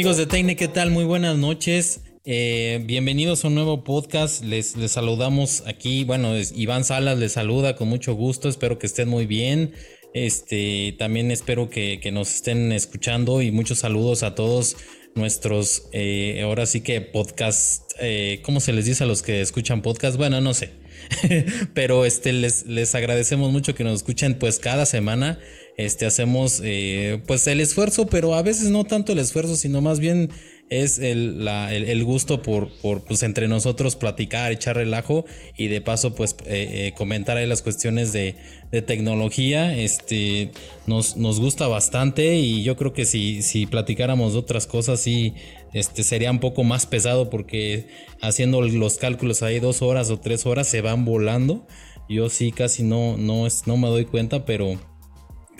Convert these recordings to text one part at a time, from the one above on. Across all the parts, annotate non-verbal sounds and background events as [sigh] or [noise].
Amigos de Tecne, ¿qué tal? Muy buenas noches. Eh, bienvenidos a un nuevo podcast. Les, saludamos aquí. Bueno, Iván Salas les saluda con mucho gusto. Espero que estén muy bien. Este, también espero que, nos estén escuchando y muchos saludos a todos nuestros, eh, ahora sí que podcast, eh, ¿cómo se les dice a los que escuchan podcast? Bueno, no sé, [laughs] pero este, les, les agradecemos mucho que nos escuchen pues cada semana. Este, hacemos eh, pues el esfuerzo, pero a veces no tanto el esfuerzo, sino más bien es el, el, gusto por, por, pues entre nosotros platicar, echar relajo y de paso pues eh, eh, comentar ahí las cuestiones de, de, tecnología. Este, nos, nos gusta bastante y yo creo que si, si platicáramos de otras cosas sí este, sería un poco más pesado porque haciendo los cálculos ahí dos horas o tres horas se van volando. Yo sí casi no, no, no me doy cuenta, pero,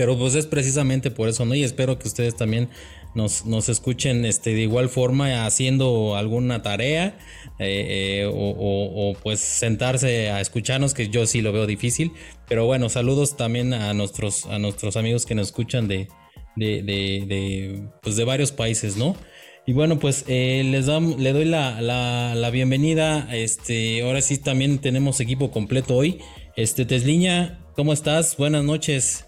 pero pues es precisamente por eso, ¿no? Y espero que ustedes también nos, nos escuchen este, de igual forma haciendo alguna tarea eh, eh, o, pues sentarse a escucharnos, que yo sí lo veo difícil. Pero bueno, saludos también a nuestros, a nuestros amigos que nos escuchan de, de, de, pues de varios países, ¿no? Y bueno, pues eh, les le doy la, la, bienvenida. Este, ahora sí también tenemos equipo completo hoy. Este, Tesliña, ¿cómo estás? Buenas noches.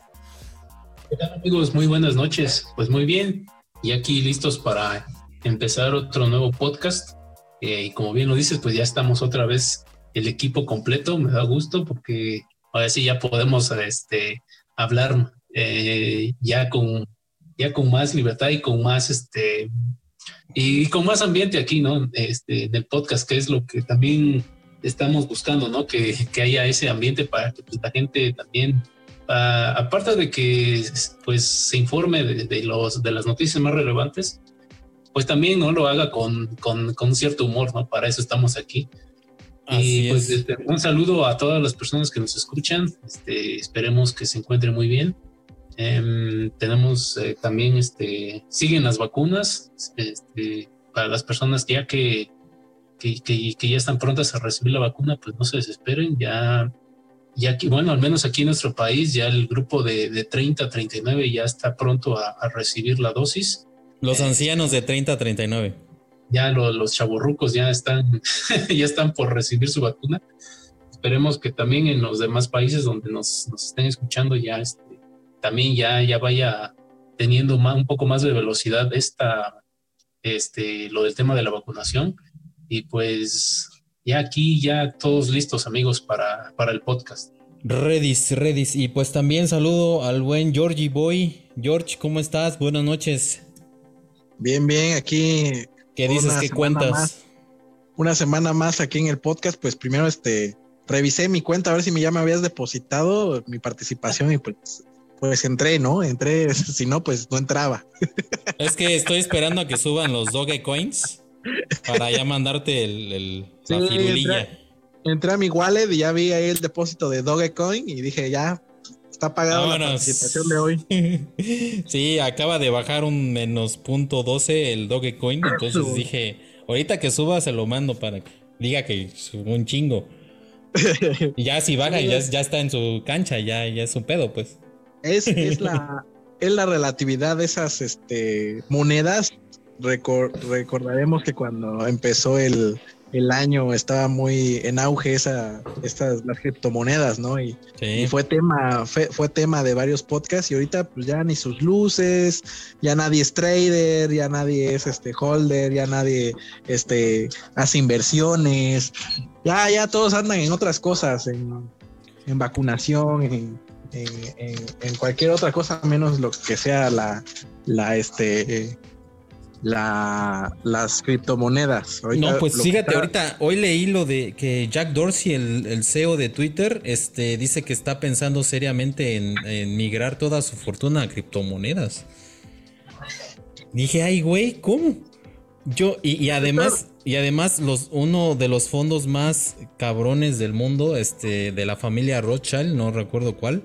¿Qué tal amigos? Muy buenas noches. Pues muy bien y aquí listos para empezar otro nuevo podcast. Eh, y como bien lo dices, pues ya estamos otra vez el equipo completo. Me da gusto porque ahora sí ya podemos este, hablar eh, ya, con, ya con más libertad y con más este y con más ambiente aquí, ¿no? Este, en el podcast, que es lo que también estamos buscando, ¿no? Que, que haya ese ambiente para que pues, la gente también aparte de que pues se informe de, los, de las noticias más relevantes, pues también no lo haga con, con, cierto humor, ¿no? Para eso estamos aquí. y pues este, un saludo a todas las personas que nos escuchan. Este, esperemos que se encuentren muy bien. Em, tenemos eh, también, este, siguen las vacunas este, para las personas ya que, que, que, que, ya están prontas a recibir la vacuna, pues no se desesperen, ya y aquí, bueno, al menos aquí en nuestro país, ya el grupo de, de 30 a 39 ya está pronto a, recibir la dosis. Los eh, ancianos de 30 a 39. Ya los chavorrucos ya están, [laughs] ya están por recibir su vacuna. Esperemos que también en los demás países donde nos, nos estén escuchando ya este, también ya, ya vaya teniendo más, un poco más de velocidad esta, este, lo del tema de la vacunación. Y pues ya aquí, ya todos listos, amigos, para, para el podcast. Redis, Redis. Y pues también saludo al buen Georgie Boy. George, ¿cómo estás? Buenas noches. Bien, bien, aquí. ¿Qué dices? ¿Qué cuentas? una semana más aquí en el podcast. Pues primero, este, revisé mi cuenta a ver si ya me habías depositado mi participación y pues, pues entré, ¿no? Entré, [laughs] si no, pues no entraba. Es que estoy esperando a que suban los Dogecoins para ya mandarte el, la firulilla. Entré, a mi wallet y ya vi ahí el depósito de Dogecoin y dije, ya, está pagado la participación de hoy. [laughs] sí, acaba de bajar un menos punto 12 el Dogecoin, entonces dije, ahorita que suba se lo mando para que diga que subo un chingo. [laughs] y ya si baja, ya, ya está en su cancha, ya, ya es un pedo, pues. Es, es [laughs] la, es la relatividad de esas este, monedas recordaremos que cuando empezó el, año estaba muy en auge esa, estas las criptomonedas, ¿no? Y, fue tema, fue, tema de varios podcasts y ahorita pues ya ni sus luces, ya nadie es trader, ya nadie es este holder, ya nadie este hace inversiones, ya, ya todos andan en otras cosas, en, vacunación, en, en, cualquier otra cosa menos lo que sea la, la este la, las criptomonedas. no, pues fíjate, ahorita hoy leí lo de que Jack Dorsey, el, CEO de Twitter, este, dice que está pensando seriamente en, migrar toda su fortuna a criptomonedas. Dije, ay, güey, ¿cómo? Yo, y, además, y además, los, uno de los fondos más cabrones del mundo, este, de la familia Rothschild, no recuerdo cuál,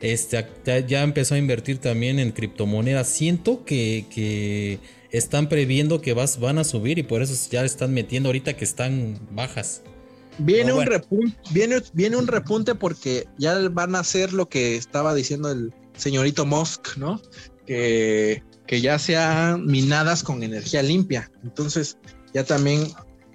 este, ya, empezó a invertir también en criptomonedas. Siento que, que están previendo que vas, van a subir y por eso ya están metiendo ahorita que están bajas. Viene, un repunte, viene, viene un repunte porque ya van a hacer lo que estaba diciendo el señorito Musk, ¿no? Que que ya sean minadas con energía limpia. Entonces, ya también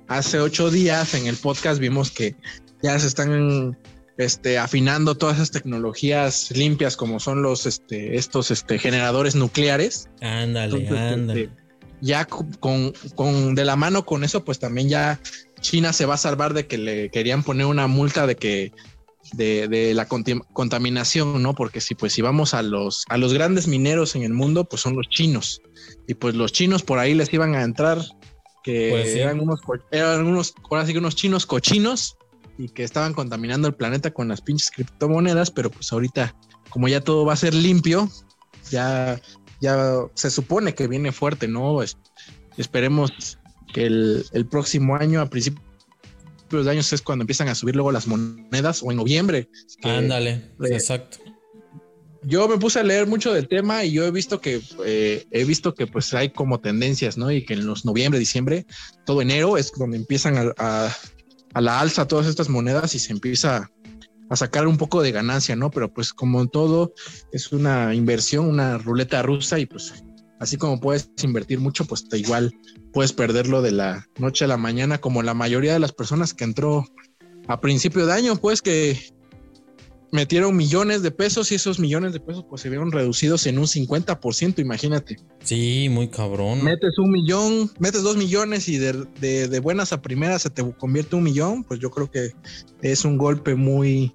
hace ocho días en el podcast vimos que ya se están este, afinando todas esas tecnologías limpias como son los este, estos este, generadores nucleares. Ándale, ándale. Este, ya con, con, de la mano con eso, pues también ya China se va a salvar de que le querían poner una multa de que de, de la contaminación, ¿no? Porque si pues si vamos a los a los grandes mineros en el mundo, pues son los chinos. Y pues los chinos por ahí les iban a entrar que pues eran unos eran unos ahora sí que unos chinos cochinos y que estaban contaminando el planeta con las pinches criptomonedas, pero pues ahorita como ya todo va a ser limpio, ya ya se supone que viene fuerte, ¿no? esperemos que el, el, próximo año, a principios de años, es cuando empiezan a subir luego las monedas, o en noviembre. Ándale, exacto. Yo me puse a leer mucho del tema y yo he visto que eh, he visto que pues hay como tendencias, ¿no? Y que en los noviembre, diciembre, todo enero es donde empiezan a, a, a la alza todas estas monedas y se empieza a sacar un poco de ganancia, ¿no? Pero pues como en todo es una inversión, una ruleta rusa y pues así como puedes invertir mucho, pues igual puedes perderlo de la noche a la mañana como la mayoría de las personas que entró a principio de año, pues que metieron millones de pesos y esos millones de pesos pues se vieron reducidos en un 50%, imagínate. Sí, muy cabrón. Metes un millón, metes dos millones y de, de, buenas a primeras se te convierte un millón, pues yo creo que es un golpe muy,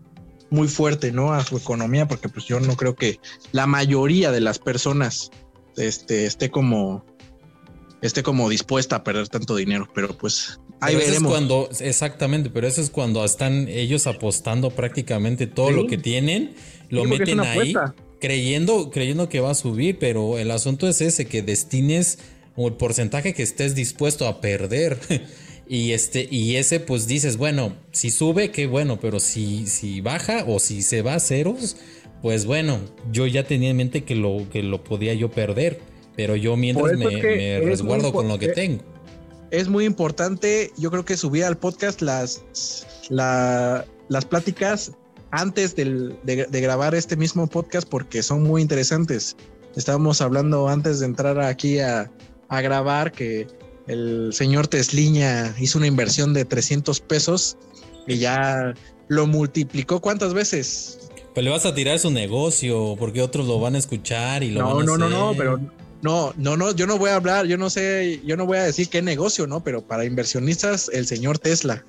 muy fuerte, ¿no? A su economía, porque pues yo no creo que la mayoría de las personas este, esté como esté como dispuesta a perder tanto dinero, pero pues ahí veremos. cuando, exactamente, pero eso es cuando están ellos apostando prácticamente todo lo que tienen, lo meten ahí, creyendo, creyendo que va a subir, pero el asunto es ese, que destines o el porcentaje que estés dispuesto a perder. [laughs] y este, y ese, pues dices, bueno, si sube, qué bueno, pero si, si baja o si se va a ceros, pues bueno, yo ya tenía en mente que lo, que lo podía yo perder. Pero yo mientras me, resguardo con lo que tengo. Es muy importante, yo creo que subir al podcast las, las pláticas antes de, grabar este mismo podcast porque son muy interesantes. Estábamos hablando antes de entrar aquí a, grabar que el señor Tesliña hizo una inversión de 300 pesos y ya lo multiplicó cuántas veces. Pero le vas a tirar su negocio porque otros lo van a escuchar y lo no, van a No, no, no, pero no, no, no, yo no voy a hablar, yo no sé, yo no voy a decir qué negocio, ¿no? Pero para inversionistas, el señor Tesla.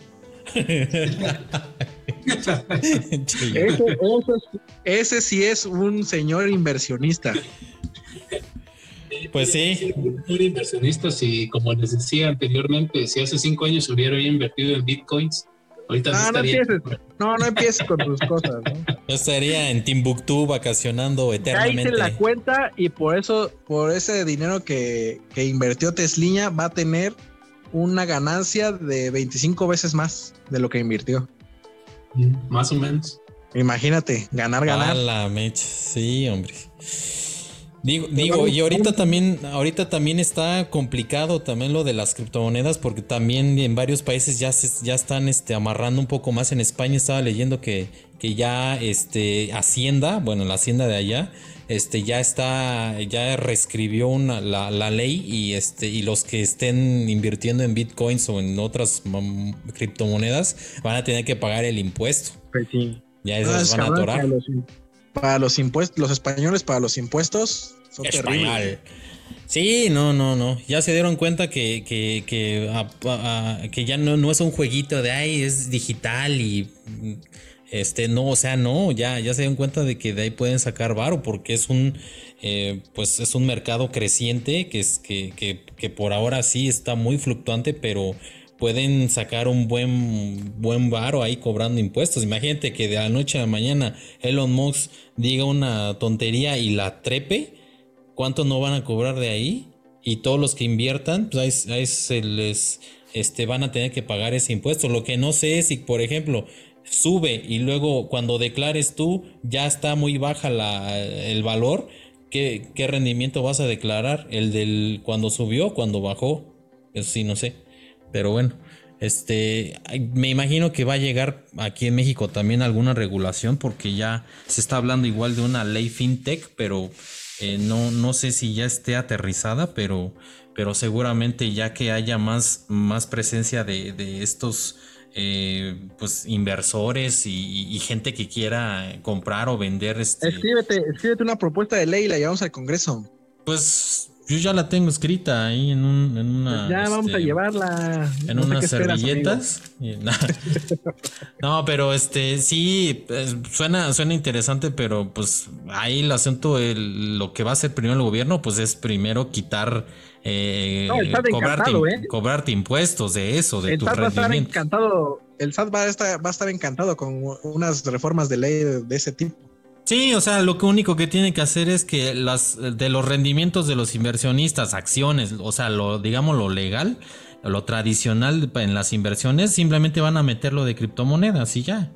ese, sí es un señor inversionista. Pues sí. Un inversionista, si como les decía anteriormente, si hace cinco años hubiera invertido en bitcoins, Ahorita no, no, empieces, no, no empieces con tus cosas. ¿no? Yo estaría en Timbuktu vacacionando eternamente. Ya hice la cuenta y por eso, por ese dinero que, que invirtió Tesliña, va a tener una ganancia de 25 veces más de lo que invirtió. Mm, más o menos. Imagínate, ganar, ganar. A la mecha, sí, hombre. Digo, digo, y ahorita también, ahorita también está complicado también lo de las criptomonedas, porque también en varios países ya se, ya están este, amarrando un poco más. En España estaba leyendo que, que ya este Hacienda, bueno, la Hacienda de allá, este ya está, ya reescribió una, la, ley y este, y los que estén invirtiendo en bitcoins o en otras criptomonedas van a tener que pagar el impuesto. Pues sí. Ya esos van a atorar para los impuestos, los españoles para los impuestos son Español. Sí, no, no, no. Ya se dieron cuenta que, que, que, ya no, no, es un jueguito de ahí, es digital y este, no, o sea, no, ya, ya se dieron cuenta de que de ahí pueden sacar varo porque es un eh, pues es un mercado creciente que es que, que, que por ahora sí está muy fluctuante, pero pueden sacar un buen, buen varo ahí cobrando impuestos. Imagínate que de la noche a la mañana Elon Musk diga una tontería y la trepe. ¿Cuánto no van a cobrar de ahí? Y todos los que inviertan, pues ahí, se les este, van a tener que pagar ese impuesto. Lo que no sé es si, por ejemplo, sube y luego cuando declares tú ya está muy baja la, el valor. ¿Qué, ¿Qué rendimiento vas a declarar? ¿El del cuando subió, cuando bajó? Eso sí, no sé. Pero bueno, Este, me imagino que va a llegar aquí en México también alguna regulación porque ya se está hablando igual de una ley fintech, pero eh, no, no sé si ya esté aterrizada, pero, pero seguramente ya que haya más, más presencia de, de estos eh, pues inversores y, gente que quiera comprar o vender. Este... Escríbete, escríbete una propuesta de ley y la llevamos al Congreso. Pues yo ya la tengo escrita ahí en, un, en una. Ya vamos a este, llevarla. En unas servilletas. [laughs] no, pero este sí suena, suena interesante, pero pues ahí el asunto, el, lo que va a hacer primero el gobierno, pues es primero quitar. Eh, cobrarte, ¿eh? cobrarte, impuestos de eso, de el SAT va a estar encantado, el SAT va a estar, va a estar encantado con unas reformas de ley de ese tipo. Sí, o sea, lo único que tiene que hacer es que las de los rendimientos de los inversionistas, acciones, o sea, lo digamos lo legal, lo tradicional en las inversiones, simplemente van a meterlo de criptomonedas y ya.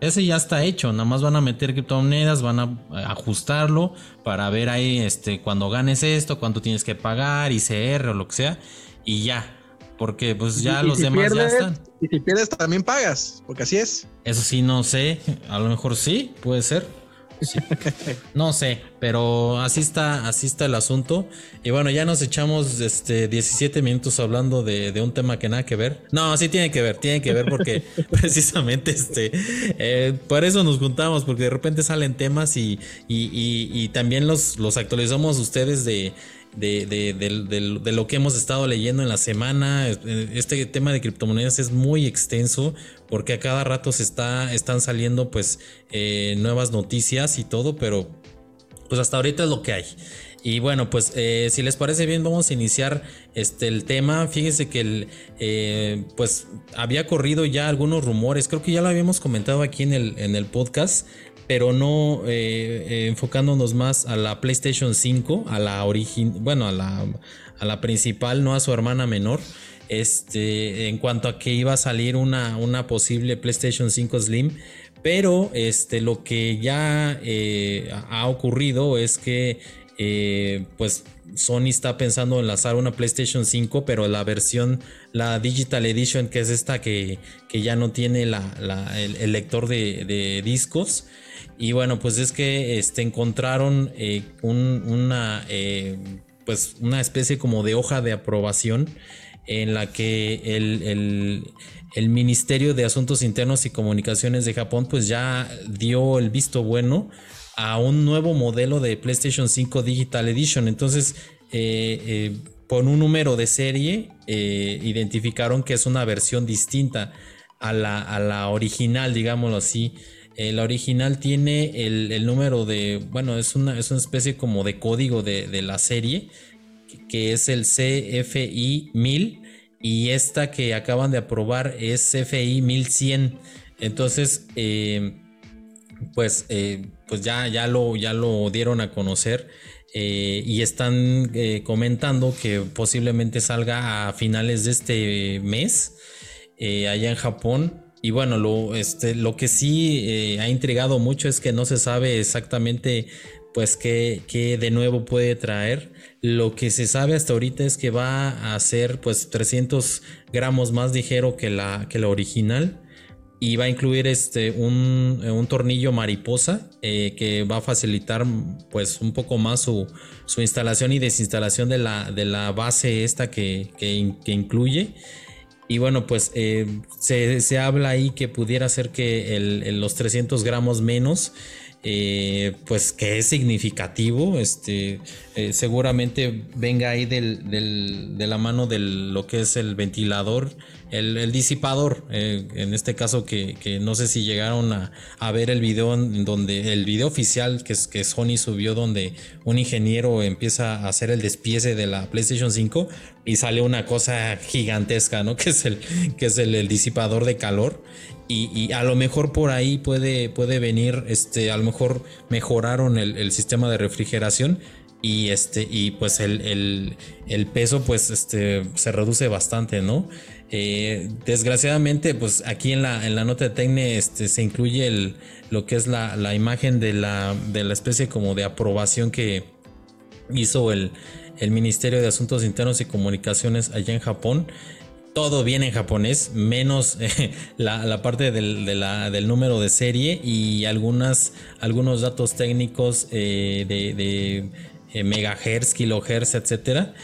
Ese ya está hecho, nada más van a meter criptomonedas, van a ajustarlo para ver ahí este cuando ganes esto, cuánto tienes que pagar, ICR o lo que sea y ya. Porque pues ya los demás ya están. Y si pierdes también pagas, porque así es. Eso sí, no sé. A lo mejor sí, puede ser. No sé, pero así está, así está el asunto. Y bueno, ya nos echamos este 17 minutos hablando de, un tema que nada que ver. No, sí tiene que ver, tiene que ver porque [laughs] [laughs] precisamente este, eh, por eso nos juntamos, porque de repente salen temas y, y, también los, los actualizamos ustedes de de, de, de, lo que hemos estado leyendo en la semana. Este tema de criptomonedas es muy extenso porque a cada rato se está, están saliendo pues eh, nuevas noticias y todo, pero pues hasta ahorita es lo que hay. Y bueno, pues eh, si les parece bien, vamos a iniciar este, el tema. Fíjense que el, eh, pues había corrido ya algunos rumores, creo que ya lo habíamos comentado aquí en el, en el podcast, pero no eh, eh, enfocándonos más a la PlayStation 5, a la origen, bueno, a la, a la principal, no a su hermana menor. Este, en cuanto a que iba a salir una, una posible PlayStation 5 Slim, pero este, lo que ya eh, ha ocurrido es que pues Sony está pensando en lanzar una PlayStation 5, pero la versión, la Digital Edition, que es esta que, que ya no tiene la, el, lector de, discos, y bueno, pues es que este, encontraron eh, una, eh, pues una especie como de hoja de aprobación en la que el, Ministerio de Asuntos Internos y Comunicaciones de Japón pues ya dio el visto bueno a un nuevo modelo de PlayStation 5 Digital Edition. Entonces, eh, por un número de serie, identificaron que es una versión distinta a la, a la original, digámoslo así. Eh, la original tiene el, número de, bueno, es una, es una especie como de código de, la serie, que, es el CFI 1000, y esta que acaban de aprobar es CFI 1100. Entonces, eh, pues, eh, pues ya, ya, lo, ya lo dieron a conocer. y están comentando que posiblemente salga a finales de este mes allá en Japón y bueno, lo, este, lo que sí eh, ha intrigado mucho es que no se sabe exactamente pues qué, de nuevo puede traer. Lo que se sabe hasta ahorita es que va a ser pues 300 gramos más ligero que la, que la original y va a incluir este un, tornillo mariposa eh, que va a facilitar pues un poco más su, instalación y desinstalación de la, de la base esta que, que incluye. Y bueno, pues eh, se, habla ahí que pudiera ser que el, los 300 gramos menos, eh, pues que es significativo, este, eh, seguramente venga ahí del, de la mano de lo que es el ventilador el, disipador, eh, en este caso que, no sé si llegaron a, ver el video donde el video oficial que, que Sony subió donde un ingeniero empieza a hacer el despiece de la PlayStation 5 y sale una cosa gigantesca, ¿no? [laughs] Que es el, que es el, disipador de calor. Y, a lo mejor por ahí puede, puede venir, este, a lo mejor mejoraron el, sistema de refrigeración y este y pues el, el, peso pues este se reduce bastante no eh, desgraciadamente, pues aquí en la, en la nota de Tecne este, se incluye el, lo que es la, imagen de la, de la especie como de aprobación que hizo el, el Ministerio de Asuntos Internos y Comunicaciones allá en Japón. Todo viene en japonés, menos la, parte del, número de serie y algunas, algunos datos técnicos de, de megahertz, kilohertz, etcétera.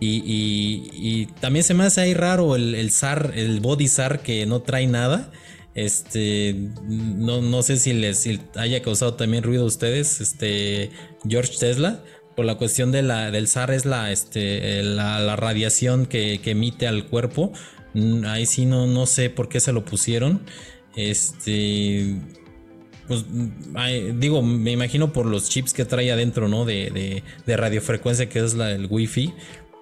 Y, también se me hace ahí raro el, el SAR, el body SAR que no trae nada. Este, no, no sé si les haya causado también ruido a ustedes, este, George Tesla, por la cuestión de la, del SAR es la, este, la, radiación que, emite al cuerpo. Mm, ahí sí no, no sé por qué se lo pusieron. Este, pues digo, me imagino por los chips que trae adentro, ¿no? De, de, radiofrecuencia, que es la, el wifi,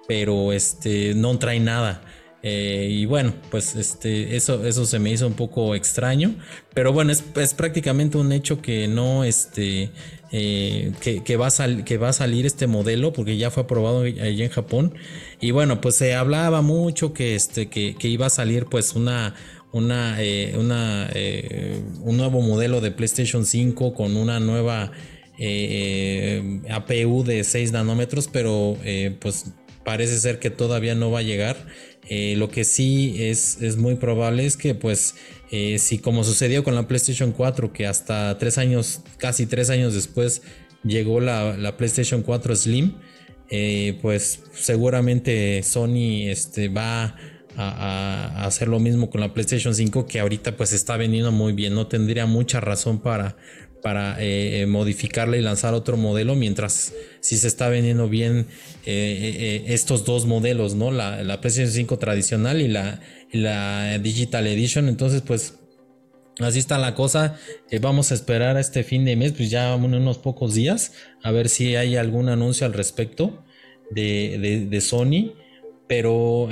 pero este, no trae nada. Eh, y bueno, pues este, eso, eso se me hizo un poco extraño. Pero bueno, es, es prácticamente un hecho que no, este, eh, que, va a salir este modelo, porque ya fue aprobado allí en Japón. Y bueno, pues se hablaba mucho que, este, que, iba a salir pues una, una, eh, una un nuevo modelo de PlayStation 5 con una nueva APU de 6 nanómetros, pero pues parece ser que todavía no va a llegar. Eh, lo que sí es, es, muy probable es que, pues, eh, si como sucedió con la PlayStation 4, que hasta tres años, casi tres años después, llegó la, PlayStation 4 Slim, eh, pues seguramente Sony este, va a, hacer lo mismo con la PlayStation 5, que ahorita pues está vendiendo muy bien. No tendría mucha razón para, para eh, modificarla y lanzar otro modelo, mientras si se está vendiendo bien estos dos modelos, ¿no? La, la, PlayStation 5 tradicional y la, la Digital Edition. Entonces, pues así está la cosa. vamos a esperar a este fin de mes, pues ya unos pocos días, a ver si hay algún anuncio al respecto de, de, Sony. Pero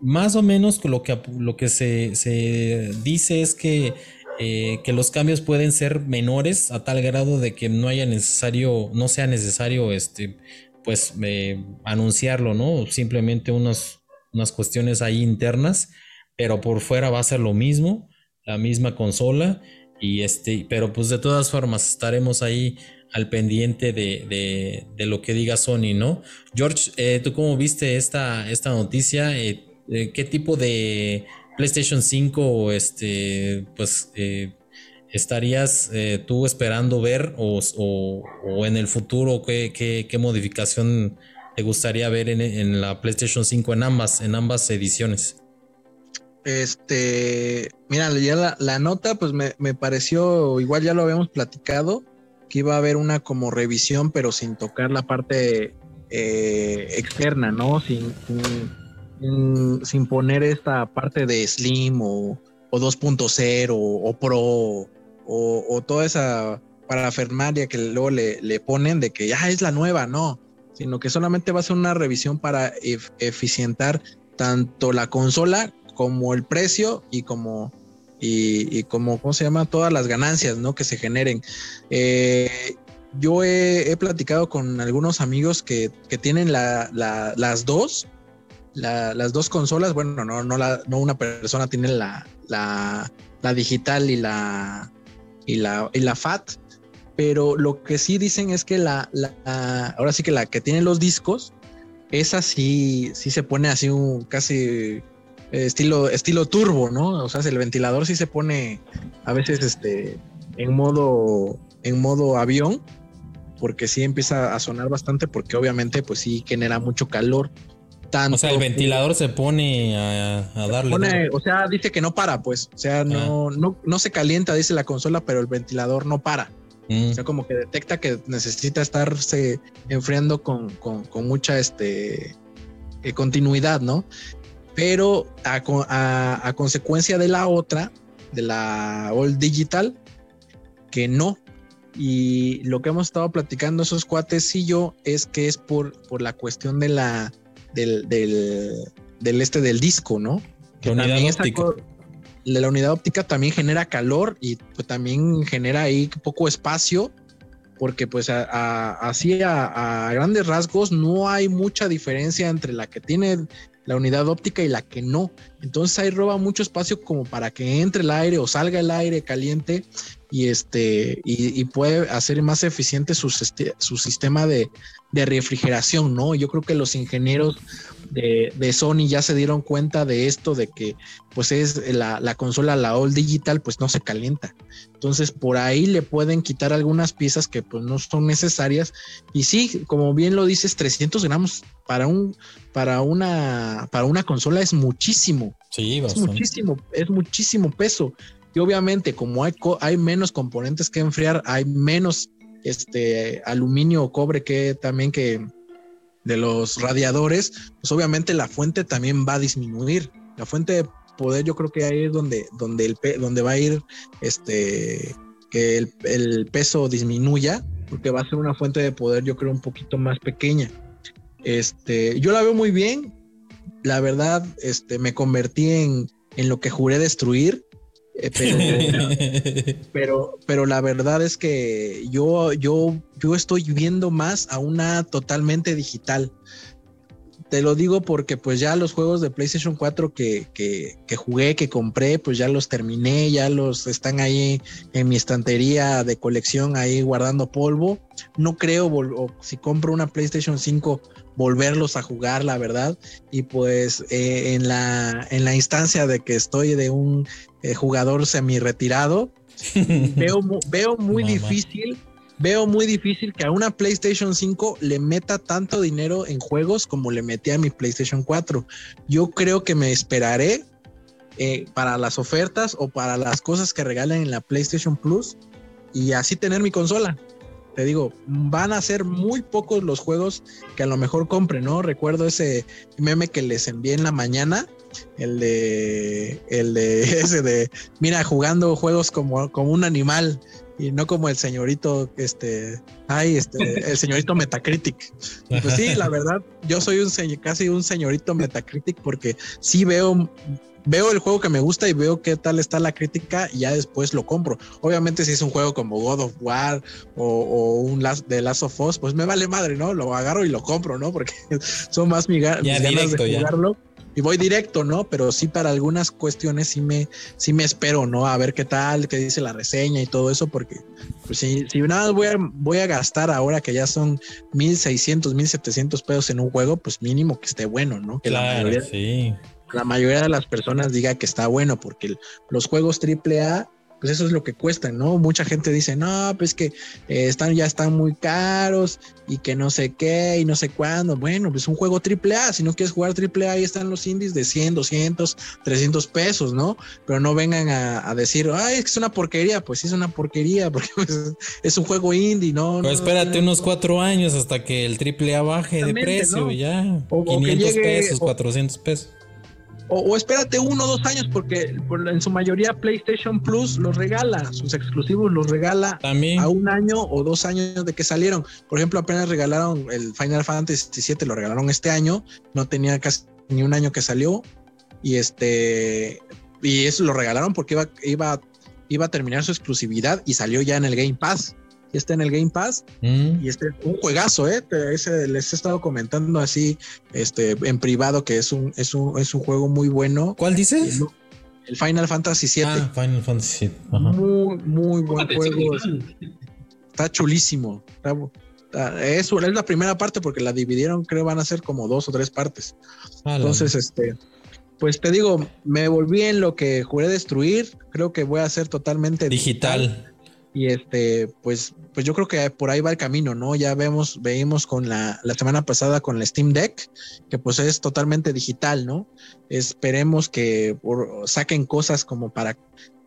más o menos lo que, lo que se, se dice es que eh, que los cambios pueden ser menores a tal grado de que no haya necesario, no sea necesario este, pues eh, anunciarlo, ¿no? Simplemente unas, unas cuestiones ahí internas, pero por fuera va a ser lo mismo, la misma consola, y este, pero pues de todas formas estaremos ahí al pendiente de, lo que diga Sony, ¿no? George, eh, ¿tú cómo viste esta, esta noticia? ¿Qué tipo de PlayStation 5, este, pues, eh, ¿estarías eh, tú esperando ver o, en el futuro qué, modificación te gustaría ver en, la PlayStation 5 en ambas, en ambas ediciones? Este, mira, ya la, nota, pues me, pareció, igual ya lo habíamos platicado, que iba a haber una como revisión, pero sin tocar la parte eh, externa, ¿no? sin sin, poner esta parte de Slim o, 2.0 o, Pro o, toda esa parafernalia que luego le, ponen de que ya es la nueva, no, sino que solamente va a ser una revisión para eficientar tanto la consola como el precio y como y, como cómo se llama todas las ganancias ¿no? que se generen. Eh, yo he, platicado con algunos amigos que, tienen las dos las dos consolas, bueno, no, no, no una persona tiene la, la, digital y la, y la, y la FAT, pero lo que sí dicen es que la, ahora sí que la que tiene los discos, esa sí, sí se pone así un casi estilo, estilo turbo, ¿no? O sea, el ventilador sí se pone a veces este, en modo, en modo avión, porque sí empieza a sonar bastante, porque obviamente pues sí genera mucho calor o sea, el ventilador se pone a, darle. o sea, dice que no para, pues. O sea, no, ah. no, no se calienta, dice la consola, pero el ventilador no para. Mm. O sea, como que detecta que necesita estarse enfriando con, mucha este, eh, continuidad, ¿no? Pero a, consecuencia de la otra, de la All Digital, que no. Y lo que hemos estado platicando esos cuates y yo es que es por, por la cuestión de la del, del, este del disco, ¿no? Que unidad óptica. De la unidad óptica también genera calor y pues, también genera ahí poco espacio, porque pues así a, grandes rasgos no hay mucha diferencia entre la que tiene la unidad óptica y la que no. Entonces ahí roba mucho espacio como para que entre el aire o salga el aire caliente y este y, puede hacer más eficiente su, su sistema de, de, refrigeración, ¿no? Yo creo que los ingenieros de, de, Sony ya se dieron cuenta de esto, de que pues es la, la, consola, la All Digital, pues no se calienta. Entonces por ahí le pueden quitar algunas piezas que pues no son necesarias. Y sí, como bien lo dices, 300 gramos para un para una para una consola es muchísimo. Sí, Es muchísimo, es muchísimo peso. Y obviamente, como hay, hay menos componentes que enfriar, hay menos este aluminio o cobre que también que de los radiadores, pues obviamente la fuente también va a disminuir. La fuente de poder, yo creo que ahí es donde, donde, el, donde va a ir este que el, peso disminuya, porque va a ser una fuente de poder, yo creo, un poquito más pequeña. Este, yo la veo muy bien. La verdad, este, me convertí en, en lo que juré destruir. Eh, [laughs] pero, pero, la verdad es que yo, yo, yo estoy viendo más a una totalmente digital. Te lo digo porque pues ya los juegos de PlayStation 4 que, que, que, jugué, que compré, pues ya los terminé, ya los están ahí en mi estantería de colección, ahí guardando polvo. No creo, o si compro una PlayStation 5, volverlos a jugar, la verdad. Y pues eh, en, la, en la instancia de que estoy de un eh, jugador semi retirado, [laughs] veo, veo muy difícil. Veo muy difícil que a una PlayStation 5 le meta tanto dinero en juegos como le metí a mi PlayStation 4. Yo creo que me esperaré eh, para las ofertas o para las cosas que regalen en la PlayStation Plus y así tener mi consola te digo, van a ser muy pocos los juegos que a lo mejor compren, ¿no? Recuerdo ese meme que les envié en la mañana, el de, el de [laughs] ese de, mira, jugando juegos como, como un animal y no como el señorito, este, ay, este, el señorito [laughs] Metacritic. Pues sí, la verdad, yo soy un casi un señorito Metacritic porque sí veo veo el juego que me gusta y veo qué tal está la crítica y ya después lo compro. Obviamente si es un juego como God of War o, un Last, de Last of Us, pues me vale madre, ¿no? Lo agarro y lo compro, ¿no? [laughs] Porque son más mi, ganas de jugarlo. Y voy directo, ¿no? Pero sí para algunas cuestiones sí me, sí me espero, ¿no? A ver qué tal, qué dice la reseña y todo eso, porque pues si, si nada voy a, voy a gastar ahora que ya son 1600, 1700 pesos en un juego, pues mínimo que esté bueno, ¿no? Que claro, la mayoría, sí la mayoría de las personas diga que está bueno, porque los juegos AAA, pues eso es lo que cuestan, ¿no? Mucha gente dice, no, pues que eh, están, ya están muy caros y que no sé qué y no sé cuándo. Bueno, pues un juego AAA, si no quieres jugar AAA, ahí están los indies de 100, 200, 300 pesos, ¿no? Pero no vengan a, decir, ay, es que es una porquería. Pues sí, es una porquería, [laughs] porque pues, es un juego indie, ¿no? Pues espérate unos cuatro años hasta que el AAA baje de precio, y ya. 500 pesos, 400 pesos. O, espérate uno o dos años, porque en su mayoría PlayStation Plus los regala, sus exclusivos los regala a un año o dos años de que salieron. Por ejemplo, apenas regalaron el Final Fantasy VII, lo regalaron este año, no tenía casi ni un año que salió, y este, y eso lo regalaron porque iba, iba, iba a terminar su exclusividad y salió ya en el Game Pass está en el Game Pass mm. y este un juegazo, ¿eh? les he estado comentando así este, en privado que es un, es un, es un juego muy bueno. ¿Cuál dices? El, Final Fantasy VII. Ah, Final Fantasy VII. Muy, muy buen juego. Está chulísimo. es, es, la primera parte porque la dividieron, creo van a ser como dos o tres partes. Entonces, este, pues te digo, me volví en lo que juré destruir. Creo que voy a ser totalmente digital. Y este, pues pues yo creo que por ahí va el camino, ¿no? Ya vemos, veíamos con la, la semana pasada con el Steam Deck, que pues es totalmente digital, ¿no? Esperemos que saquen cosas como para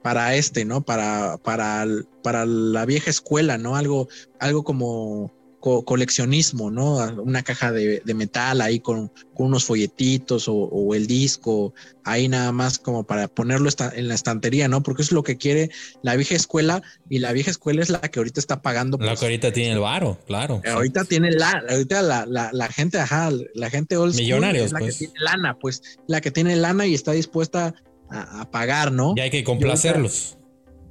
para este, ¿no? Para, para, para la vieja escuela, ¿no? Algo, algo como coleccionismo, ¿no? Una caja de, metal ahí con, unos folletitos o, el disco, ahí nada más como para ponerlo en la estantería, ¿no? Porque es lo que quiere la vieja escuela y la vieja escuela es la que ahorita está pagando. La pues, que ahorita tiene el varo, claro. Ahorita tiene la, ahorita la, la, gente, ajá, la gente old Millonarios, la pues. que tiene lana, pues la que tiene lana y está dispuesta a, pagar, ¿no? Y hay que complacerlos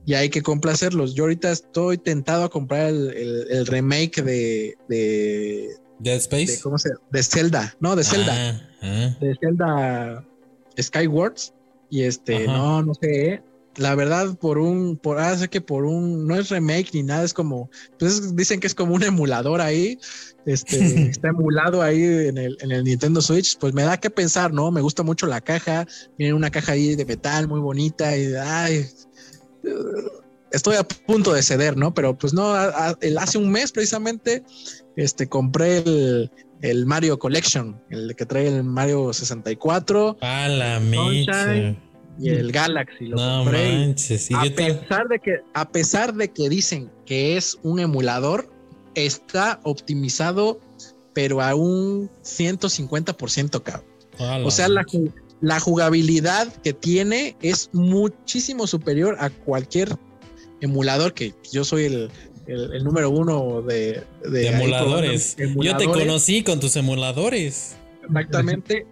y hay que complacerlos. Yo ahorita estoy tentado a comprar el, remake de, de Dead Space. De, ¿Cómo se De Zelda. No, de Zelda. Ah, ah. De Zelda Skywards. Y este, no, no sé. la verdad, por un, por hace que por un, no es remake ni nada, es como, pues dicen que es como un emulador ahí, este, [laughs] está emulado ahí en el, en el Nintendo Switch, pues me da que pensar, ¿no? Me gusta mucho la caja, viene una caja ahí de metal muy bonita y, ay, estoy a punto de ceder, ¿no? Pero pues no, hace un mes precisamente, este, compré el, el Mario Collection, el que trae el Mario 64. A la y el Galaxy. Lo no manches. a, pesar de que, a pesar de que dicen que es un emulador, está optimizado, pero a un 150%, cabrón. o sea, la, la, jugabilidad que tiene es muchísimo superior a cualquier emulador que yo soy el, el, número uno de, emuladores. Yo te conocí con tus emuladores. Exactamente.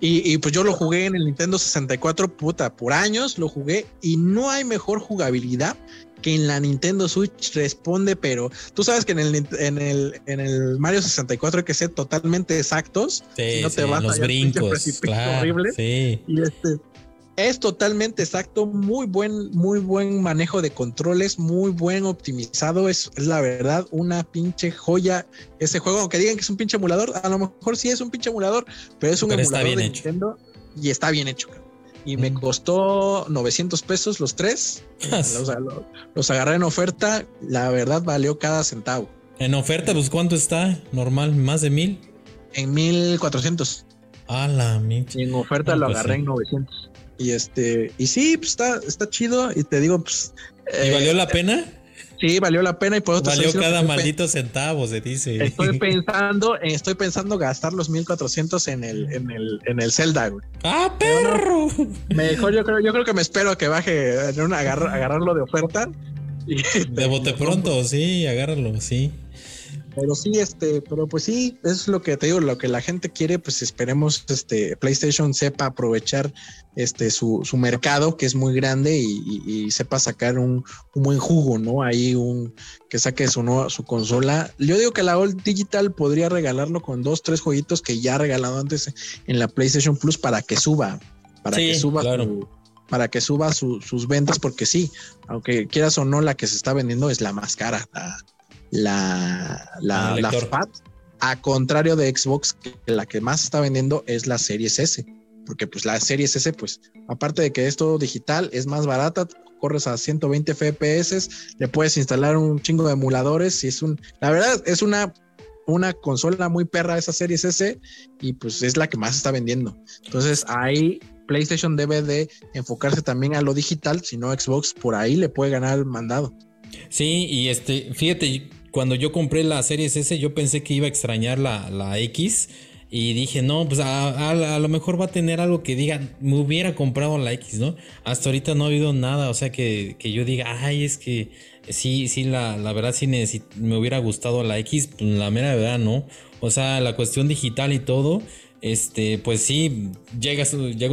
Y, pues yo lo jugué en el Nintendo 64, puta, por años lo jugué y no hay mejor jugabilidad que en la Nintendo Switch responde, pero tú sabes que en el, en el, en el Mario 64 hay que ser totalmente exactos. Sí, no te vas los brincos, claro, horrible. Sí. Y este, es totalmente exacto, muy buen, muy buen manejo de controles, muy buen optimizado. Es, la verdad una pinche joya ese juego. Aunque digan que es un pinche emulador, a lo mejor sí es un pinche emulador, pero es un emulador de Nintendo y está bien hecho. Y me costó 900 pesos los tres. [laughs] los, los, agarré en oferta. La verdad valió cada centavo. En oferta, pues ¿cuánto está? Normal, más de mil. En 1400. A la Y en oferta lo pues agarré en 900. Y este, y sí, pues está, está chido. Y te digo, pues. ¿Y valió la eh, pena? Sí, valió la pena y por otro Valió cada maldito centavo, se dice. Estoy [laughs] pensando, estoy pensando gastar los 1400 en el, en el, en el Zelda, ¡Ah, perro! mejor yo creo, yo creo que me espero a que baje en una agarrarlo de oferta. Y de bote [laughs] pronto, sí, agárralo, sí. Pero sí, este, pero pues sí, es lo que te digo, lo que la gente quiere, pues esperemos este PlayStation sepa aprovechar este su, su mercado, que es muy grande, y, sepa sacar un, buen jugo, ¿no? Ahí un que saque su su consola. Yo digo que la Old Digital podría regalarlo con dos, tres jueguitos que ya ha regalado antes en la PlayStation Plus para que suba, para que suba para que suba sus ventas, porque sí, aunque quieras o no, la que se está vendiendo es la más cara, la, la, la FAT, a contrario de Xbox, que la que más está vendiendo es la Series S, porque pues la Series S, pues aparte de que es todo digital, es más barata, corres a 120 FPS, le puedes instalar un chingo de emuladores y es un, la verdad es una una consola muy perra esa Series S y pues es la que más está vendiendo. Entonces ahí PlayStation debe de enfocarse también a lo digital, si no Xbox por ahí le puede ganar el mandado. Sí, y este, fíjate, cuando yo compré la Series S, yo pensé que iba a extrañar la, la X. Y dije, no, pues a, lo mejor va a tener algo que diga, me hubiera comprado la X, ¿no? Hasta ahorita no ha habido nada, o sea, que, yo diga, ay, es que sí, sí, la, la verdad sí me hubiera gustado la X, pues la mera verdad no. O sea, la cuestión digital y todo, este, pues sí, llega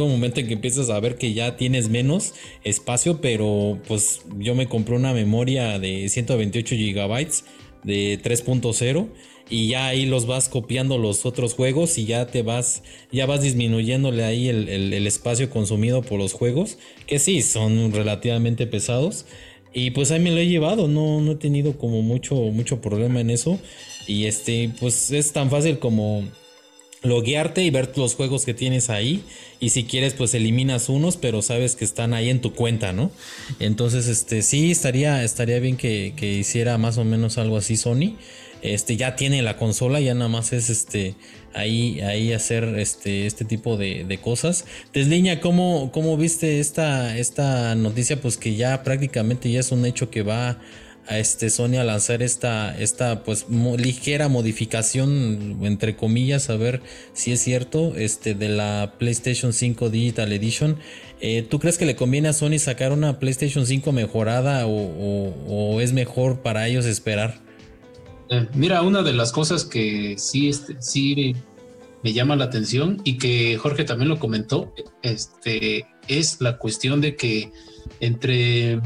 un momento en que empiezas a ver que ya tienes menos espacio, pero pues yo me compré una memoria de 128 gigabytes de 3.0 y ya ahí los vas copiando los otros juegos y ya te vas, ya vas disminuyéndole ahí el, espacio consumido por los juegos, que sí, son relativamente pesados. Y pues ahí me lo he llevado, no, no he tenido como mucho, mucho problema en eso. Y este, pues es tan fácil como loguearte y ver los juegos que tienes ahí. Y si quieres pues eliminas unos pero sabes que están ahí en tu cuenta no entonces este sí estaría estaría bien que, hiciera más o menos algo así Sony. Este ya tiene la consola ya nada más es este ahí ahí hacer este este tipo de, de cosas. Desliña ¿cómo, cómo viste esta esta noticia pues que ya prácticamente ya es un hecho que va a este Sony a lanzar esta, esta pues ligera modificación entre comillas a ver si es cierto este de la PlayStation 5 Digital Edition eh, ¿tú crees que le conviene a Sony sacar una PlayStation 5 mejorada o, es mejor para ellos esperar? Eh, mira una de las cosas que sí este, sí me llama la atención y que Jorge también lo comentó este es la cuestión de que entre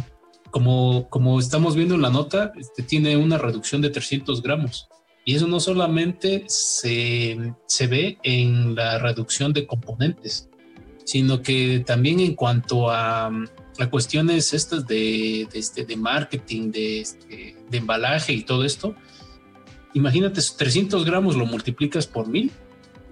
como, como estamos viendo en la nota, este, tiene una reducción de 300 gramos. Y eso no solamente se, se ve en la reducción de componentes, sino que también en cuanto a, a cuestiones estas de, de, este, de marketing, de, este, de embalaje y todo esto, imagínate, 300 gramos lo multiplicas por mil,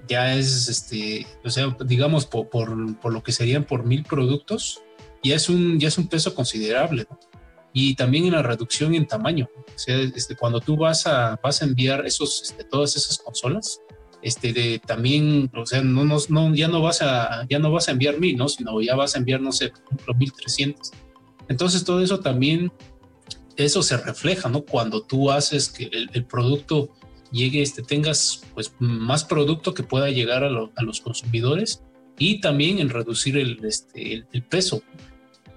ya es, este, o sea, digamos, por, por, por, lo que serían por mil productos, ya es un, ya es un peso considerable. ¿no? Y también en la reducción en tamaño. O sea, este, cuando tú vas a, vas a enviar esos, este, todas esas consolas, este, de también, o sea, no, no, no, ya no vas a, ya no vas a enviar mil, ¿no? Sino ya vas a enviar, no sé, por ejemplo, 1300. Entonces todo eso también, eso se refleja, ¿no? Cuando tú haces que el, el producto llegue, este, tengas pues más producto que pueda llegar a, lo, a los consumidores y también en reducir el, este, el, el peso.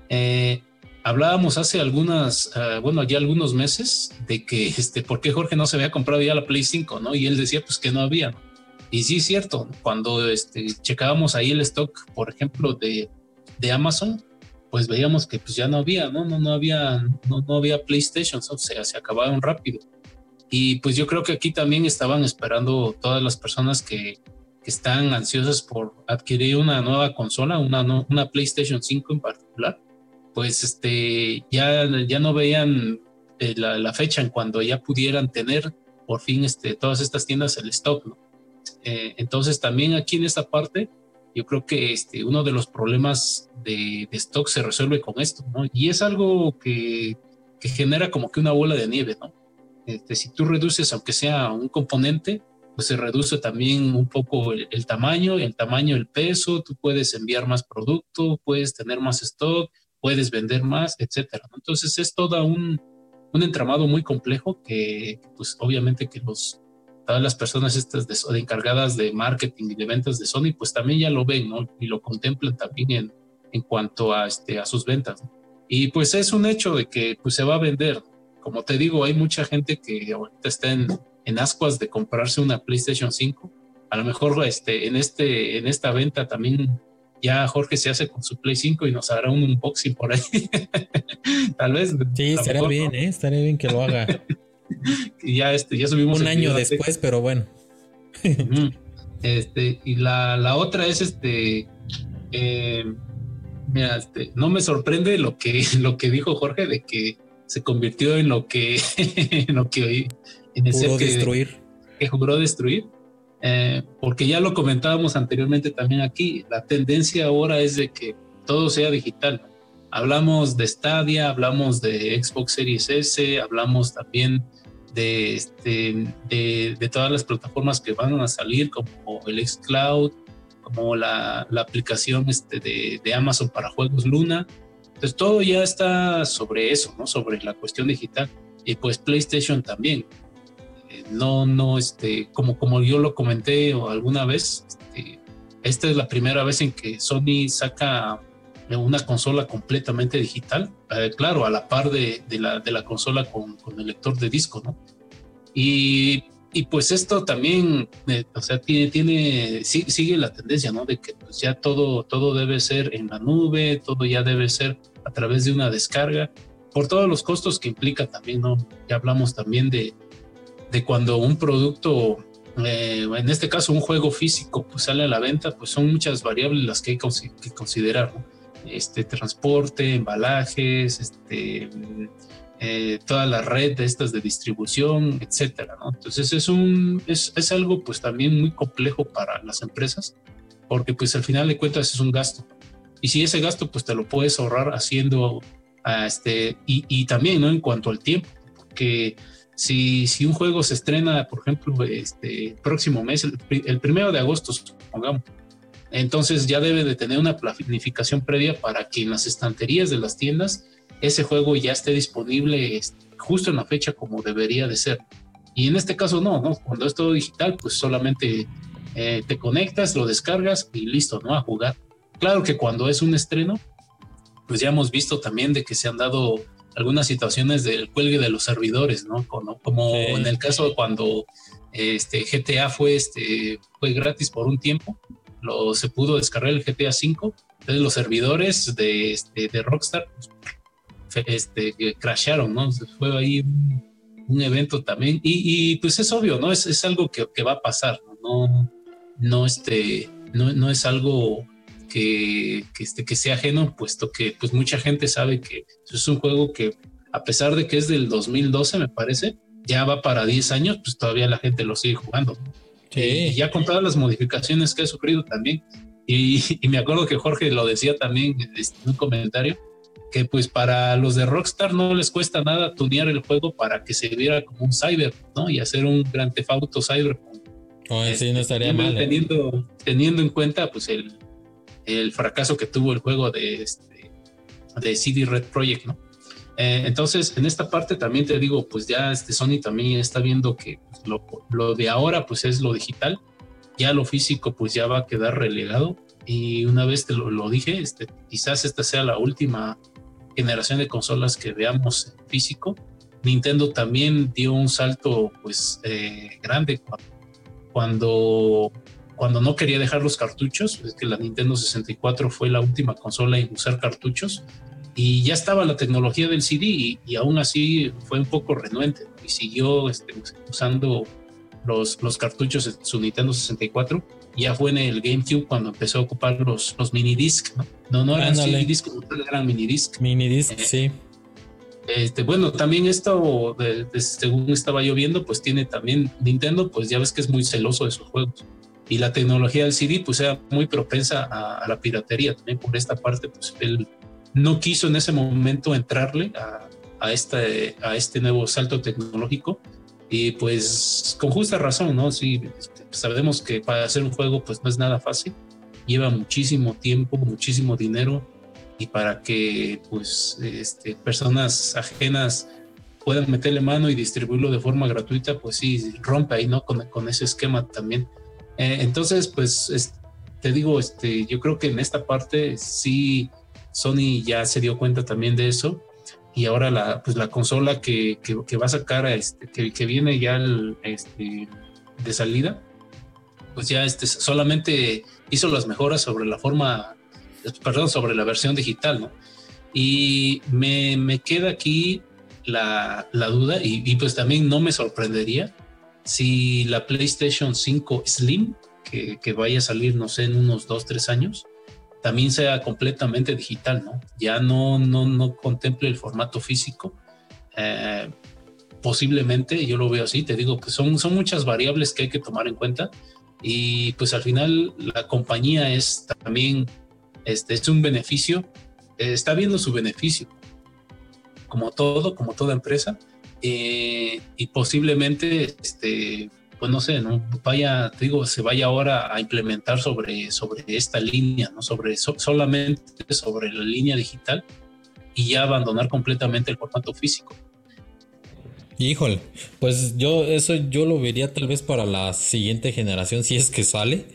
Eh, hablábamos hace algunas, uh, bueno, ya algunos meses de que, este, ¿por qué Jorge no se había comprado ya la Play 5, no? Y él decía, pues que no había. Y sí, es cierto, cuando este, checábamos ahí el stock, por ejemplo, de, de Amazon, pues veíamos que pues ya no había, ¿no? No, no había, no, no había PlayStation, o sea, se acabaron rápido. Y pues yo creo que aquí también estaban esperando todas las personas que, que están ansiosas por adquirir una nueva consola, una, una PlayStation 5 en particular, pues este, ya, ya no veían eh, la, fecha en cuando ya pudieran tener por fin este, todas estas tiendas el stock. Eh, entonces también aquí en esta parte, yo creo que este, uno de los problemas de, de, stock se resuelve con esto. Y es algo que, que genera como que una bola de nieve, ¿no? Este, si tú reduces, aunque sea un componente, pues se reduce también un poco el, el, tamaño, el tamaño, el peso, tú puedes enviar más producto, puedes tener más stock, puedes vender más, etcétera. Entonces es todo un, un entramado muy complejo que, pues obviamente que los, todas las personas estas de, encargadas de marketing y de ventas de Sony, pues también ya lo ven, ¿no? Y lo contemplan también en, en cuanto a, este, a sus ventas. ¿no? Y pues es un hecho de que pues se va a vender, como te digo, hay mucha gente que ahorita está en, en ascuas de comprarse una PlayStation 5. A lo mejor este, en, este, en esta venta también ya Jorge se hace con su Play 5 y nos hará un unboxing por ahí. [laughs] Tal vez. Sí, estaría bien, ¿eh? Estaría bien que lo haga. [laughs] y ya, este, ya subimos. Un año después, pero bueno. este, y la, la, otra es este. Eh, mira, este, no me sorprende lo que, [laughs] lo que dijo Jorge de que se convirtió en lo que, en lo que en ese juró que, destruir. que juró destruir. Eh, porque ya lo comentábamos anteriormente también aquí, la tendencia ahora es de que todo sea digital. Hablamos de Stadia, hablamos de Xbox Series S, hablamos también de, este, de, de todas las plataformas que van a salir, como el xCloud, como la, la aplicación este de, de Amazon para juegos Luna. Entonces todo ya está sobre eso, ¿no? Sobre la cuestión digital. Y pues PlayStation también. No, no, este, como, como yo lo comenté alguna vez, este, esta es la primera vez en que Sony saca una consola completamente digital, eh, claro, a la par de, de, la, de la consola con, con, el lector de disco, ¿no? Y, y pues esto también, eh, o sea, tiene, tiene sigue la tendencia, ¿no? De que pues ya todo, todo debe ser en la nube, todo ya debe ser a través de una descarga, por todos los costos que implica también, ¿no? Ya hablamos también de, de cuando un producto, eh, en este caso un juego físico, pues sale a la venta, pues son muchas variables las que hay que considerar. Este transporte, embalajes, este, eh, toda la red de estas de distribución, etcétera. Entonces es un, es, es algo pues también muy complejo para las empresas, porque pues al final de cuentas es un gasto. Y si ese gasto pues te lo puedes ahorrar haciendo, uh, este, y, y también, ¿no? En cuanto al tiempo, porque si, un juego se estrena, por ejemplo, este próximo mes, el, el primero de agosto, supongamos, entonces ya debe de tener una planificación previa para que en las estanterías de las tiendas ese juego ya esté disponible este, justo en la fecha como debería de ser. Y en este caso no, ¿no? Cuando es todo digital, pues solamente eh, te conectas, lo descargas y listo, ¿no? A jugar. Claro que cuando es un estreno, pues ya hemos visto también de que se han dado algunas situaciones del cuelgue de los servidores, ¿no? Como, como sí. en el caso de cuando este, GTA fue, este, fue gratis por un tiempo, lo, se pudo descargar el GTA V, entonces los servidores de, este, de Rockstar pues, este, crasharon, ¿no? Fue ahí un, evento también, y, y, pues es obvio, ¿no? Es, es algo que, que, va a pasar, ¿no? No, este, no, no es algo que, este, que sea ajeno, puesto que pues mucha gente sabe que es un juego que a pesar de que es del 2012 me parece, ya va para 10 años, pues todavía la gente lo sigue jugando. Y ya con todas las modificaciones que ha sufrido también. Y, [laughs] me acuerdo que Jorge lo decía también este, en un comentario, que pues para los de Rockstar no les cuesta nada tunear el juego para que se viera como un cyber, ¿no? Y hacer un gran tefauto cyber. Oh, sí, no estaría mal. ¿eh? Teniendo, teniendo en cuenta pues el, el fracaso que tuvo el juego de, este, de CD Red Project, ¿no? Eh, entonces, en esta parte también te digo, pues ya este Sony también está viendo que lo, lo, de ahora pues es lo digital, ya lo físico pues ya va a quedar relegado y una vez te lo, lo dije, este, quizás esta sea la última generación de consolas que veamos en físico. Nintendo también dio un salto pues eh, grande cuando cuando no quería dejar los cartuchos, es que la Nintendo 64 fue la última consola en usar cartuchos y ya estaba la tecnología del CD y, aún así fue un poco renuente y siguió este, usando los, los cartuchos de su Nintendo 64. Ya fue en el GameCube cuando empezó a ocupar los, los mini disc, ¿no? No, no eran CD disc, eran mini disc. Mini disc, eh, sí. Este, bueno, también esto, según estaba yo viendo, pues tiene también Nintendo, pues ya ves que es muy celoso de sus juegos. Y la tecnología del CD, pues era muy propensa a, a la piratería también por esta parte, pues él no quiso en ese momento entrarle a, este, a este nuevo salto tecnológico y pues con justa razón, ¿no? Sí, sabemos que para hacer un juego pues no es nada fácil, lleva muchísimo tiempo, muchísimo dinero y para que pues este, personas ajenas puedan meterle mano y distribuirlo de forma gratuita, pues sí, rompe ahí, ¿no? Con, con ese esquema también. Eh, entonces, pues te digo, este, yo creo que en esta parte sí Sony ya se dio cuenta también de eso y ahora la, pues la consola que, que, va a sacar, este, que, que viene ya este, de salida, pues ya este, solamente hizo las mejoras sobre la forma, perdón, sobre la versión digital, ¿no? Y me, me queda aquí la, la duda y, pues también no me sorprendería si la PlayStation 5 Slim, que, que vaya a salir, no sé, en unos 2, 3 años, también sea completamente digital, ¿no? Ya no, no, no contemple el formato físico. Eh, posiblemente, yo lo veo así, te digo que son, son muchas variables que hay que tomar en cuenta y pues al final la compañía es también, este, es un beneficio, eh, está viendo su beneficio, como todo, como toda empresa, eh, y posiblemente este, pues no sé, ¿no? Vaya, digo, se vaya ahora a implementar sobre, sobre esta línea, ¿no? Sobre solamente sobre la línea digital y ya abandonar completamente el formato físico. Híjole, pues yo eso yo lo vería tal vez para la siguiente generación, si es que sale,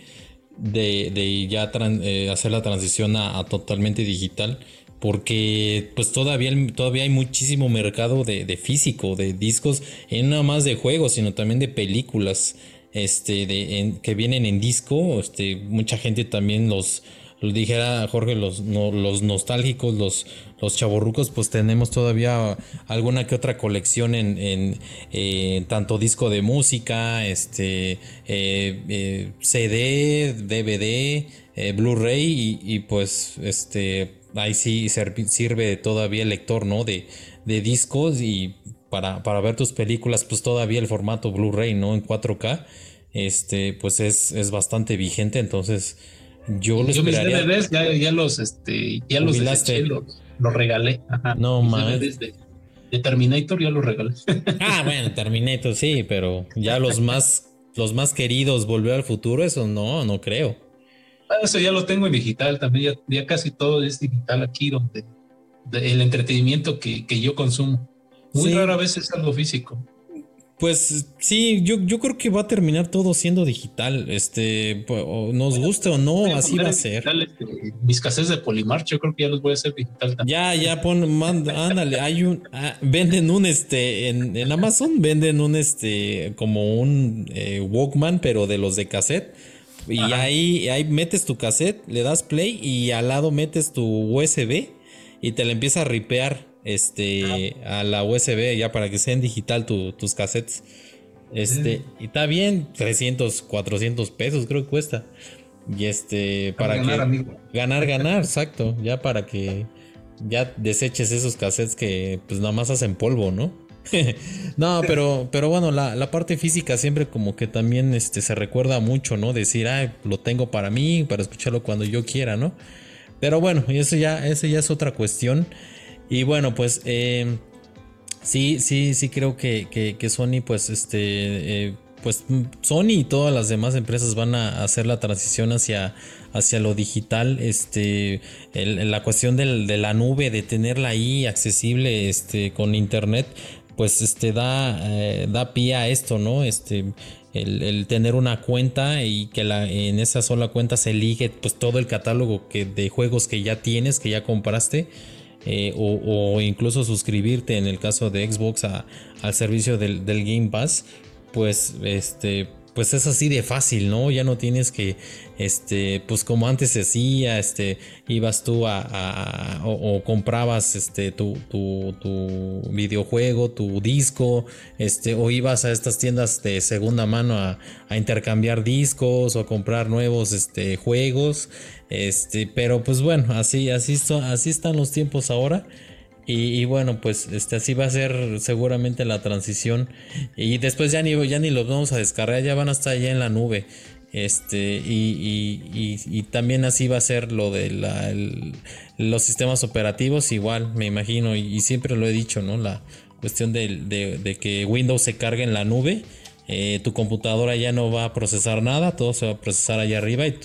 de, ya eh, hacer la transición a totalmente digital porque pues todavía, todavía hay muchísimo mercado de, físico, de discos, y nada más de juegos, sino también de películas este, de, que vienen en disco. Este, mucha gente también los, lo dijera Jorge, los, los nostálgicos, los, los chavorrucos, pues tenemos todavía alguna que otra colección en, en eh, tanto disco de música, este, eh, eh, CD, DVD, Blu-ray y, pues este ahí sí sirve todavía el lector, ¿no? De, de discos y para, para, ver tus películas, pues todavía el formato Blu-ray, ¿no? En 4K, este, pues es, es bastante vigente, entonces yo los esperaría. Mis DVDs ya, los, este, ya los, los, regalé. No más. De, de, Terminator ya los regalé. [laughs] Ah, bueno, Terminator sí, pero ya los más, los más queridos, Volver al Futuro, eso no, no creo. Eso ya lo tengo en digital también, ya, casi todo es digital aquí, donde el entretenimiento que, yo consumo. Muy rara vez es algo físico. Pues sí, yo, yo creo que va a terminar todo siendo digital. Este, nos guste o no, así va a ser. Este, mis cassettes de Polimar, yo creo que ya los voy a hacer digital también. Ya, ya pon, manda, ándale, hay un, ah, venden un este, en, Amazon venden un este, como un eh, Walkman, pero de los de cassette y ahí, ahí metes tu cassette, le das play y al lado metes tu USB y te la empieza a ripear este, a la USB ya para que sea en digital tus cassettes. Este, y está bien, 300, 400 pesos creo que cuesta. Y este, para ganar, que... Ganar, [laughs] ganar, exacto. Ya para que ya deseches esos cassettes que pues nada más hacen polvo, ¿no? [laughs] no, pero, pero bueno, la, parte física siempre como que también este, se recuerda mucho, ¿no? Decir, ah, lo tengo para mí, para escucharlo cuando yo quiera, ¿no? Pero bueno, eso ya, eso ya es otra cuestión. Y bueno, pues eh, sí, sí, sí creo que, que, Sony, pues, este, eh, pues Sony y todas las demás empresas van a hacer la transición hacia, hacia lo digital. Este, la cuestión de la nube, de tenerla ahí accesible, este, con internet, pues este da, eh, da pie a esto, ¿no? Este, el, tener una cuenta y que en esa sola cuenta se ligue pues todo el catálogo que, de juegos que ya tienes, que ya compraste. Eh, o, incluso suscribirte en el caso de Xbox al servicio del, del Game Pass, pues este pues es así de fácil, ¿no? Ya no tienes que, este, pues como antes se hacía, este, ibas tú a, o, comprabas, este, tu, tu, tu, videojuego, tu disco, este, o ibas a estas tiendas de segunda mano a, a intercambiar discos o a comprar nuevos, este, juegos, este, pero pues bueno, así, así, así están los tiempos ahora. Y, bueno, pues este, así va a ser seguramente la transición. Y después ya ni, ya ni los vamos a descargar, ya van a estar allá en la nube. Este, y, también así va a ser lo de la, los sistemas operativos, igual, me imagino, y, siempre lo he dicho, ¿no? La cuestión de, que Windows se cargue en la nube. Eh, tu computadora ya no va a procesar nada, todo se va a procesar allá arriba y,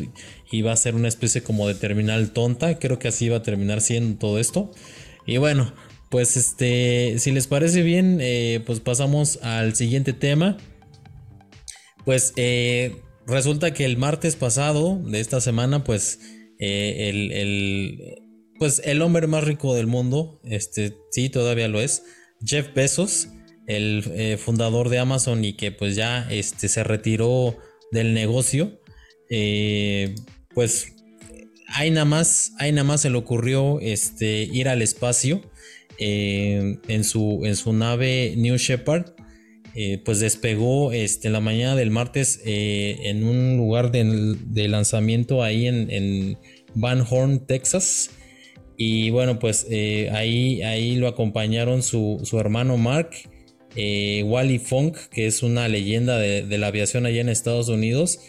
y va a ser una especie como de terminal tonta. Creo que así va a terminar siendo todo esto. Y bueno, pues este, si les parece bien, eh, pues pasamos al siguiente tema. Pues eh, resulta que el martes pasado de esta semana, pues eh, el, pues el hombre más rico del mundo, este, sí, todavía lo es, Jeff Bezos, el fundador de Amazon y que pues ya este, se retiró del negocio, pues ahí nada más, nada más se le ocurrió este, ir al espacio eh, en, su, en su nave New Shepard. Eh, pues despegó este, en la mañana del martes eh, en un lugar de, lanzamiento ahí en, Van Horn, Texas. Y bueno, pues ahí, ahí lo acompañaron su, hermano Mark, Wally Funk, que es una leyenda de, de la aviación allá en Estados Unidos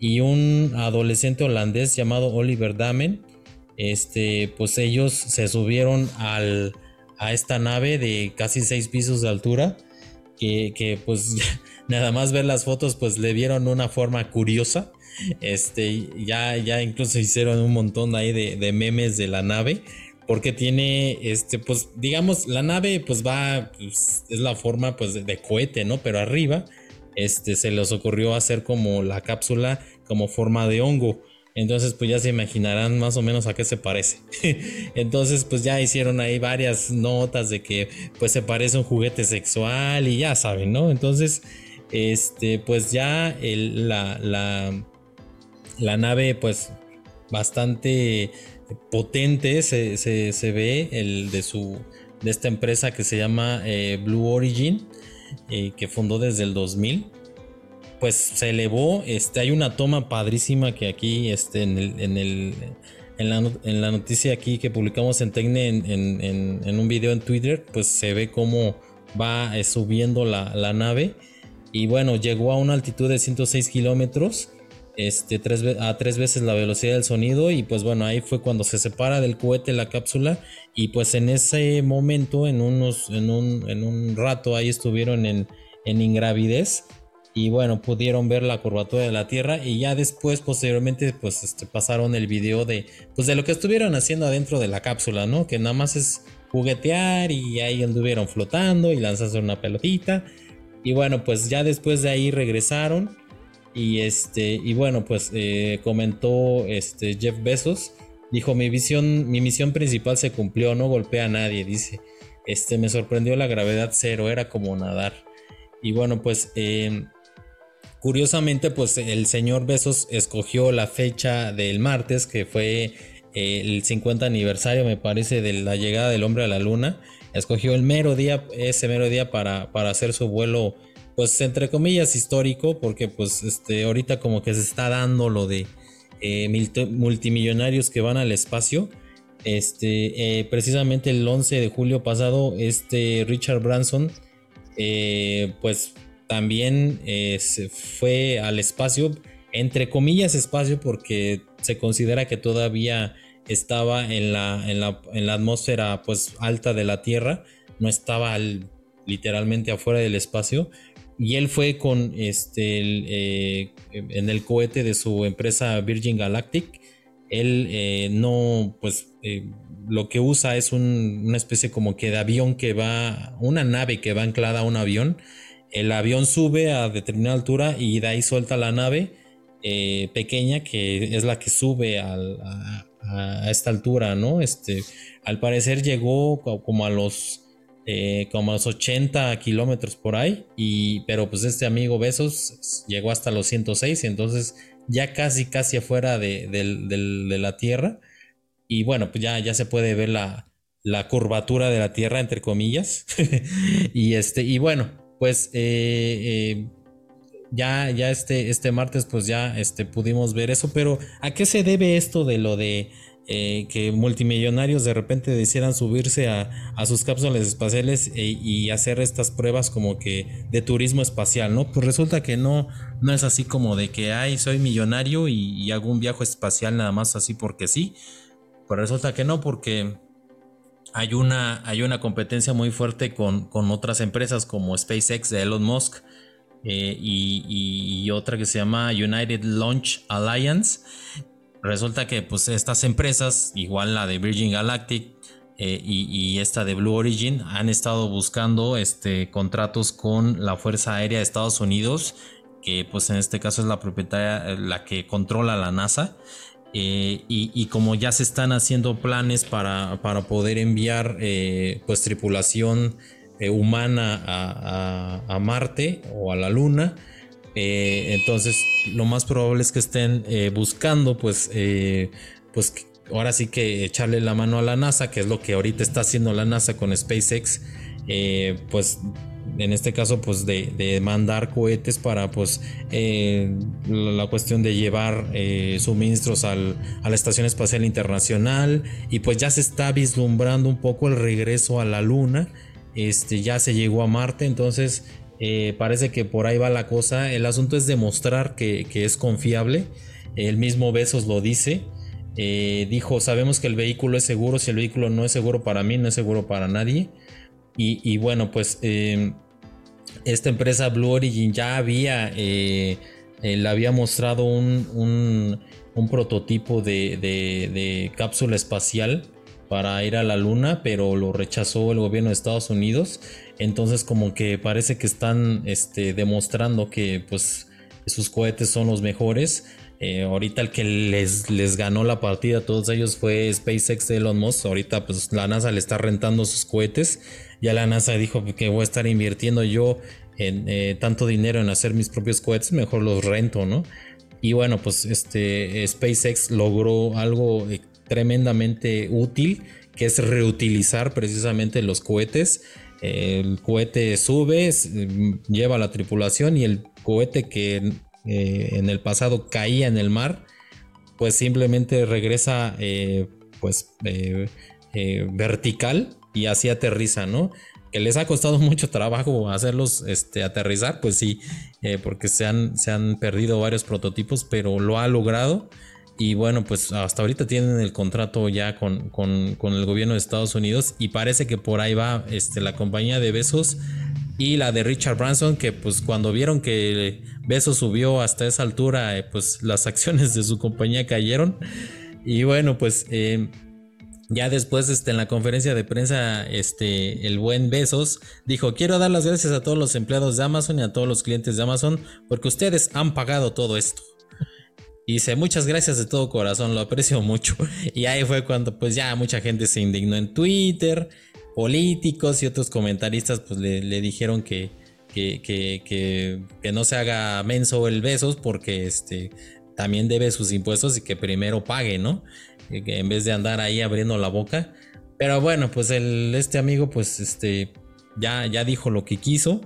y un adolescente holandés llamado Oliver Damen. Este, pues ellos se subieron al, a esta nave de casi seis pisos de altura. Que, pues [laughs] nada más ver las fotos pues le vieron una forma curiosa. Este, ya, ya incluso hicieron un montón ahí de, memes de la nave. Porque tiene, este, pues digamos, la nave pues va, pues, es la forma pues de cohete, ¿no? Pero arriba este, se les ocurrió hacer como la cápsula como forma de hongo. Entonces, pues ya se imaginarán más o menos a qué se parece. [laughs] Entonces, pues ya hicieron ahí varias notas de que pues se parece un juguete sexual y ya saben, ¿no? Entonces, este, pues ya la, la, nave, pues bastante potente se, ve el de su de esta empresa que se llama eh, Blue Origin eh, que fundó desde el 2000, pues se elevó. Este, hay una toma padrísima que aquí este, en, el, en, la, en la noticia aquí que publicamos en Tecne en, un video en Twitter, pues se ve cómo va eh, subiendo la, la, nave. Y bueno, llegó a una altitud de 106 kilómetros este, tres, a tres veces la velocidad del sonido y pues bueno, ahí fue cuando se separa del cohete la cápsula y pues en ese momento, en, unos, en, un, en un rato ahí estuvieron en, en ingravidez y bueno, pudieron ver la curvatura de la Tierra y ya después, posteriormente, pues este, pasaron el video de, pues de lo que estuvieron haciendo adentro de la cápsula, ¿no? Que nada más es juguetear y ahí anduvieron flotando y lanzarse una pelotita. Y bueno, pues ya después de ahí regresaron y este, y bueno, pues eh, comentó este Jeff Bezos, dijo mi visión, mi misión principal se cumplió, no golpea a nadie, dice. Este, me sorprendió la gravedad cero, era como nadar. Y bueno, pues em, curiosamente, pues el señor Bezos escogió la fecha del martes, que fue eh, el 50 aniversario, me parece, de la llegada del hombre a la luna. Escogió el mero día, ese mero día para, para hacer su vuelo pues entre comillas histórico, porque pues este ahorita como que se está dando lo de eh, multimillonarios que van al espacio. Este, precisamente el 11 de julio pasado, este Richard Branson, pues también fue al espacio, entre comillas espacio, porque se considera que todavía estaba en la, en la, atmósfera pues alta de la Tierra, no estaba literalmente afuera del espacio. Y él fue con este eh, en el cohete de su empresa Virgin Galactic. Él eh, no, pues eh, lo que usa es una especie como que de avión que va, una nave que va anclada a un avión. El avión sube a determinada altura y de ahí suelta la nave pequeña que es la que sube a, a, esta altura, ¿no? Este, al parecer llegó como a los eh, como a los 80 kilómetros por ahí, y, pero pues este amigo Besos llegó hasta los 106, entonces ya casi, casi afuera de, la Tierra, y bueno, pues ya, ya se puede ver la, curvatura de la Tierra, entre comillas, [laughs] y este, y bueno, pues eh, eh, ya, ya este, este martes pues ya este, pudimos ver eso, pero ¿a qué se debe esto de lo de eh, que multimillonarios de repente decidieran subirse a, sus cápsulas espaciales e, y hacer estas pruebas como que de turismo espacial, ¿no? Pues resulta que no, no es así como de que, ay, soy millonario y, hago un viaje espacial nada más así porque sí. Pues resulta que no, porque hay una, hay una competencia muy fuerte con, con otras empresas como SpaceX de Elon Musk eh, y, otra que se llama United Launch Alliance. Resulta que pues estas empresas, igual la de Virgin Galactic eh, y, esta de Blue Origin, han estado buscando este, contratos con la Fuerza Aérea de Estados Unidos, que pues en este caso es la propietaria, la que controla la NASA. Eh, y, como ya se están haciendo planes para, para poder enviar pues tripulación eh, humana a, Marte o a la Luna. Eh, entonces, lo más probable es que estén eh, buscando, pues, pues ahora sí que echarle la mano a la NASA, que es lo que ahorita está haciendo la NASA con SpaceX, pues en este caso pues de, mandar cohetes para pues la, cuestión de llevar suministros a la Estación Espacial Internacional. Y pues ya se está vislumbrando un poco el regreso a la Luna. Este, ya se llegó a Marte, entonces eh, parece que por ahí va la cosa. El asunto es demostrar que, es confiable. El mismo Besos lo dice. Eh, dijo, sabemos que el vehículo es seguro, si el vehículo no es seguro para mí, no es seguro para nadie. Y, bueno, pues em, esta empresa Blue Origin ya había, eh, le había mostrado un, prototipo de cápsula espacial para ir a la luna, pero lo rechazó el gobierno de Estados Unidos. Entonces como que parece que están este, demostrando que pues sus cohetes son los mejores. Eh, ahorita el que les, les ganó la partida a todos ellos fue SpaceX de Elon Musk. Ahorita pues la NASA le está rentando sus cohetes. Ya la NASA dijo que voy a estar invirtiendo yo en eh, tanto dinero en hacer mis propios cohetes, mejor los rento, ¿no? Y bueno, pues este SpaceX logró algo tremendamente útil, que es reutilizar precisamente los cohetes. El cohete sube, lleva la tripulación y el cohete que eh, en el pasado caía en el mar, pues simplemente regresa eh, pues eh, vertical y así aterriza, ¿no? Que les ha costado [laughs] mucho trabajo hacerlos este, aterrizar, pues sí, porque se han, se han perdido varios prototipos, pero lo ha logrado y bueno, pues hasta ahorita tienen el contrato ya con, el gobierno de Estados Unidos y parece que por ahí va este, la compañía de Besos y la de Richard Branson, que pues cuando vieron que Besos subió hasta esa altura, eh, pues las acciones de su compañía cayeron. Y bueno, pues eh, ya después este, en la conferencia de prensa, este, el buen Besos dijo, quiero dar las gracias a todos los empleados de Amazon y a todos los clientes de Amazon porque ustedes han pagado todo esto. Y dice, muchas gracias de todo corazón, lo aprecio [laughs] mucho. Y ahí fue cuando pues ya mucha gente se indignó en Twitter, políticos y otros comentaristas pues le, dijeron que, que, que, que, no se haga menso el besos porque este, también debe sus impuestos y que primero pague, ¿no? en vez de andar ahí abriendo la boca. Pero bueno, pues el, este amigo pues este, ya, ya dijo lo que quiso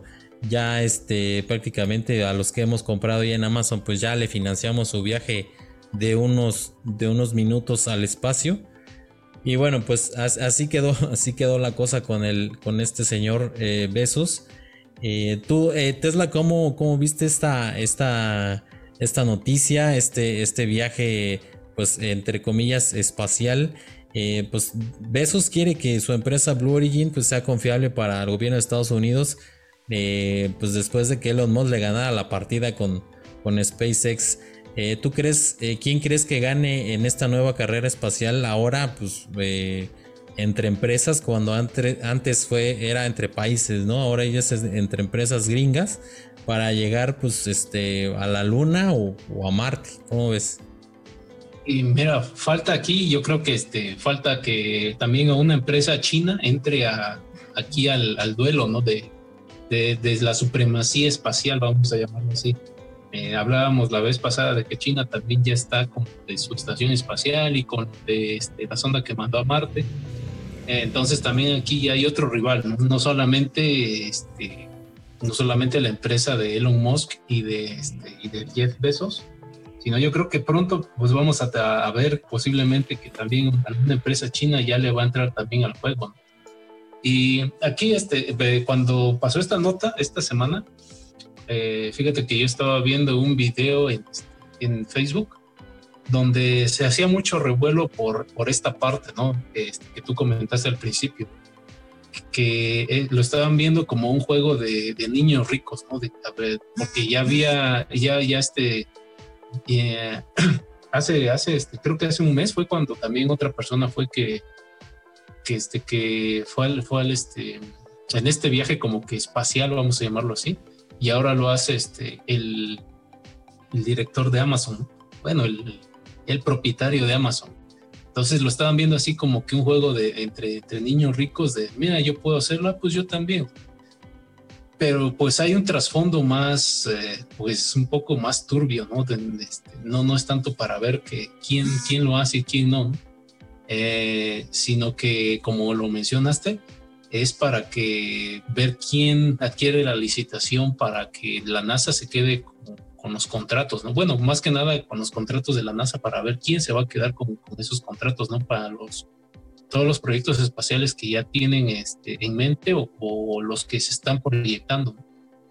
ya este prácticamente a los que hemos comprado ya en Amazon pues ya le financiamos su viaje de unos, de unos minutos al espacio. Y bueno, pues así quedó, [laughs] así quedó la cosa con, el, con este señor eh, Besos. Eh, tú, eh, Tesla, ¿cómo, ¿cómo, viste esta, esta, esta noticia, este, este viaje, pues entre comillas, espacial? pues Besos quiere que su empresa Blue Origin pues, sea confiable para el gobierno de Estados Unidos, pues después de que Elon Musk le ganara la partida con, con SpaceX. Eh, ¿Tú crees, eh, quién crees que gane en esta nueva carrera espacial ahora, pues, eh, entre empresas, cuando antes fue, era entre países, ¿no? Ahora ya es entre empresas gringas para llegar, pues, este, a la Luna o, a Marte. ¿Cómo ves? Y mira, falta aquí, yo creo que este, falta que también una empresa china entre a, aquí al, duelo, ¿no? De, la supremacía espacial, vamos a llamarlo así. Eh, hablábamos la vez pasada de que China también ya está con su estación espacial y con este, la sonda que mandó a Marte. Eh, entonces también aquí hay otro rival, no, solamente este, no solamente la empresa de Elon Musk y de, este, y de Jeff Bezos, sino yo creo que pronto pues vamos a, ver posiblemente que también alguna empresa china ya le va a entrar también al juego. Y aquí este, cuando pasó esta nota esta semana, eh, fíjate que yo estaba viendo un video en, Facebook donde se hacía mucho revuelo por, por esta parte, ¿no? Este, que tú comentaste al principio, que eh, lo estaban viendo como un juego de, niños ricos, ¿no? porque ya había, ya, ya este, eh, [clears throat] hace, hace, este, creo que hace un mes fue cuando también otra persona fue que, que este, que fue al, fue al, este, en este viaje como que espacial, vamos a llamarlo así, y ahora lo hace este, el, director de Amazon, bueno, el, propietario de Amazon. Entonces lo estaban viendo así como que un juego de entre, niños ricos de, mira, yo puedo hacerlo, ah, pues yo también. Pero pues hay un trasfondo más, eh, pues un poco más turbio, ¿no? Este, no, no es tanto para ver que quién, quién lo hace y quién no, eh, sino que como lo mencionaste, es para que ver quién adquiere la licitación para que la NASA se quede con, los contratos, ¿no? Bueno, más que nada con los contratos de la NASA para ver quién se va a quedar con, esos contratos, ¿no? Para los todos los proyectos espaciales que ya tienen este, en mente o, los que se están proyectando.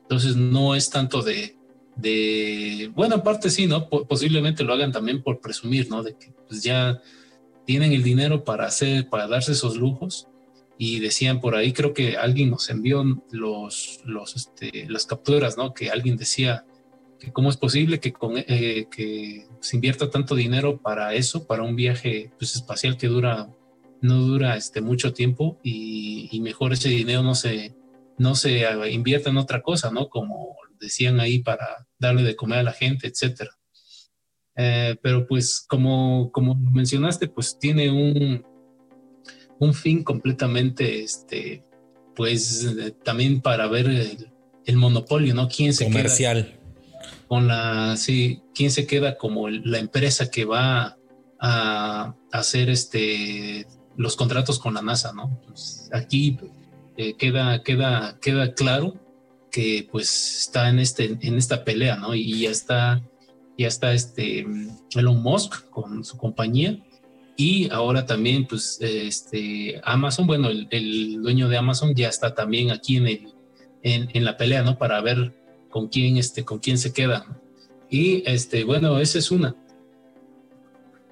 Entonces no es tanto de, de bueno, aparte sí, ¿no? posiblemente lo hagan también por presumir, ¿no? De que pues ya tienen el dinero para hacer, para darse esos lujos y decían por ahí, creo que alguien nos envió los, los, este, las capturas, ¿no? Que alguien decía que cómo es posible que, con, eh, que se invierta tanto dinero para eso, para un viaje pues, espacial que dura, no dura este, mucho tiempo y, mejor ese dinero no se, no se invierta en otra cosa, ¿no? Como decían ahí para darle de comer a la gente, etcétera. Eh, pero pues como, como mencionaste, pues tiene un, un fin completamente, este, pues eh, también para ver el, monopolio, ¿no? ¿Quién se Comercial. con la, sí, quién se queda como la empresa que va a, hacer este, los contratos con la NASA, ¿no? Pues, aquí eh, queda, queda, queda claro que pues está en, este, en esta pelea, ¿no? Y ya está, ya está este Elon Musk con su compañía y ahora también, pues, este, Amazon, bueno, el, dueño de Amazon ya está también aquí en, el, en, la pelea, ¿no? Para ver con quién, este, con quién se queda. Y, este, bueno, esa es una.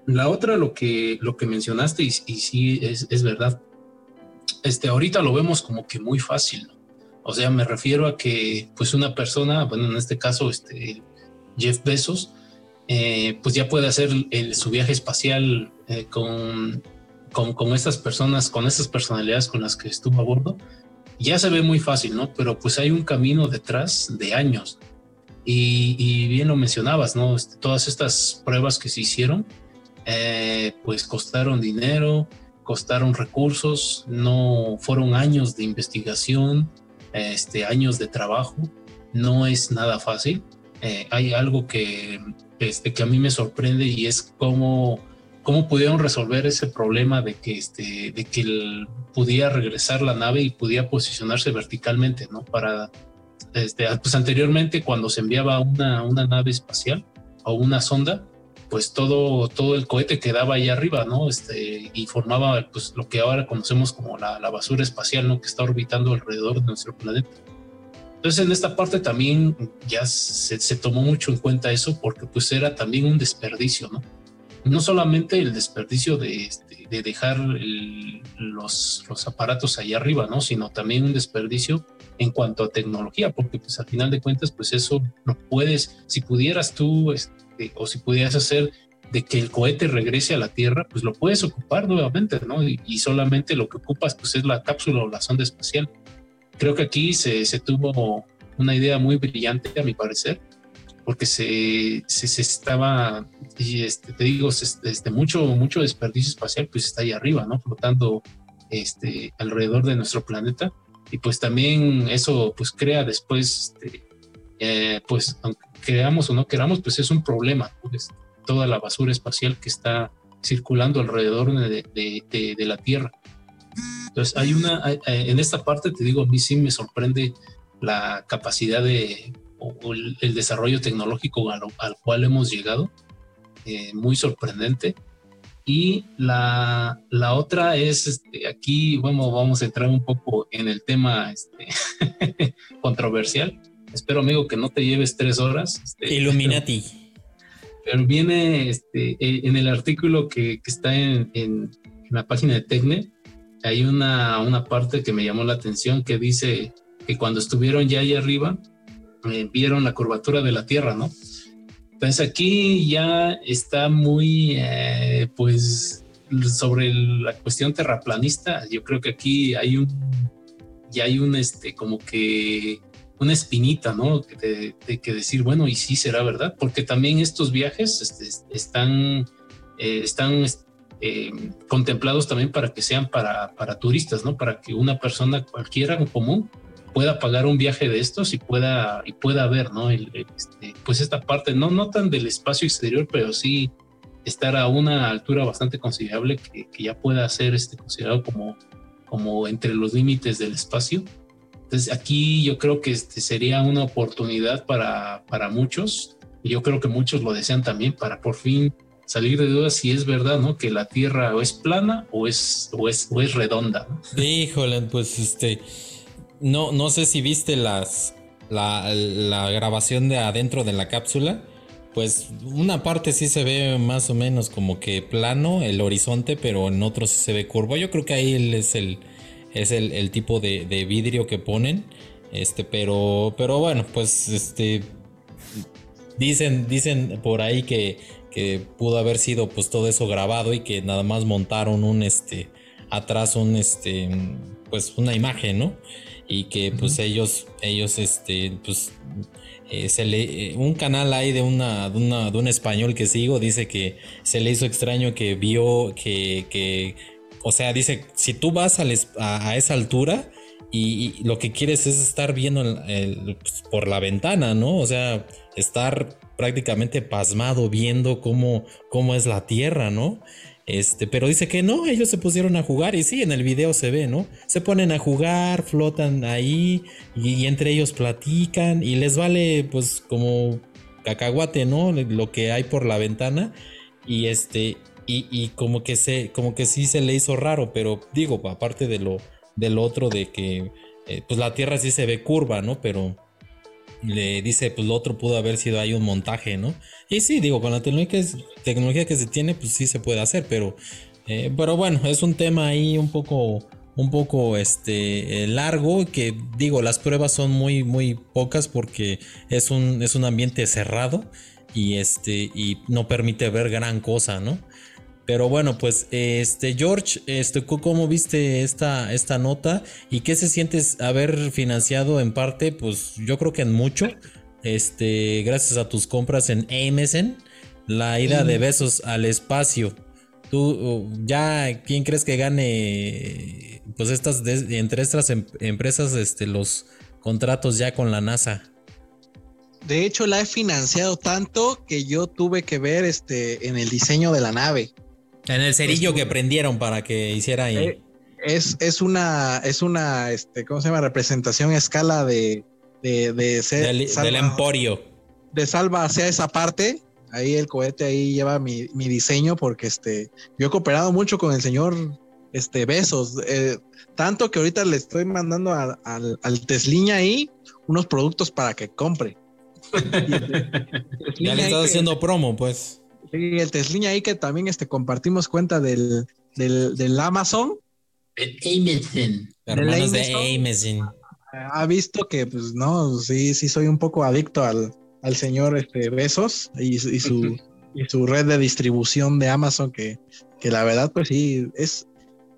La otra, lo que, lo que mencionaste, y, y sí es, es, verdad, este, ahorita lo vemos como que muy fácil, ¿no? O sea, me refiero a que, pues, una persona, bueno, en este caso, este, Jeff Bezos, eh, pues ya puede hacer su viaje espacial eh, con, con, estas personas, con estas personalidades con las que estuvo a bordo. Ya se ve muy fácil, ¿no? Pero pues hay un camino detrás de años. Y, bien lo mencionabas, ¿no? Este, todas estas pruebas que se hicieron, eh, pues costaron dinero, costaron recursos, no fueron años de investigación, este, años de trabajo, no es nada fácil. hay algo que este, que a mí me sorprende y es cómo, cómo pudieron resolver ese problema de que, este, de que pudiera regresar la nave y pudiera posicionarse verticalmente, ¿no? Para, este, pues anteriormente cuando se enviaba una, una nave espacial o una sonda, pues todo, todo el cohete quedaba ahí arriba, ¿no? Este, y formaba pues lo que ahora conocemos como la, la basura espacial, ¿no? Que está orbitando alrededor de nuestro planeta. Entonces en esta parte también ya se, tomó mucho en cuenta eso porque pues era también un desperdicio, ¿no? No solamente el desperdicio de, este, de dejar los, aparatos ahí arriba, ¿no? Sino también un desperdicio en cuanto a tecnología, porque pues al final de cuentas pues eso lo puedes, si pudieras tú este, o si pudieras hacer de que el cohete regrese a la Tierra, pues lo puedes ocupar nuevamente, ¿no? Y, y solamente lo que ocupas pues es la cápsula o la sonda espacial creo que aquí se, tuvo una idea muy brillante, a mi parecer, porque se, se, estaba, este, te digo, este, mucho, mucho desperdicio espacial, pues está ahí arriba, ¿no? Flotando este, alrededor de nuestro planeta. Y pues también eso pues crea después, este, eh, pues aunque creamos o no queramos, pues es un problema, toda la basura espacial que está circulando alrededor de, de, de la Tierra. Entonces, hay una, en esta parte, te digo, a mí sí me sorprende la capacidad de, o, el, desarrollo tecnológico al, cual hemos llegado, eh, muy sorprendente. Y la, la otra es, este, aquí bueno, vamos a entrar un poco en el tema este, [laughs] controversial. Espero, amigo, que no te lleves tres horas. Este, Illuminati. [laughs] Pero, viene este, eh, en el artículo que, que está en, en, la página de Tecne, hay una, una parte que me llamó la atención que dice que cuando estuvieron ya ahí arriba, eh, vieron la curvatura de la Tierra, ¿no? Entonces aquí ya está muy, eh, pues, sobre la cuestión terraplanista, yo creo que aquí hay un, ya hay un, este, como que una espinita, ¿no? De, que decir, bueno, y sí será verdad, porque también estos viajes este, están, eh, están eh, contemplados también para que sean para, para turistas, ¿no? Para que una persona cualquiera en común pueda pagar un viaje de estos y pueda, y pueda ver, ¿no? Este, pues esta parte, no, no tan del espacio exterior, pero sí estar a una altura bastante considerable que, ya pueda ser este, considerado como, como entre los límites del espacio. Entonces aquí yo creo que este sería una oportunidad para, para muchos, y yo creo que muchos lo desean también, para por fin salir de dudas si es verdad, ¿no? Que la Tierra o es plana o es, o es, o es redonda. ¿no? Híjole, pues este, no, no sé si viste las, la, la, grabación de adentro de la cápsula. Pues una parte sí se ve más o menos como que plano el horizonte, pero en otro sí se ve curvo. Yo creo que ahí es el, es el, tipo de, de, vidrio que ponen. Este, pero, pero bueno, pues este, dicen, dicen por ahí que que pudo haber sido pues todo eso grabado y que nada más montaron un este atrás un este pues una imagen, ¿no? Y que pues ellos ellos este pues eh, se le, eh, un canal ahí de una, de una, de un español que sigo dice que se le hizo extraño que vio que, que o sea, dice, si tú vas a, a, esa altura y, lo que quieres es estar viendo el, pues, por la ventana, ¿no? O sea, estar prácticamente pasmado viendo cómo, cómo es la Tierra, ¿no? Este, pero dice que no, ellos se pusieron a jugar y sí, en el video se ve, ¿no? Se ponen a jugar, flotan ahí y, entre ellos platican y les vale pues como cacahuate, ¿no? Lo que hay por la ventana y este y, como que se como que sí se le hizo raro, pero digo, aparte de lo del otro de que eh, pues la Tierra sí se ve curva, ¿no? Pero le dice, pues lo otro pudo haber sido ahí un montaje, ¿no? Y sí, digo, con la tecnología, que se tiene, pues sí se puede hacer, pero, eh, pero bueno, es un tema ahí un poco, un poco este, eh, largo, que digo, las pruebas son muy, muy pocas porque es un, es un ambiente cerrado y, este, y no permite ver gran cosa, ¿no? Pero bueno, pues este George, este, ¿cómo viste esta, esta nota? ¿Y qué se sientes haber financiado en parte? Pues yo creo que en mucho. Este, gracias a tus compras en Amazon, la ida de besos al espacio. Tú, ya, ¿quién crees que gane? Pues estas, entre estas em, empresas, este, los contratos ya con la NASA. De hecho, la he financiado tanto que yo tuve que ver este en el diseño de la nave. En el cerillo que prendieron para que hiciera ahí. Eh, es, es una, es una, este, ¿cómo se llama? Representación a escala de, de, de ser, del, emporio. De salva hacia esa parte. ahí el cohete ahí lleva mi, diseño porque este, yo he cooperado mucho con el señor este, Besos, eh, tanto que ahorita le estoy mandando al, al Tesliña ahí unos productos para que compre. [laughs] ya le estás haciendo promo, pues. Sí, el Tesliña ahí que también este, compartimos cuenta del, del, Amazon. El Amazon. Hermanos de Amazon. Ha visto que, pues, no, sí, sí soy un poco adicto al, al señor este, Besos y, y su, y su red de distribución de Amazon, que, que la verdad, pues sí, es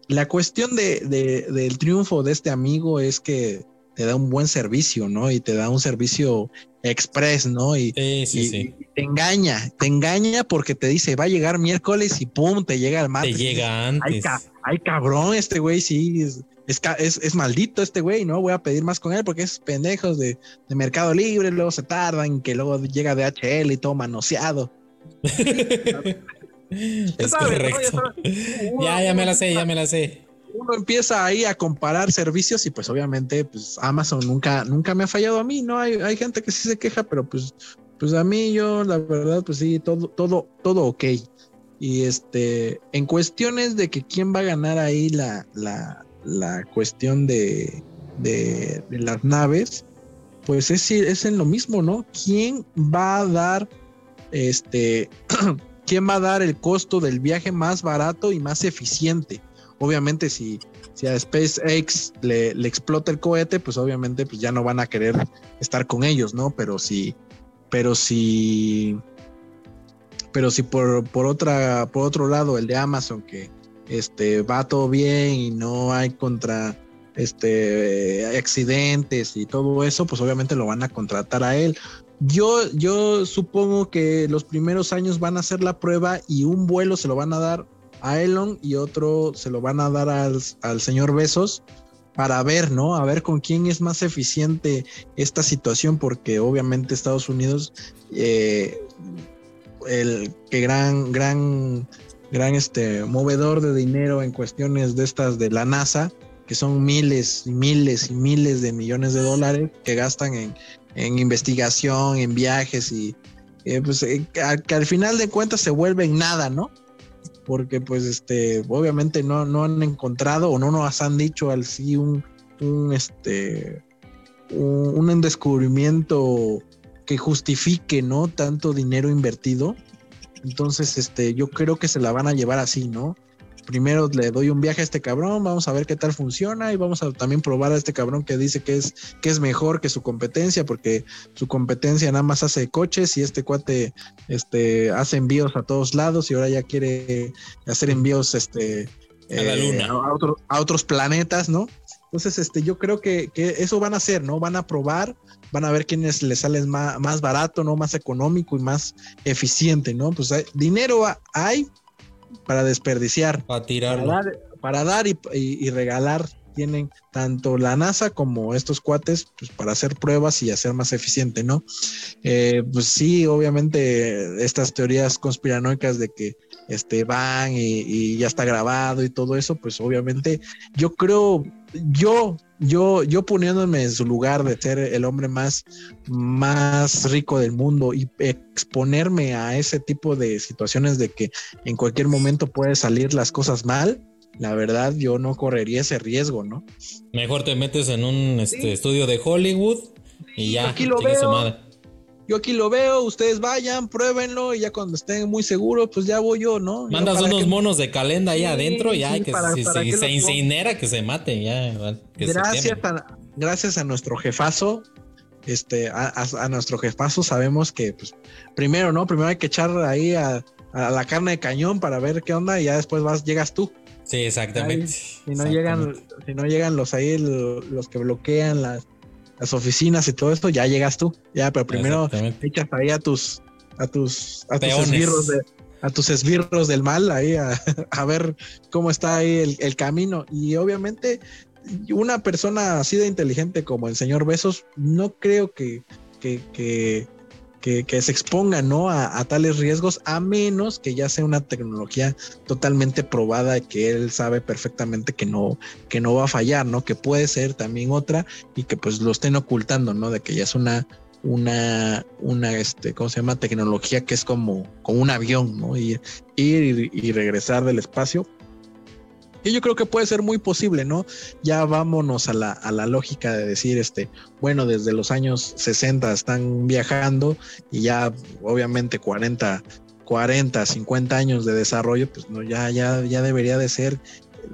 la cuestión de, de, del triunfo de este amigo es que te da un buen servicio, ¿no? Y te da un servicio express, ¿no? Y, sí, sí, sí. te engaña, te engaña porque te dice, va a llegar miércoles y pum, te llega el martes. Te llega antes. Ay, cabrón, este güey sí, es, es, es, maldito este güey, ¿no? Voy a pedir más con él porque es pendejos de, de Mercado Libre, luego se tardan, que luego llega de HL y todo manoseado. [laughs] es correcto. Ya, ya me la sé, ya me la sé uno empieza ahí a comparar servicios y pues obviamente pues Amazon nunca, nunca me ha fallado a mí, ¿no? Hay, hay gente que sí se queja, pero pues, pues a mí yo la verdad pues sí, todo, todo, todo ok. Y este, en cuestiones de que quién va a ganar ahí la, la, la cuestión de, de, las naves, pues es, es en lo mismo, ¿no? ¿Quién va a dar este, [clears throat] quién va a dar el costo del viaje más barato y más eficiente? Obviamente si, si a SpaceX le, le, explota el cohete, pues obviamente pues ya no van a querer estar con ellos, ¿no? Pero si, pero si, pero si por, por otra, por otro lado el de Amazon que este va todo bien y no hay contra este accidentes y todo eso, pues obviamente lo van a contratar a él. Yo, yo supongo que los primeros años van a hacer la prueba y un vuelo se lo van a dar a Elon y otro se lo van a dar al, señor Besos para ver, ¿no? A ver con quién es más eficiente esta situación, porque obviamente Estados Unidos, eh, el que gran, gran, gran este, movedor de dinero en cuestiones de estas de la NASA, que son miles y miles y miles de millones de dólares que gastan en, investigación, en viajes y eh, pues eh, que al final de cuentas se vuelven nada, ¿no? Porque pues este, obviamente no, no han encontrado o no nos han dicho al sí un, un este, un, un descubrimiento que justifique, ¿no? Tanto dinero invertido. Entonces, este, yo creo que se la van a llevar así, ¿no? Primero le doy un viaje a este cabrón, vamos a ver qué tal funciona y vamos a también probar a este cabrón que dice que es, que es mejor que su competencia, porque su competencia nada más hace coches y este cuate este, hace envíos a todos lados y ahora ya quiere hacer envíos este, a, la luna. Eh, a, otros planetas, ¿no? Entonces, este, yo creo que, que, eso van a hacer, ¿no? Van a probar, van a ver quiénes les sale más, más barato, ¿no? Más económico y más eficiente, ¿no? Pues hay, dinero hay, para desperdiciar. Para tirar. Para dar, y, regalar. Tienen tanto la NASA como estos cuates pues, para hacer pruebas y hacer más eficiente, ¿no? Eh, pues sí, obviamente estas teorías conspiranoicas de que este, van y, ya está grabado y todo eso, pues obviamente yo creo, yo, yo, yo poniéndome en su lugar de ser el hombre más, más rico del mundo y exponerme a ese tipo de situaciones de que en cualquier momento puede salir las cosas mal, la verdad yo no correría ese riesgo, ¿no? Mejor te metes en un este, estudio de Hollywood y ya. Aquí lo veo yo aquí lo veo, ustedes vayan, pruébenlo y ya cuando estén muy seguros, pues ya voy yo, ¿no? Mandas unos monos de calenda ahí adentro, ya, que si, se incinera, que se mate, ya. gracias, a, gracias a nuestro jefazo, este, a, nuestro jefazo sabemos que, pues, primero, ¿no? Primero hay que echar ahí a, la carne de cañón para ver qué onda y ya después vas, llegas tú. Sí, exactamente. si no llegan, si no llegan los ahí, los que bloquean las las oficinas y todo esto, ya llegas tú. Ya, pero primero echas ahí a tus, a tus, a tus esbirros de, a tus esbirros del mal ahí a, [laughs] a ver cómo está ahí el, camino. Y obviamente, una persona así de inteligente como el señor Besos, no creo que, que, que que, se exponga ¿no? A, tales riesgos, a menos que ya sea una tecnología totalmente probada que él sabe perfectamente que no, que no va a fallar, ¿no? Que puede ser también otra y que pues lo estén ocultando, ¿no? De que ya es una, una, una, este, ¿cómo se llama? Tecnología que es como, como un avión, ¿no? Y, ir y, regresar del espacio. Y yo creo que puede ser muy posible, ¿no? Ya vámonos a la, a la lógica de decir, este, bueno, desde los años 60 están viajando y ya obviamente 40, 40, 50 años de desarrollo, pues no, ya, ya, ya debería de ser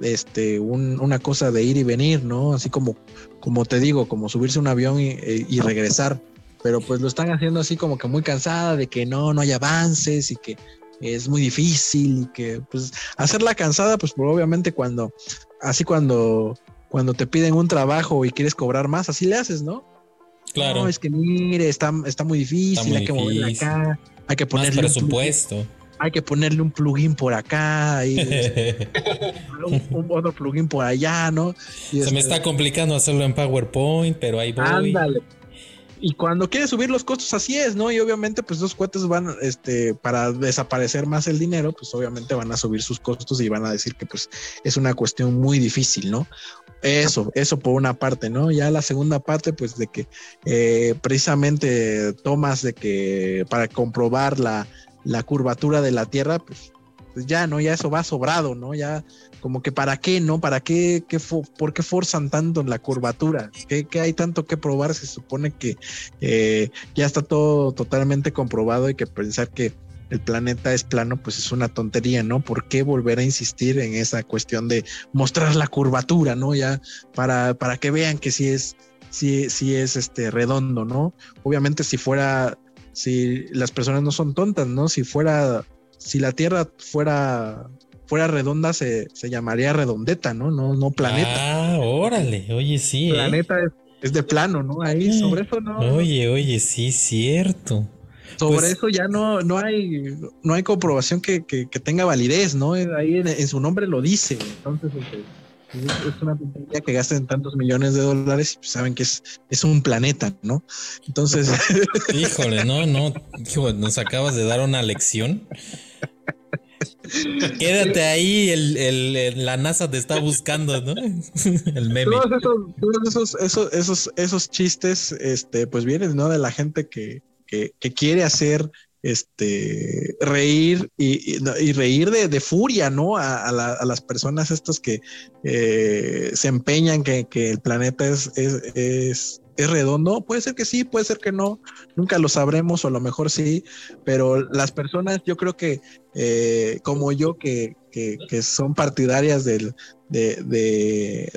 este, una cosa de ir y venir, ¿no? Así como, como te digo, como subirse un avión y, y regresar pero pues lo están haciendo así como que muy cansada de que no, no hay avances y que es muy difícil y que pues hacerla cansada, pues obviamente cuando, así cuando, cuando te piden un trabajo y quieres cobrar más, así le haces, ¿no? Claro. No, es que mire, está, está muy difícil, hay que moverle acá, hay que ponerle presupuesto. hay que ponerle un plugin por acá y [laughs] un, otro plugin por allá, ¿no? Se me este está complicando hacerlo en PowerPoint, pero ahí voy. Ándale, y cuando quieres subir los costos, así es, ¿no? Y obviamente, pues los cuates van, este, para desaparecer más el dinero, pues obviamente van a subir sus costos y van a decir que pues es una cuestión muy difícil, ¿no? Eso, eso por una parte, ¿no? Ya la segunda parte, pues de que eh, precisamente tomas de que para comprobar la, la curvatura de la Tierra, pues pues ya, ¿no? Ya eso va sobrado, ¿no? Ya como que para qué, ¿no? ¿Para qué, qué por qué forzan tanto la curvatura? ¿Qué, hay tanto que probar? Se supone que eh, ya está todo totalmente comprobado y que pensar que el planeta es plano, pues es una tontería, ¿no? ¿Por qué volver a insistir en esa cuestión de mostrar la curvatura, ¿no? Ya para, para que vean que sí es, sí, sí es este redondo, ¿no? Obviamente si fuera, si las personas no son tontas, ¿no? Si fuera si la Tierra fuera fuera redonda se, llamaría redondeta, ¿no? No, no planeta. Ah, órale, oye, sí. ¿eh? Planeta es, de plano, ¿no? Ahí eh, sobre eso no. Oye, oye, sí, cierto. Sobre pues eso ya no, no hay, no hay comprobación que, tenga validez, ¿no? Ahí en, su nombre lo dice. Entonces, este, es una tontería que gasten tantos millones de dólares y pues saben que es, es un planeta, ¿no? Entonces. [laughs] Híjole, no, no, nos acabas de dar una lección. Quédate ahí, el, la NASA te está buscando, ¿no? [laughs] el meme. Todos esos, esos, esos, chistes, este, pues vienen. De la gente que, quiere hacer este reír y, reír de, furia, ¿no? A, las personas estas que eh, se empeñan que, que, el planeta ¿Es redondo? Puede ser que sí, puede ser que no, nunca lo sabremos o a lo mejor sí, pero las personas yo creo que eh, como yo que, son partidarias del, de,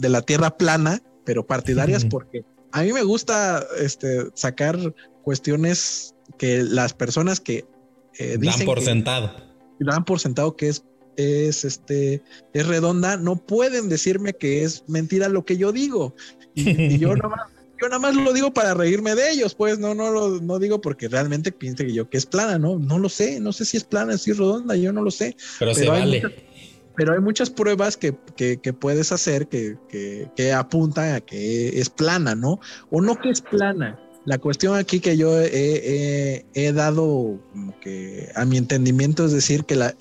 la tierra plana, pero partidarias porque a mí me gusta este, sacar cuestiones que las personas que eh, dan por sentado. Dan por sentado que es es este es redonda, no pueden decirme que es mentira lo que yo digo. Y, yo [laughs] nada más yo nada más lo digo para reírme de ellos, pues no, no lo no digo porque realmente piense que yo que es plana, no, no lo sé, no sé si es plana, si es redonda, yo no lo sé. Pero, se vale. pero hay muchas pruebas que, que, puedes hacer que, que, apuntan a que es plana, ¿no? O no que es plana, la cuestión aquí que yo he, dado como que a mi entendimiento es decir que la,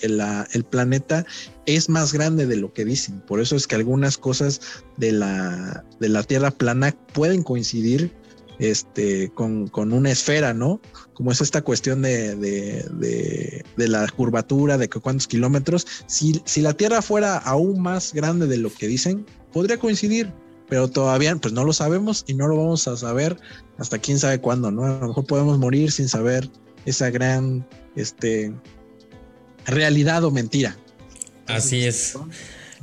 el planeta es más grande de lo que dicen. Por eso es que algunas cosas de la, de la Tierra plana pueden coincidir este, con, una esfera, ¿no? Como es esta cuestión de, de, la curvatura, de que cuántos kilómetros. Si, si la Tierra fuera aún más grande de lo que dicen, podría coincidir pero todavía pues no lo sabemos y no lo vamos a saber hasta quién sabe cuándo, ¿no? A lo mejor podemos morir sin saber esa gran este realidad o mentira. Así es.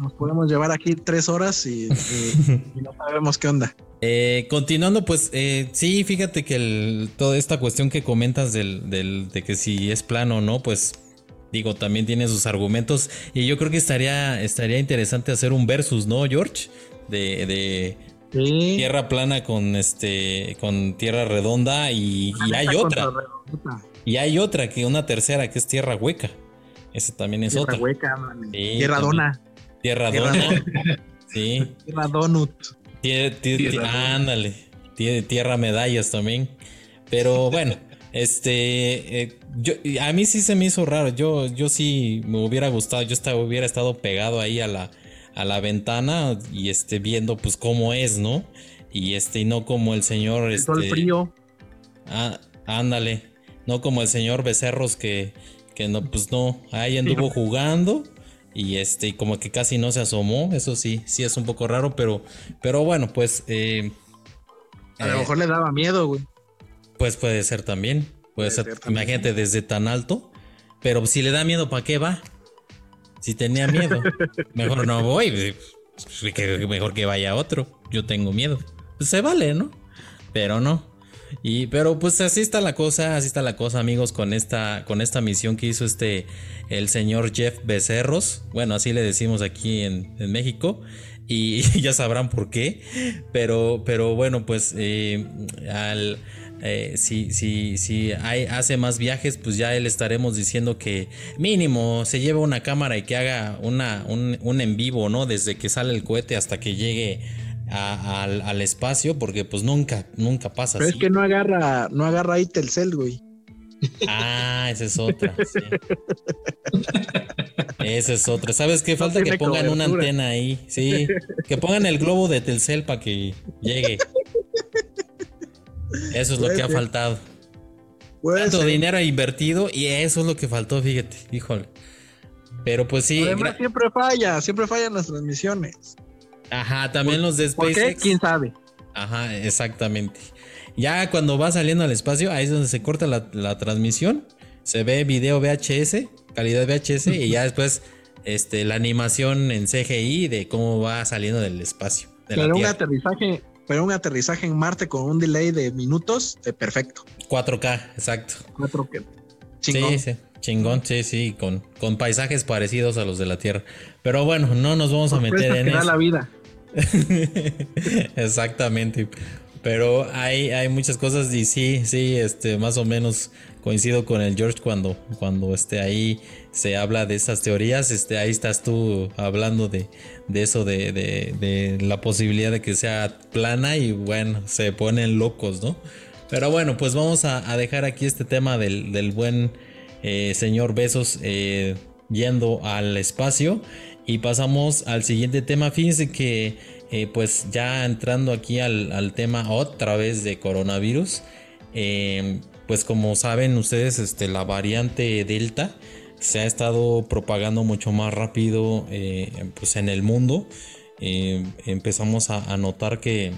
Nos podemos llevar aquí tres horas y, no sabemos qué onda. Eh, continuando, pues eh, sí, fíjate que toda esta cuestión que comentas del, del, de que si es plano o no, pues digo, también tiene sus argumentos y yo creo que estaría, estaría interesante hacer un versus, ¿no, George? De, tierra plana con este con tierra redonda y, hay otra. Y hay otra que una tercera que es tierra hueca. Esa también es tierra otra. Hueca, tierra dona. Tierra, dona. [laughs] sí. Tierra donut. ándale. Tierra medallas también. Pero [laughs] bueno, este eh, yo, a mí sí se me hizo raro. Yo, yo sí me hubiera gustado. Yo estaba, hubiera estado pegado ahí a la, a la ventana y esté viendo pues cómo es, ¿no? Y este, y no como el señor. Este, el frío. Ah, ándale. No como el señor Becerros que, que no, pues no, ahí anduvo jugando y este, como que casi no se asomó. Eso sí, sí es un poco raro, pero, pero bueno, pues. Eh, a lo mejor le daba miedo, güey. Pues puede ser también. Puede, ser, imagínate, desde tan alto. Pero si le da miedo, ¿para qué va? Si tenía miedo, [laughs] mejor no voy. Pues, mejor que vaya otro. Yo tengo miedo. Pues se vale, ¿no? Pero no. Y, pero pues así está la cosa, así está la cosa, amigos, con esta, con esta misión que hizo este el señor Jeff Becerros. Bueno, así le decimos aquí en, México. Y [laughs] ya sabrán por qué. Pero, pero bueno, pues eh, al eh, si, si, si hay, hace más viajes, pues ya le estaremos diciendo que mínimo se lleve una cámara y que haga una, un, en vivo, ¿no? Desde que sale el cohete hasta que llegue al, espacio, porque pues nunca, nunca pasa Pero es que no agarra, no agarra ahí Telcel, güey. Ah, esa es otra. Esa es otra. ¿Sabes qué? Falta que pongan una antena ahí. Sí. Que pongan el globo de Telcel para que llegue. Eso es lo que ha faltado. Tanto dinero invertido y eso es lo que faltó, fíjate, híjole. Pero pues sí. Además, siempre falla, siempre fallan las transmisiones. Ajá, también los de SpaceX. ¿Por qué? ¿Quién sabe? Ajá, exactamente. Ya cuando va saliendo al espacio, ahí es donde se corta la, transmisión. Se ve video VHS, calidad VHS, y ya después este, la animación en CGI de cómo va saliendo del espacio. Pero un aterrizaje pero un aterrizaje en Marte con un delay de minutos, eh, perfecto. 4K, exacto. 4K. Chingón. Sí, sí. Chingón, sí, sí, con, con paisajes parecidos a los de la Tierra. Pero bueno, no nos vamos a meter en eso. la vida. [laughs] Exactamente. Pero hay, hay muchas cosas y sí, sí, este, más o menos coincido con el George cuando, cuando esté ahí se habla de esas teorías, este, ahí estás tú hablando de, eso, de, la posibilidad de que sea plana y bueno, se ponen locos, ¿no? Pero bueno, pues vamos a, dejar aquí este tema del, buen eh, señor Besos eh, yendo al espacio y pasamos al siguiente tema. Fíjense que eh, pues ya entrando aquí al, tema otra vez de coronavirus, pues como saben ustedes, este, la variante Delta, se ha estado propagando mucho más rápido eh, pues en el mundo. Eh, empezamos a, notar que,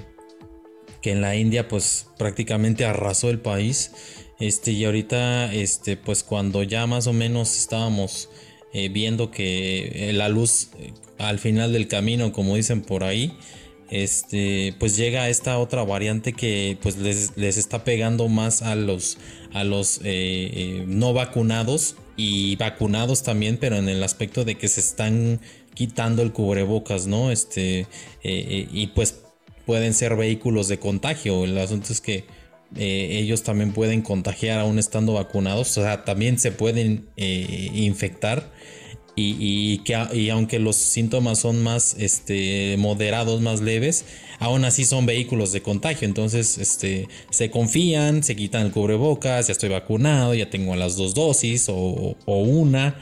que, en la India pues prácticamente arrasó el país. Este, y ahorita este, pues cuando ya más o menos estábamos eh, viendo que la luz al final del camino, como dicen por ahí, este, pues llega esta otra variante que pues les, les está pegando más a los, a los no vacunados y vacunados también, pero en el aspecto de que se están quitando el cubrebocas, ¿no? Este, eh, eh, y pues pueden ser vehículos de contagio. El asunto es que eh, ellos también pueden contagiar aún estando vacunados, o sea, también se pueden infectar. Y, que, y aunque los síntomas son más este, moderados, más leves, aún así son vehículos de contagio. Entonces, este, se confían, se quitan el cubrebocas, ya estoy vacunado, ya tengo las dos dosis o, una.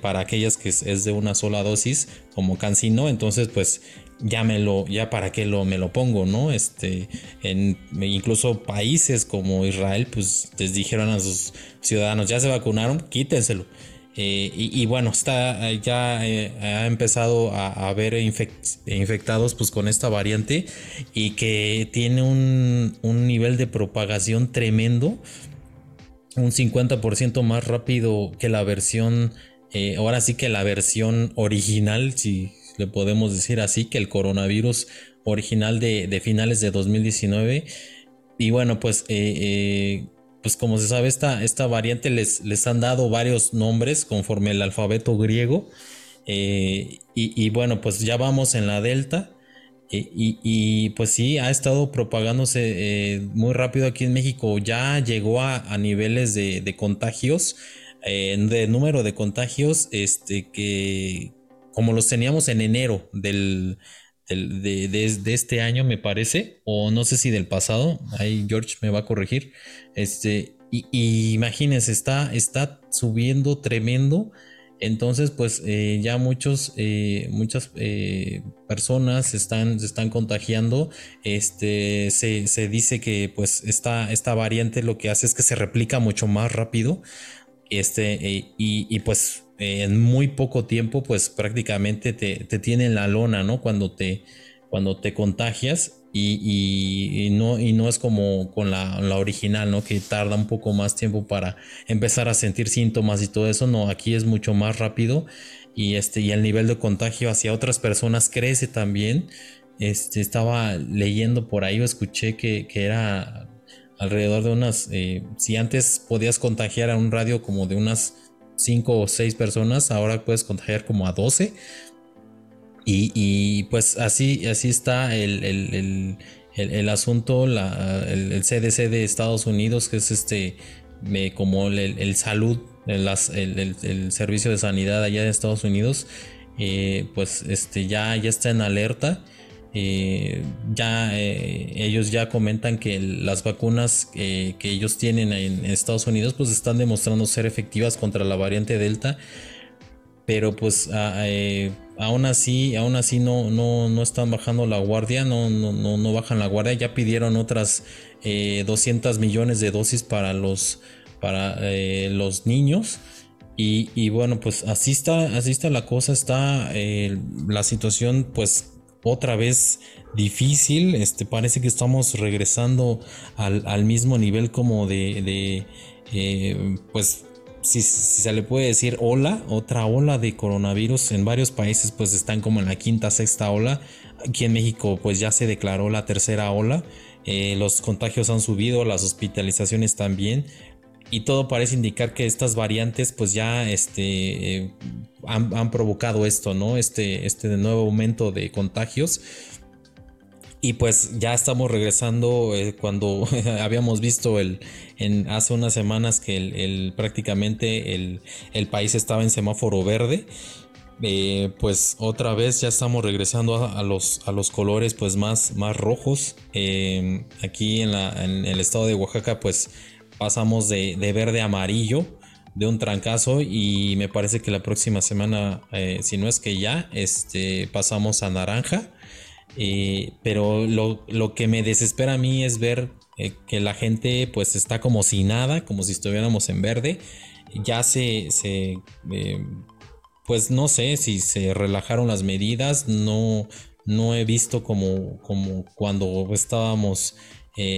para aquellas que es, de una sola dosis, como Cancino, entonces pues ya me lo, ya para qué lo me lo pongo, ¿no? Este, en incluso países como Israel, pues les dijeron a sus ciudadanos, ya se vacunaron, quítenselo. Eh, y, bueno, está eh, ya eh, ha empezado a, haber infectados pues con esta variante y que tiene un, nivel de propagación tremendo, un 50% más rápido que la versión, ahora sí que la versión original, si le podemos decir así, que el coronavirus original de, de finales de 2019. Y bueno, pues pues como se sabe, esta, esta variante les, les han dado varios nombres conforme el alfabeto griego. Eh, y, bueno, pues ya vamos en la delta. Eh, y, pues sí, ha estado propagándose eh, muy rápido aquí en México. Ya llegó a, niveles de, contagios, de número de contagios, este, que como los teníamos en enero del, de, este año, me parece, o no sé si del pasado, ahí George me va a corregir. Este, y, imagínense, está, está subiendo tremendo. Entonces, pues eh, ya muchos, eh, muchas personas están, se están contagiando. Este, se, dice que pues esta, esta variante lo que hace es que se replica mucho más rápido. Este, y, y, pues en muy poco tiempo, pues prácticamente te, te tiene la lona, ¿no? Cuando te, cuando te contagias y, no, y no es como con la, original, ¿no? Que tarda un poco más tiempo para empezar a sentir síntomas y todo eso. No, aquí es mucho más rápido y, este, y el nivel de contagio hacia otras personas crece también. Este, estaba leyendo por ahí o escuché que, era alrededor de unas, eh, si antes podías contagiar a un radio como de unas 5 o 6 personas, ahora puedes contagiar como a 12 y, pues así, así está el, asunto, el, CDC de Estados Unidos, que es este, como el, salud, el, servicio de sanidad allá de Estados Unidos, eh, pues este, ya, ya está en alerta. Eh, ya eh, ellos ya comentan que las vacunas que ellos tienen en Estados Unidos pues están demostrando ser efectivas contra la variante Delta pero pues aún así, aún así no, no, no están bajando la guardia, no, no, no, bajan la guardia, ya pidieron otras 200 eh, millones de dosis para los, para, eh, los niños. Y, bueno, pues así está, así está la cosa, está eh, la situación pues otra vez difícil, este, parece que estamos regresando al, mismo nivel como de, de pues si, se le puede decir ola, otra ola de coronavirus en varios países pues están como en la quinta, sexta ola. Aquí en México pues ya se declaró la tercera ola. Eh, los contagios han subido, las hospitalizaciones también. Y todo parece indicar que estas variantes pues ya este, eh, han, provocado esto, ¿no? Este, este nuevo aumento de contagios. Y pues ya estamos regresando eh, cuando [laughs] habíamos visto el, hace unas semanas que prácticamente el, país estaba en semáforo verde. Eh, pues otra vez ya estamos regresando a, los, colores pues más, más rojos. Aquí en, el estado de Oaxaca pues pasamos de, verde a amarillo de un trancazo y me parece que la próxima semana, eh, si no es que ya, este, pasamos a naranja. Eh, pero lo, que me desespera a mí es ver eh, que la gente pues está como si nada, como si estuviéramos en verde. Ya se, se pues no sé si se relajaron las medidas, no, no he visto como, como cuando estábamos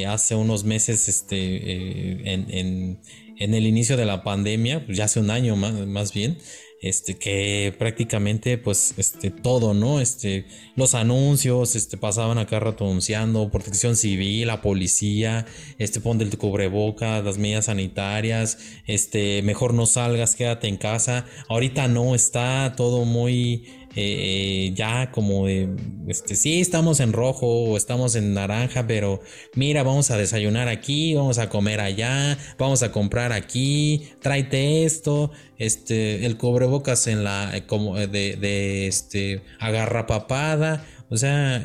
hace unos meses este, en, el inicio de la pandemia, pues ya hace un año más, más bien, este, que prácticamente, pues, este, todo, ¿no? Este, los anuncios, este, pasaban acá rato anunciando, protección civil, la policía, este, ponte el cubreboca, las medidas sanitarias, este, mejor no salgas, quédate en casa. Ahorita no, está todo muy, eh, ya como de, este, sí, estamos en rojo o estamos en naranja, pero mira, vamos a desayunar aquí, vamos a comer allá, vamos a comprar aquí, tráete esto, este, el cubrebocas en la, eh, como eh, de, de este, agarrapapada, o sea,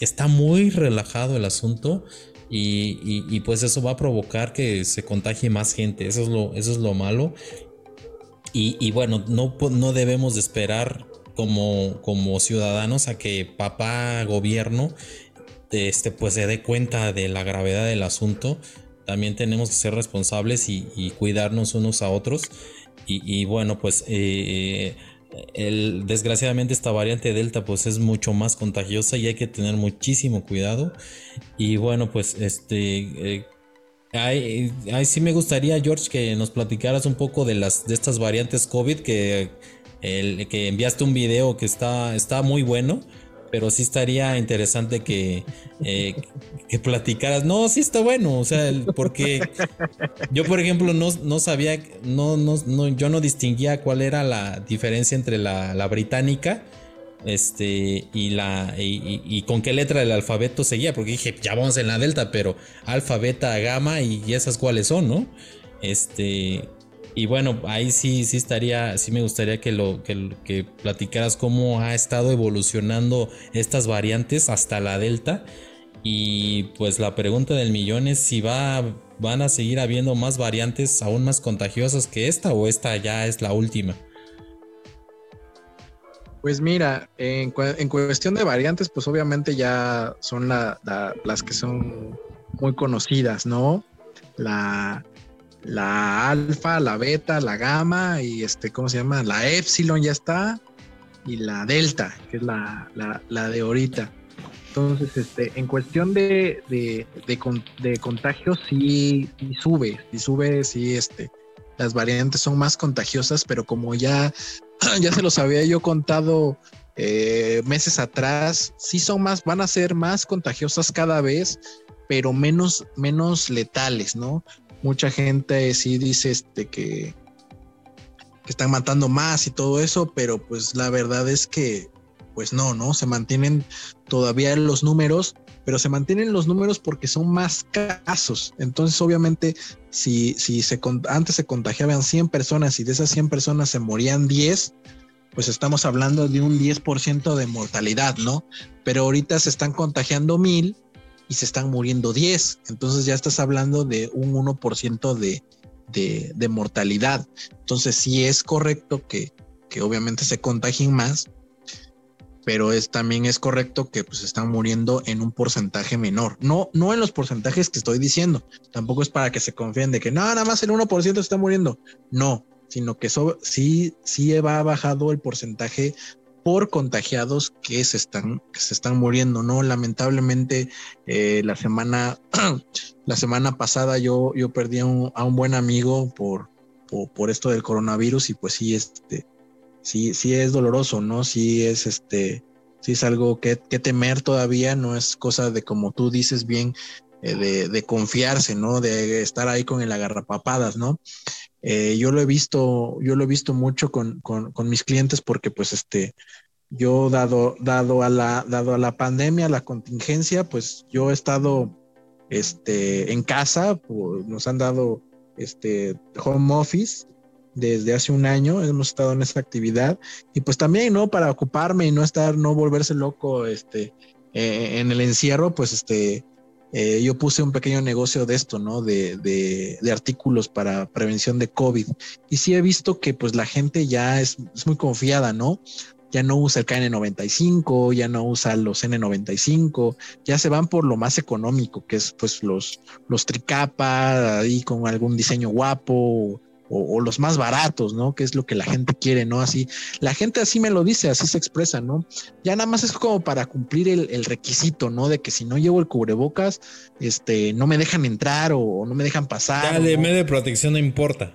está muy relajado el asunto. Y, pues eso va a provocar que se contagie más gente. Eso es lo, eso es lo malo. Y, y, bueno, no, no debemos de esperar como, como ciudadanos a que papá gobierno este, pues se dé cuenta de la gravedad del asunto. También tenemos que ser responsables y, cuidarnos unos a otros. Y, bueno, pues eh, el, desgraciadamente esta variante Delta pues es mucho más contagiosa y hay que tener muchísimo cuidado. Y bueno, pues este... Eh, sí me gustaría, George, que nos platicaras un poco de las de estas variantes COVID que el que enviaste un video que está, está muy bueno, pero sí estaría interesante que, eh, que platicaras. No, sí está bueno, o sea, porque yo, por ejemplo, no, no sabía, no, no, yo no distinguía cuál era la diferencia entre la, británica este y la y, con qué letra del alfabeto seguía porque dije ya vamos en la delta pero alfa beta gamma y esas cuáles son no este y bueno, ahí sí, sí estaría, sí me gustaría que lo que, platicaras cómo ha estado evolucionando estas variantes hasta la Delta. Y pues la pregunta del millón es si va, van a seguir habiendo más variantes aún más contagiosas que esta o esta ya es la última. Pues mira, en, cuestión de variantes, pues obviamente ya son las que son muy conocidas, ¿no? La, la alfa, la beta, la gamma y este, ¿cómo se llama? La epsilon ya está y la delta, que es la, de ahorita. Entonces, este, en cuestión de, de, de, contagios, sí, sube, sí sube, sí, este, las variantes son más contagiosas, pero como ya, [clears throat] ya se los había yo contado eh, meses atrás, sí son más, van a ser más contagiosas cada vez, pero menos, menos letales, ¿no? Mucha gente sí dice este, que, están matando más y todo eso, pero pues la verdad es que pues no, ¿no? Se mantienen todavía los números, pero se mantienen los números porque son más casos. Entonces, obviamente, si, si antes se contagiaban 100 personas y de esas 100 personas se morían 10, pues estamos hablando de un 10% de mortalidad, ¿no? Pero ahorita se están contagiando 1000 y se están muriendo 10. Entonces ya estás hablando de un 1% de, de, de, mortalidad. Entonces sí es correcto que, que obviamente se contagien más, pero es, también es correcto que pues están muriendo en un porcentaje menor. No, no en los porcentajes que estoy diciendo. Tampoco es para que se confíen de que no, nada más el 1% está muriendo. No, sino que sí, sí va bajado el porcentaje por contagiados que se están, que se están muriendo, ¿no? Lamentablemente, eh, la semana, [clears throat] la semana pasada yo, yo perdí a un, buen amigo por, por, por, esto del coronavirus y pues sí, este, sí, sí es doloroso, ¿no? Sí es este, sí es algo que, temer todavía, no es cosa de como tú dices bien, eh, de, confiarse, ¿no? De estar ahí con el agarrapapadas, ¿no? Eh, yo lo he visto, yo lo he visto mucho con, mis clientes porque pues este, yo dado, dado, a la, dado a la pandemia, la contingencia, pues yo he estado este, en casa, pues, nos han dado este, home office desde hace un año, hemos estado en esa actividad y pues también, ¿no? Para ocuparme y no estar, no volverse loco, este, eh, en el encierro, pues este, eh, yo puse un pequeño negocio de esto, ¿no? De, de, de, artículos para prevención de COVID. Y sí he visto que pues la gente ya es, muy confiada, ¿no? Ya no usa el KN95, ya no usa los N95, ya se van por lo más económico, que es pues los, los tricapa, ahí con algún diseño guapo, o, los más baratos, ¿no? Que es lo que la gente quiere, ¿no? Así, la gente así me lo dice, así se expresa, ¿no? Ya nada más es como para cumplir el, requisito, ¿no? De que si no llevo el cubrebocas, este, no me dejan entrar o, no me dejan pasar. Ya de medio de protección no importa.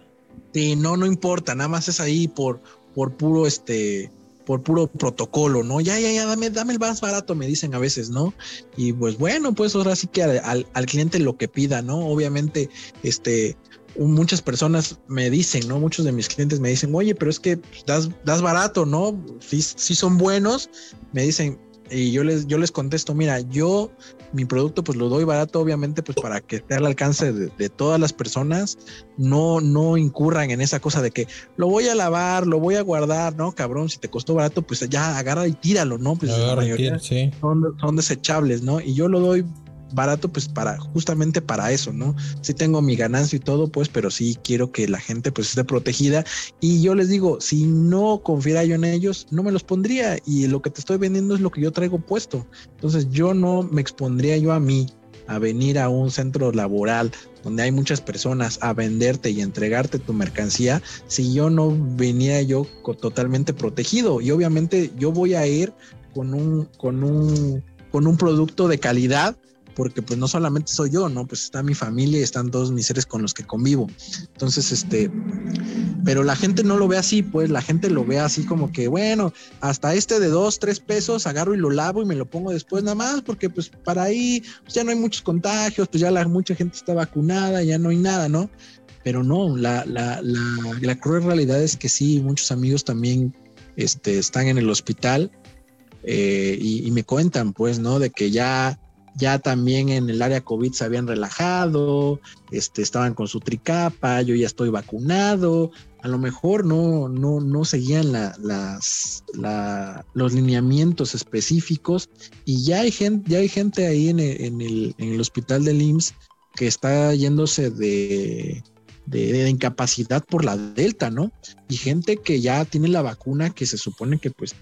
Sí, no, no importa, nada más es ahí por, por puro, este, por puro protocolo, ¿no? Ya, ya, ya, dame, dame el más barato, me dicen a veces, ¿no? Y pues bueno, pues ahora sí que al, al cliente lo que pida, ¿no? Obviamente, este, muchas personas me dicen, ¿no? Muchos de mis clientes me dicen, oye, pero es que das, das barato, ¿no? Si, si son buenos, me dicen, y yo les, yo les contesto, mira, yo mi producto pues lo doy barato, obviamente, pues para que esté al alcance de, todas las personas, no, no incurran en esa cosa de que lo voy a lavar, lo voy a guardar, ¿no? Cabrón, si te costó barato, pues ya agarra y tíralo, ¿no? Pues agarra y tira, sí. son, son desechables, ¿no? Y yo lo doy barato pues para justamente para eso, ¿no? Sí tengo mi ganancia y todo, pues, pero sí quiero que la gente pues esté protegida y yo les digo, si no confiara yo en ellos, no me los pondría y lo que te estoy vendiendo es lo que yo traigo puesto. Entonces yo no me expondría yo a mí a venir a un centro laboral donde hay muchas personas a venderte y entregarte tu mercancía si yo no venía yo totalmente protegido y obviamente yo voy a ir con un con un con un producto de calidad porque pues no solamente soy yo, ¿no? Pues está mi familia y están todos mis seres con los que convivo. Entonces, este, pero la gente no lo ve así, pues la gente lo ve así como que, bueno, hasta este de dos, tres pesos agarro y lo lavo y me lo pongo después nada más, porque pues para ahí pues, ya no hay muchos contagios, pues ya mucha gente está vacunada, ya no hay nada, ¿no? Pero no, la, la, la, cruel realidad es que sí, muchos amigos también este, están en el hospital eh, y me cuentan, pues, ¿no? De que ya ya también en el área COVID se habían relajado, este, estaban con su tricapa, yo ya estoy vacunado, a lo mejor no, no, no seguían las, los lineamientos específicos y ya hay gente, ya hay gente ahí en el, en el, hospital del IMSS que está yéndose de, de, incapacidad por la delta, ¿no? Y gente que ya tiene la vacuna que se supone que pues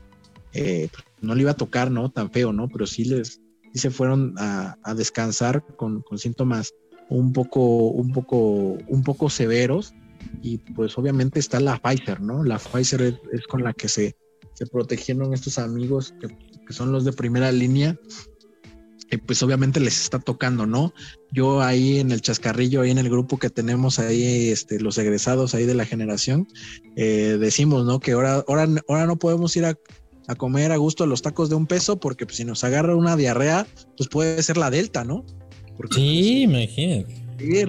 eh, pues, no le iba a tocar, ¿no? Tan feo, ¿no? Pero sí les, sí se fueron a, descansar con, síntomas un poco, un poco, un poco severos. Y pues obviamente está la Pfizer, ¿no? La Pfizer es, con la que se, se protegieron estos amigos que, son los de primera línea pues obviamente les está tocando, ¿no? Yo ahí en el chascarrillo, ahí en el grupo que tenemos ahí, este, los egresados ahí de la generación, eh, decimos, ¿no? Que ahora, ahora, ahora no podemos ir a, comer a gusto los tacos de un peso porque pues, si nos agarra una diarrea, pues puede ser la delta, ¿no? sí, imagínate. Sí,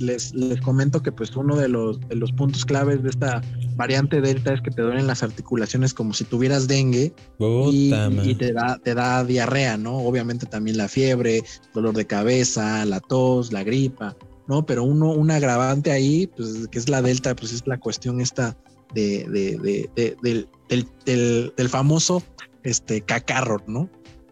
les, les comento que pues uno de los, de los puntos claves de esta variante delta es que te duelen las articulaciones como si tuvieras dengue y, te, da, te da diarrea, ¿no? Obviamente también la fiebre, dolor de cabeza, la tos, la gripa, ¿no? Pero uno, un agravante ahí, pues que es la delta, pues es la cuestión esta de, de, de, del, del, del, famoso este, cacarro, ¿no?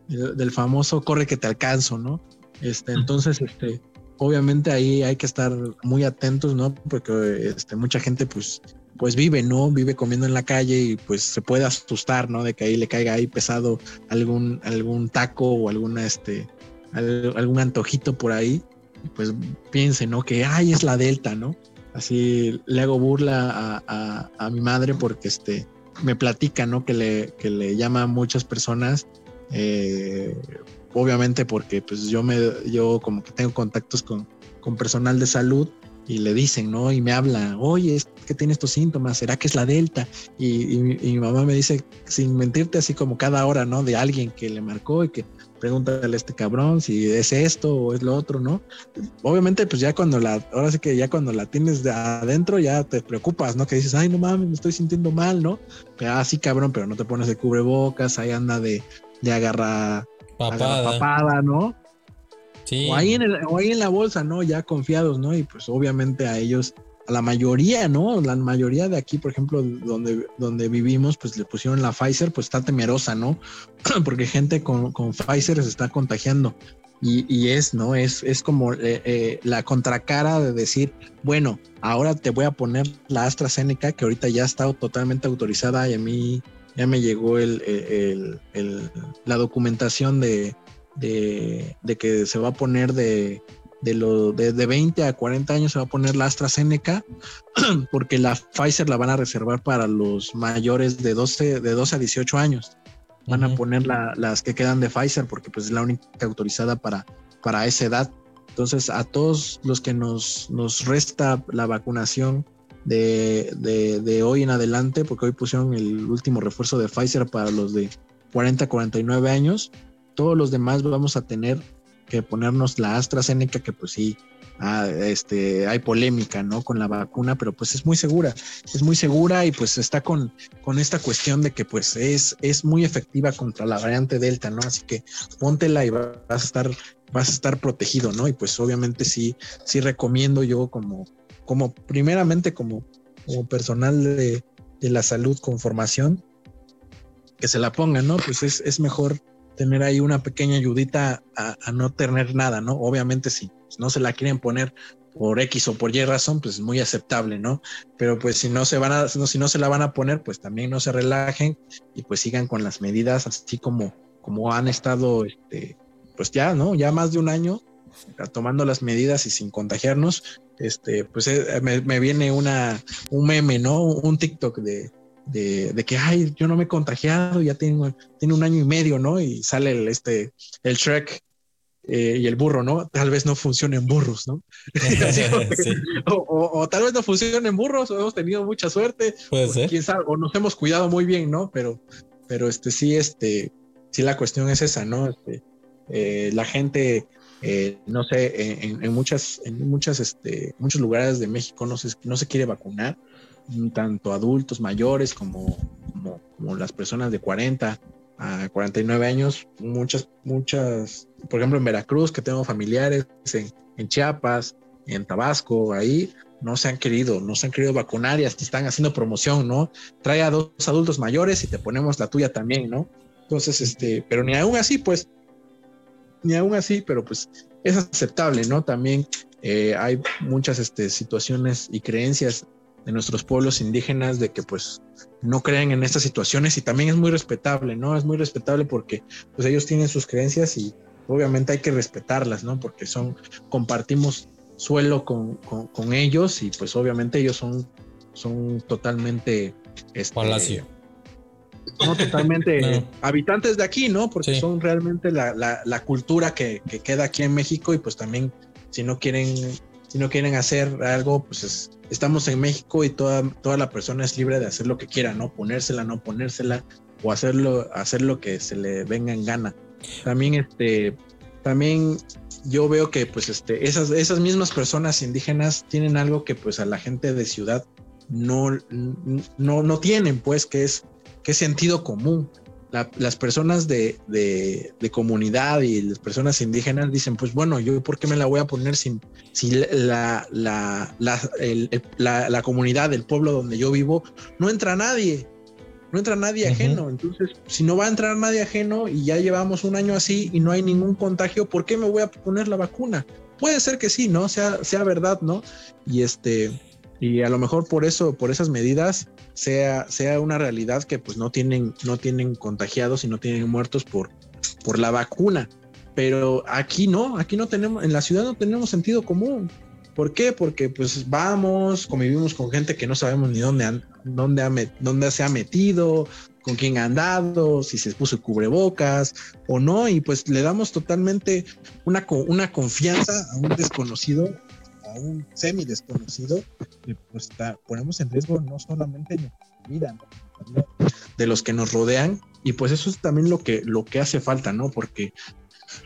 Del famoso corre que te alcanzo, ¿no? Este, entonces, este, obviamente ahí hay que estar muy atentos, ¿no? Porque este, mucha gente pues, pues vive, ¿no? Vive comiendo en la calle y pues se puede asustar, ¿no? De que ahí le caiga ahí pesado algún, algún taco o alguna, este, algún antojito por ahí. Y pues piense, ¿no? Que, ay, es la delta, ¿no? Así le hago burla a, mi madre porque este, me platica, ¿no? Que le, que le llama a muchas personas eh, obviamente porque pues yo me, yo como que tengo contactos con, con personal de salud y le dicen, ¿no? Y me habla, oye, es que tiene estos síntomas, ¿será que es la delta? Y, mi mamá me dice, sin mentirte, así como cada hora, ¿no? De alguien que le marcó y que pregúntale a este cabrón si es esto o es lo otro, ¿no? Obviamente, pues ya cuando la, ahora sí que ya cuando la tienes de adentro, ya te preocupas, ¿no? Que dices, ay, no mames, me estoy sintiendo mal, ¿no? Pero, ah, sí, cabrón, pero no te pones el cubrebocas, ahí anda de, de agarrar papada. ¿no? Sí. O ahí, en ahí en la bolsa, ¿no? Ya confiados, ¿no? Y pues obviamente a ellos, a la mayoría, ¿no? La mayoría de aquí, por ejemplo, donde, donde vivimos, pues le pusieron la Pfizer, pues está temerosa, ¿no? [clears throat] Porque gente con, con Pfizer se está contagiando. Y, es, ¿no? Es, es como eh, eh, la contracara de decir, bueno, ahora te voy a poner la AstraZeneca, que ahorita ya está totalmente autorizada y a mí ya me llegó el, la documentación de, de, que se va a poner de, de, lo, de, 20 a 40 años se va a poner la AstraZeneca, [clears throat] porque la Pfizer la van a reservar para los mayores de 12, de 12 a 18 años. Van a poner las que quedan de Pfizer, porque pues es la única autorizada para, para esa edad. Entonces, a todos los que nos, nos resta la vacunación de, de, hoy en adelante, porque hoy pusieron el último refuerzo de Pfizer para los de 40 a 49 años. Todos los demás vamos a tener que ponernos la AstraZeneca, que pues sí, ah, este, hay polémica, ¿no? Con la vacuna, pero pues es muy segura, es muy segura y pues está con, con esta cuestión de que pues es, es muy efectiva contra la variante Delta, ¿no? Así que póntela y vas a estar, vas a estar protegido, ¿no? Y pues obviamente sí, sí recomiendo yo como, como primeramente como, como personal de, la salud con formación, que se la pongan, ¿no? Pues es, mejor tener ahí una pequeña ayudita a, no tener nada, ¿no? Obviamente si no se la quieren poner por X o por Y razón, pues es muy aceptable, ¿no? Pero pues si no se van a, si no se la van a poner, pues también no se relajen y pues sigan con las medidas así como, como han estado, este, pues ya, ¿no? Ya más de un año tomando las medidas y sin contagiarnos, este, pues eh, me, viene una, un meme, ¿no? Un TikTok de, de, que, ay, yo no me he contagiado, ya tengo, tiene un año y medio, ¿no? Y sale el, este, el Shrek eh, y el burro, ¿no? Tal vez no funcionen burros, ¿no? [laughs] [laughs] o, tal vez no funcionen burros, o hemos tenido mucha suerte, quién sabe, o nos hemos cuidado muy bien, ¿no? Pero, pero este sí, este, sí la cuestión es esa, ¿no? Este, eh, la gente eh, no sé, en, muchas, en muchas, este, muchos lugares de México no se, no se quiere vacunar, tanto adultos mayores como, como, las personas de 40 a 49 años, muchas, muchas, por ejemplo en Veracruz, que tengo familiares, en, Chiapas, en Tabasco, ahí no se han querido, no se han querido vacunar y hasta están haciendo promoción, ¿no? Trae a dos adultos mayores y te ponemos la tuya también, ¿no? Entonces, este, pero ni aún así, pues ni aún así, pero pues es aceptable, ¿no? También eh, hay muchas este, situaciones y creencias de nuestros pueblos indígenas de que pues no creen en estas situaciones y también es muy respetable, ¿no? Es muy respetable porque pues ellos tienen sus creencias y obviamente hay que respetarlas, ¿no? Porque son, compartimos suelo con, con, ellos y pues obviamente ellos son, son totalmente... Este, Palacio. No totalmente [laughs] habitantes de aquí, ¿no? Porque son realmente la, la, cultura que, que, queda aquí en México y pues también si no quieren si no quieren hacer algo, pues estamos en México y toda, toda la persona es libre de hacer lo que quiera, ¿no? Ponérsela, no ponérsela o hacerlo, hacer lo que se le venga en gana. También, este, también yo veo que pues este, esas, esas mismas personas indígenas tienen algo que pues a la gente de ciudad no, no, no tienen, pues, que es, que es sentido común las personas de, comunidad y las personas indígenas dicen, pues bueno, yo por qué me la voy a poner sin, si la, la, la, comunidad, el pueblo donde yo vivo, no entra nadie, no entra nadie ajeno. Entonces, si no va a entrar nadie ajeno y ya llevamos un año así y no hay ningún contagio, ¿por qué me voy a poner la vacuna? Puede ser que sí, ¿no? Sea, sea verdad, ¿no? Y este, y a lo mejor por eso, por esas medidas, sea, sea una realidad que pues no tienen, no tienen contagiados y no tienen muertos por, por la vacuna. Pero aquí no, aquí no tenemos, en la ciudad no tenemos sentido común. ¿Por qué? Porque pues vamos, convivimos con gente que no sabemos ni dónde, han, dónde, dónde se ha metido, con quién ha andado, si se puso cubrebocas o no, y pues le damos totalmente una, una confianza a un desconocido un semi desconocido, pues ponemos en riesgo no solamente nuestra vida, de los que nos rodean, y pues eso es también lo que, lo que hace falta, ¿no? Porque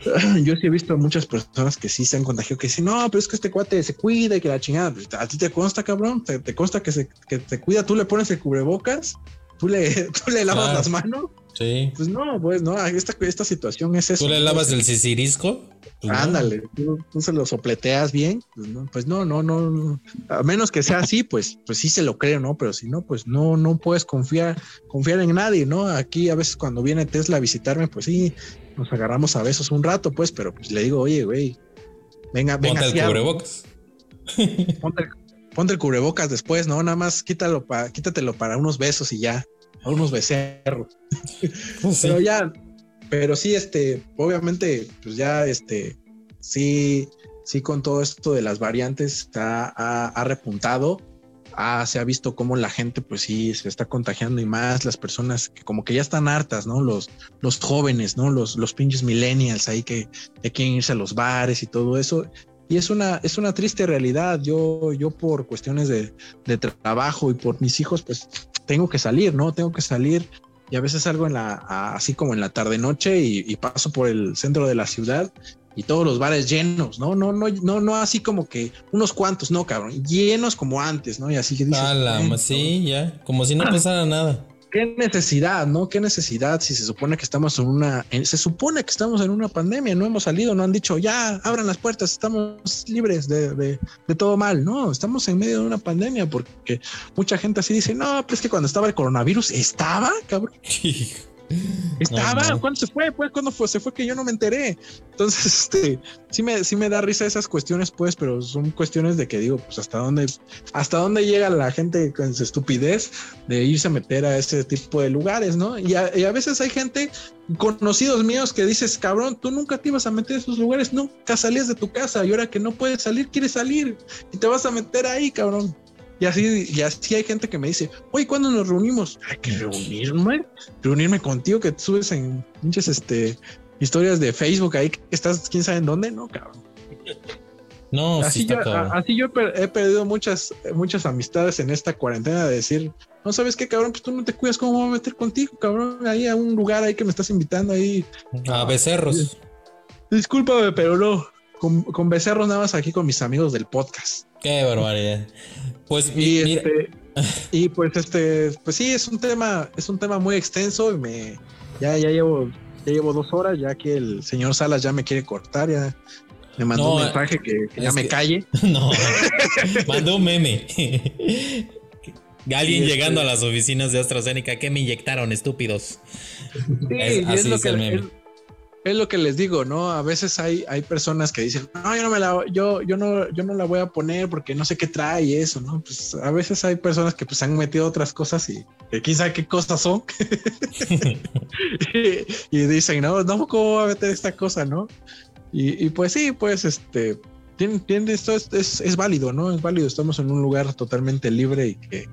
[clears throat] yo sí he visto muchas personas que sí se han contagiado que dicen, no, pero es que este cuate se cuida y que la chingada, pues, a ti te consta, cabrón, te, consta que se, que te cuida, tú le pones el cubrebocas, tú le, [laughs] tú le lavas las manos. Sí. Pues no, pues no, esta, esta situación es eso. ¿Tú le lavas el cicirisco? Ándale, tú, se lo sopleteas bien, pues no, pues no, no, no, a menos que sea así, pues, pues sí se lo creo, ¿no? Pero si no, pues no, no puedes confiar, confiar en nadie, ¿no? Aquí a veces cuando viene Tesla a visitarme, pues sí, nos agarramos a besos un rato, pues, pero pues le digo, oye, güey, venga, venga. Ponte el cubrebocas. [laughs] Ponte, el cubrebocas después, ¿no? Nada más quítalo para, quítatelo para unos besos y ya, a unos becerros. Pues pero ya, pero sí, este, obviamente, pues ya, este, sí, sí, con todo esto de las variantes ha, ha, repuntado. se ha visto cómo la gente, pues sí, se está contagiando y más las personas que como que ya están hartas, ¿no? Los, los jóvenes, ¿no? Los, los pinches millennials ahí que, quieren irse a los bares y todo eso. Y es una, es una triste realidad. Yo, yo por cuestiones de, de trabajo y por mis hijos, pues tengo que salir, ¿no? Tengo que salir y a veces salgo en la, así como en la tarde noche y, paso por el centro de la ciudad y todos los bares llenos, ¿no? No, no, no, no así como que unos cuantos, no, cabrón, llenos como antes, ¿no? Y así que dices, sí, ya, como si no pasara nada qué necesidad, ¿no? Qué necesidad si se supone que estamos en una, se supone que estamos en una pandemia, no hemos salido, no han dicho ya, abran las puertas, estamos libres de, de, todo mal, no, estamos en medio de una pandemia porque mucha gente así dice, no, pues que cuando estaba el coronavirus, estaba, cabrón. [laughs] [laughs] Estaba, ¿cuándo se fue? Pues cuando fue, se fue que yo no me enteré. Entonces, [laughs] este, sí me, sí me da risa esas cuestiones, pues, pero son cuestiones de que digo, pues hasta dónde, hasta dónde llega la gente con su estupidez de irse a meter a ese tipo de lugares, ¿no? Y a, y a veces hay gente, conocidos míos, que dices, cabrón, tú nunca te ibas a meter a esos lugares, nunca salías de tu casa y ahora que no puedes salir, quieres salir y te vas a meter ahí, cabrón. Y así, y así hay gente que me dice, oye, ¿cuándo nos reunimos? Hay que reunirme, reunirme contigo que subes en muchas este, historias de Facebook ahí que estás, quién sabe en dónde, ¿no, cabrón? No, así, yo, así yo he perdido muchas, muchas amistades en esta cuarentena de decir, no sabes qué, cabrón, pues tú no te cuidas, ¿cómo voy a meter contigo, cabrón? Ahí a un lugar ahí que me estás invitando ahí. A becerros. Discúlpame, pero no. Con, con becerros nada más aquí con mis amigos del podcast. Qué barbaridad. Pues y, este, y pues este, pues sí, es un tema, es un tema muy extenso y me ya, ya llevo, ya llevo dos horas, ya que el señor Salas ya me quiere cortar, ya me mandó un mensaje que, ya me calle. [laughs] No, mandó un meme. [laughs] Alguien llegando este a las oficinas de AstraZeneca, ¿qué me inyectaron, estúpidos? Sí, es, así es, lo que, el meme es lo que les digo, ¿no? A veces hay, hay personas que dicen, no, yo no me la, yo, yo no, yo no la voy a poner porque no sé qué trae y eso, ¿no? Pues a veces hay personas que pues han metido otras cosas y que quién qué cosas son. [laughs] y, dicen, no, no, ¿cómo voy a meter esta cosa, no? Y, pues sí, pues este, tiene, esto es, es, válido, ¿no? Es válido, estamos en un lugar totalmente libre y que,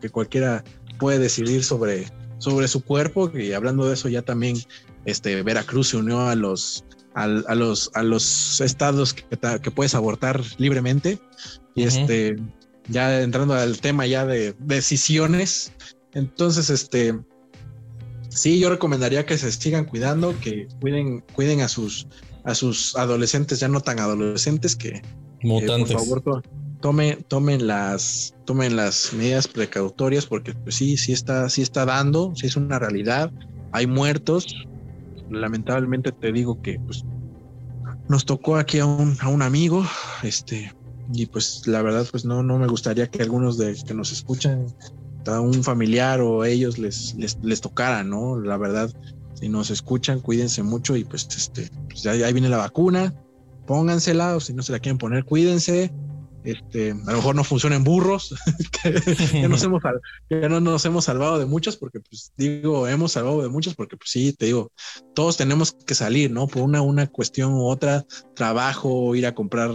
que cualquiera puede decidir sobre, sobre su cuerpo y hablando de eso ya también este, Veracruz se unió a los, a, los, a los estados que, que, puedes abortar libremente. Y este, ya entrando al tema ya de decisiones. Entonces, este, sí, yo recomendaría que se sigan cuidando, que cuiden, cuiden a sus, a sus adolescentes, ya no tan adolescentes, que, Mutantes. por favor, tomen, tomen las, tomen las medidas precautorias, porque pues sí, sí está, sí está dando, sí es una realidad. Hay muertos, lamentablemente te digo que pues nos tocó aquí a un, a un amigo, este, y pues la verdad pues no, no me gustaría que algunos de que nos escuchan, a un familiar o ellos les, les, les ¿no? La verdad, si nos escuchan, cuídense mucho y pues este, pues ahí viene la vacuna, póngansela o si no se la quieren poner, cuídense, este, a lo mejor no funcionan burros, [laughs] que ya, no nos hemos salvado de muchos, porque pues digo, hemos salvado de muchos, porque pues sí, te digo, todos tenemos que salir, ¿no? Por una, una cuestión u otra, trabajo, ir a comprar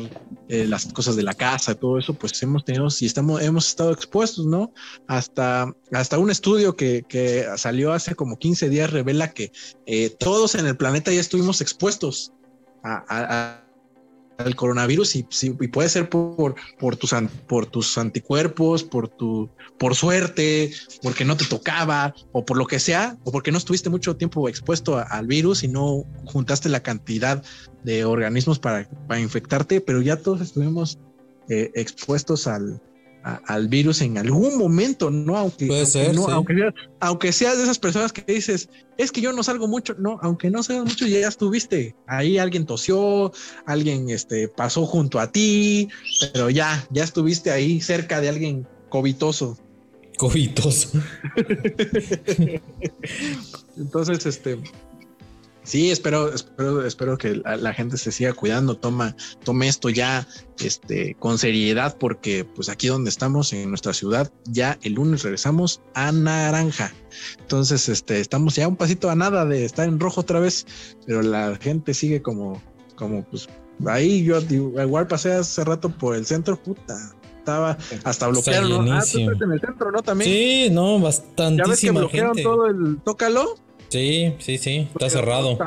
eh, las cosas de la casa, todo eso, pues hemos tenido, y estamos, hemos estado expuestos, ¿no? Hasta, hasta un estudio que, que salió hace como 15 días revela que eh, todos en el planeta ya estuvimos expuestos a el coronavirus y, puede ser por, por, tus, por tus anticuerpos, por tu por suerte, porque no te tocaba o por lo que sea, o porque no estuviste mucho tiempo expuesto al virus y no juntaste la cantidad de organismos para, para infectarte, pero ya todos estuvimos eh, expuestos al, al virus en algún momento, ¿no? Aunque, Puede ser, aunque, seas de esas personas que dices, es que yo no salgo mucho, no, aunque no salgas mucho, ya estuviste. Ahí alguien tosió, alguien este, pasó junto a ti, pero ya, ya estuviste ahí cerca de alguien covitoso. Covitoso. [laughs] Entonces, este, Sí, espero, espero, espero que la, gente se siga cuidando, toma, tome esto ya este, con seriedad, porque pues aquí donde estamos, en nuestra ciudad, ya el lunes regresamos a naranja. Entonces, este, estamos ya un pasito a nada de estar en rojo otra vez, pero la gente sigue como, como pues ahí yo igual pasé hace rato por el centro, puta, estaba hasta bloquearon. Ah, tú estás en el centro, ¿no? También. Sí, no, bastante. ¿Ya ves que bloquearon todo el Tócalo? Sí, sí, sí, está cerrado.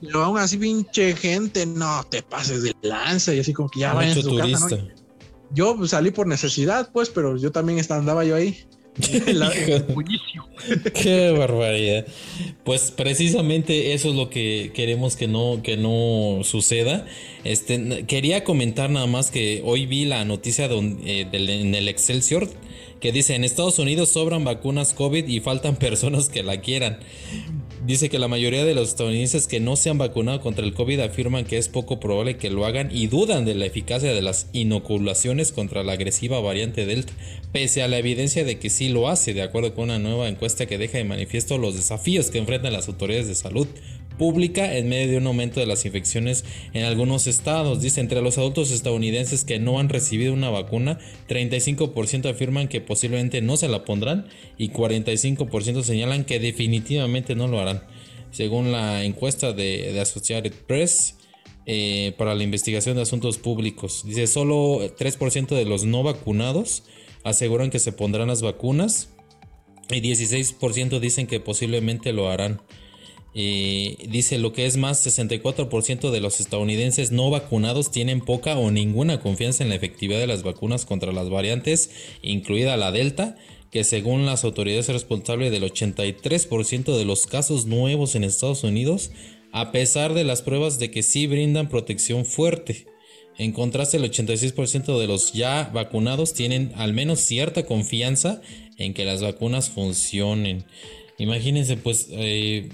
Pero aún así, pinche gente, no te pases de lanza y así como que ya va su turista. Yo pues, salí por necesidad, pues, pero yo también andaba yo ahí. [laughs] [laughs] Qué barbaridad. Pues precisamente eso es lo que queremos que no, que no suceda. Este, quería comentar nada más que hoy vi la noticia eh, en el Excelsior que dice en Estados Unidos sobran vacunas COVID y faltan [laughs] personas que la quieran. Dice que la mayoría de los estadounidenses que no se han vacunado contra el COVID afirman que es poco probable que lo hagan y dudan de la eficacia de las inoculaciones contra la agresiva variante Delta, pese a la evidencia de que sí lo hace, de acuerdo con una nueva encuesta que deja de manifiesto los desafíos que enfrentan las autoridades de salud pública en medio de un aumento de las infecciones en algunos estados. Dice, entre los adultos estadounidenses que no han recibido una vacuna, 35% afirman que posiblemente no se la pondrán y 45% señalan que definitivamente no lo harán. Según la encuesta de, Associated Press, eh, para la investigación de asuntos públicos. Dice, solo 3% de los no vacunados aseguran que se pondrán las vacunas y 16% dicen que posiblemente lo harán. Eh, dice lo que es más, 64% de los estadounidenses no vacunados tienen poca o ninguna confianza en la efectividad de las vacunas contra las variantes, incluida la Delta, que según las autoridades es responsable del 83% de los casos nuevos en Estados Unidos, a pesar de las pruebas de que sí brindan protección fuerte. En contraste, el 86% de los ya vacunados tienen al menos cierta confianza en que las vacunas funcionen. Imagínense, pues, eh,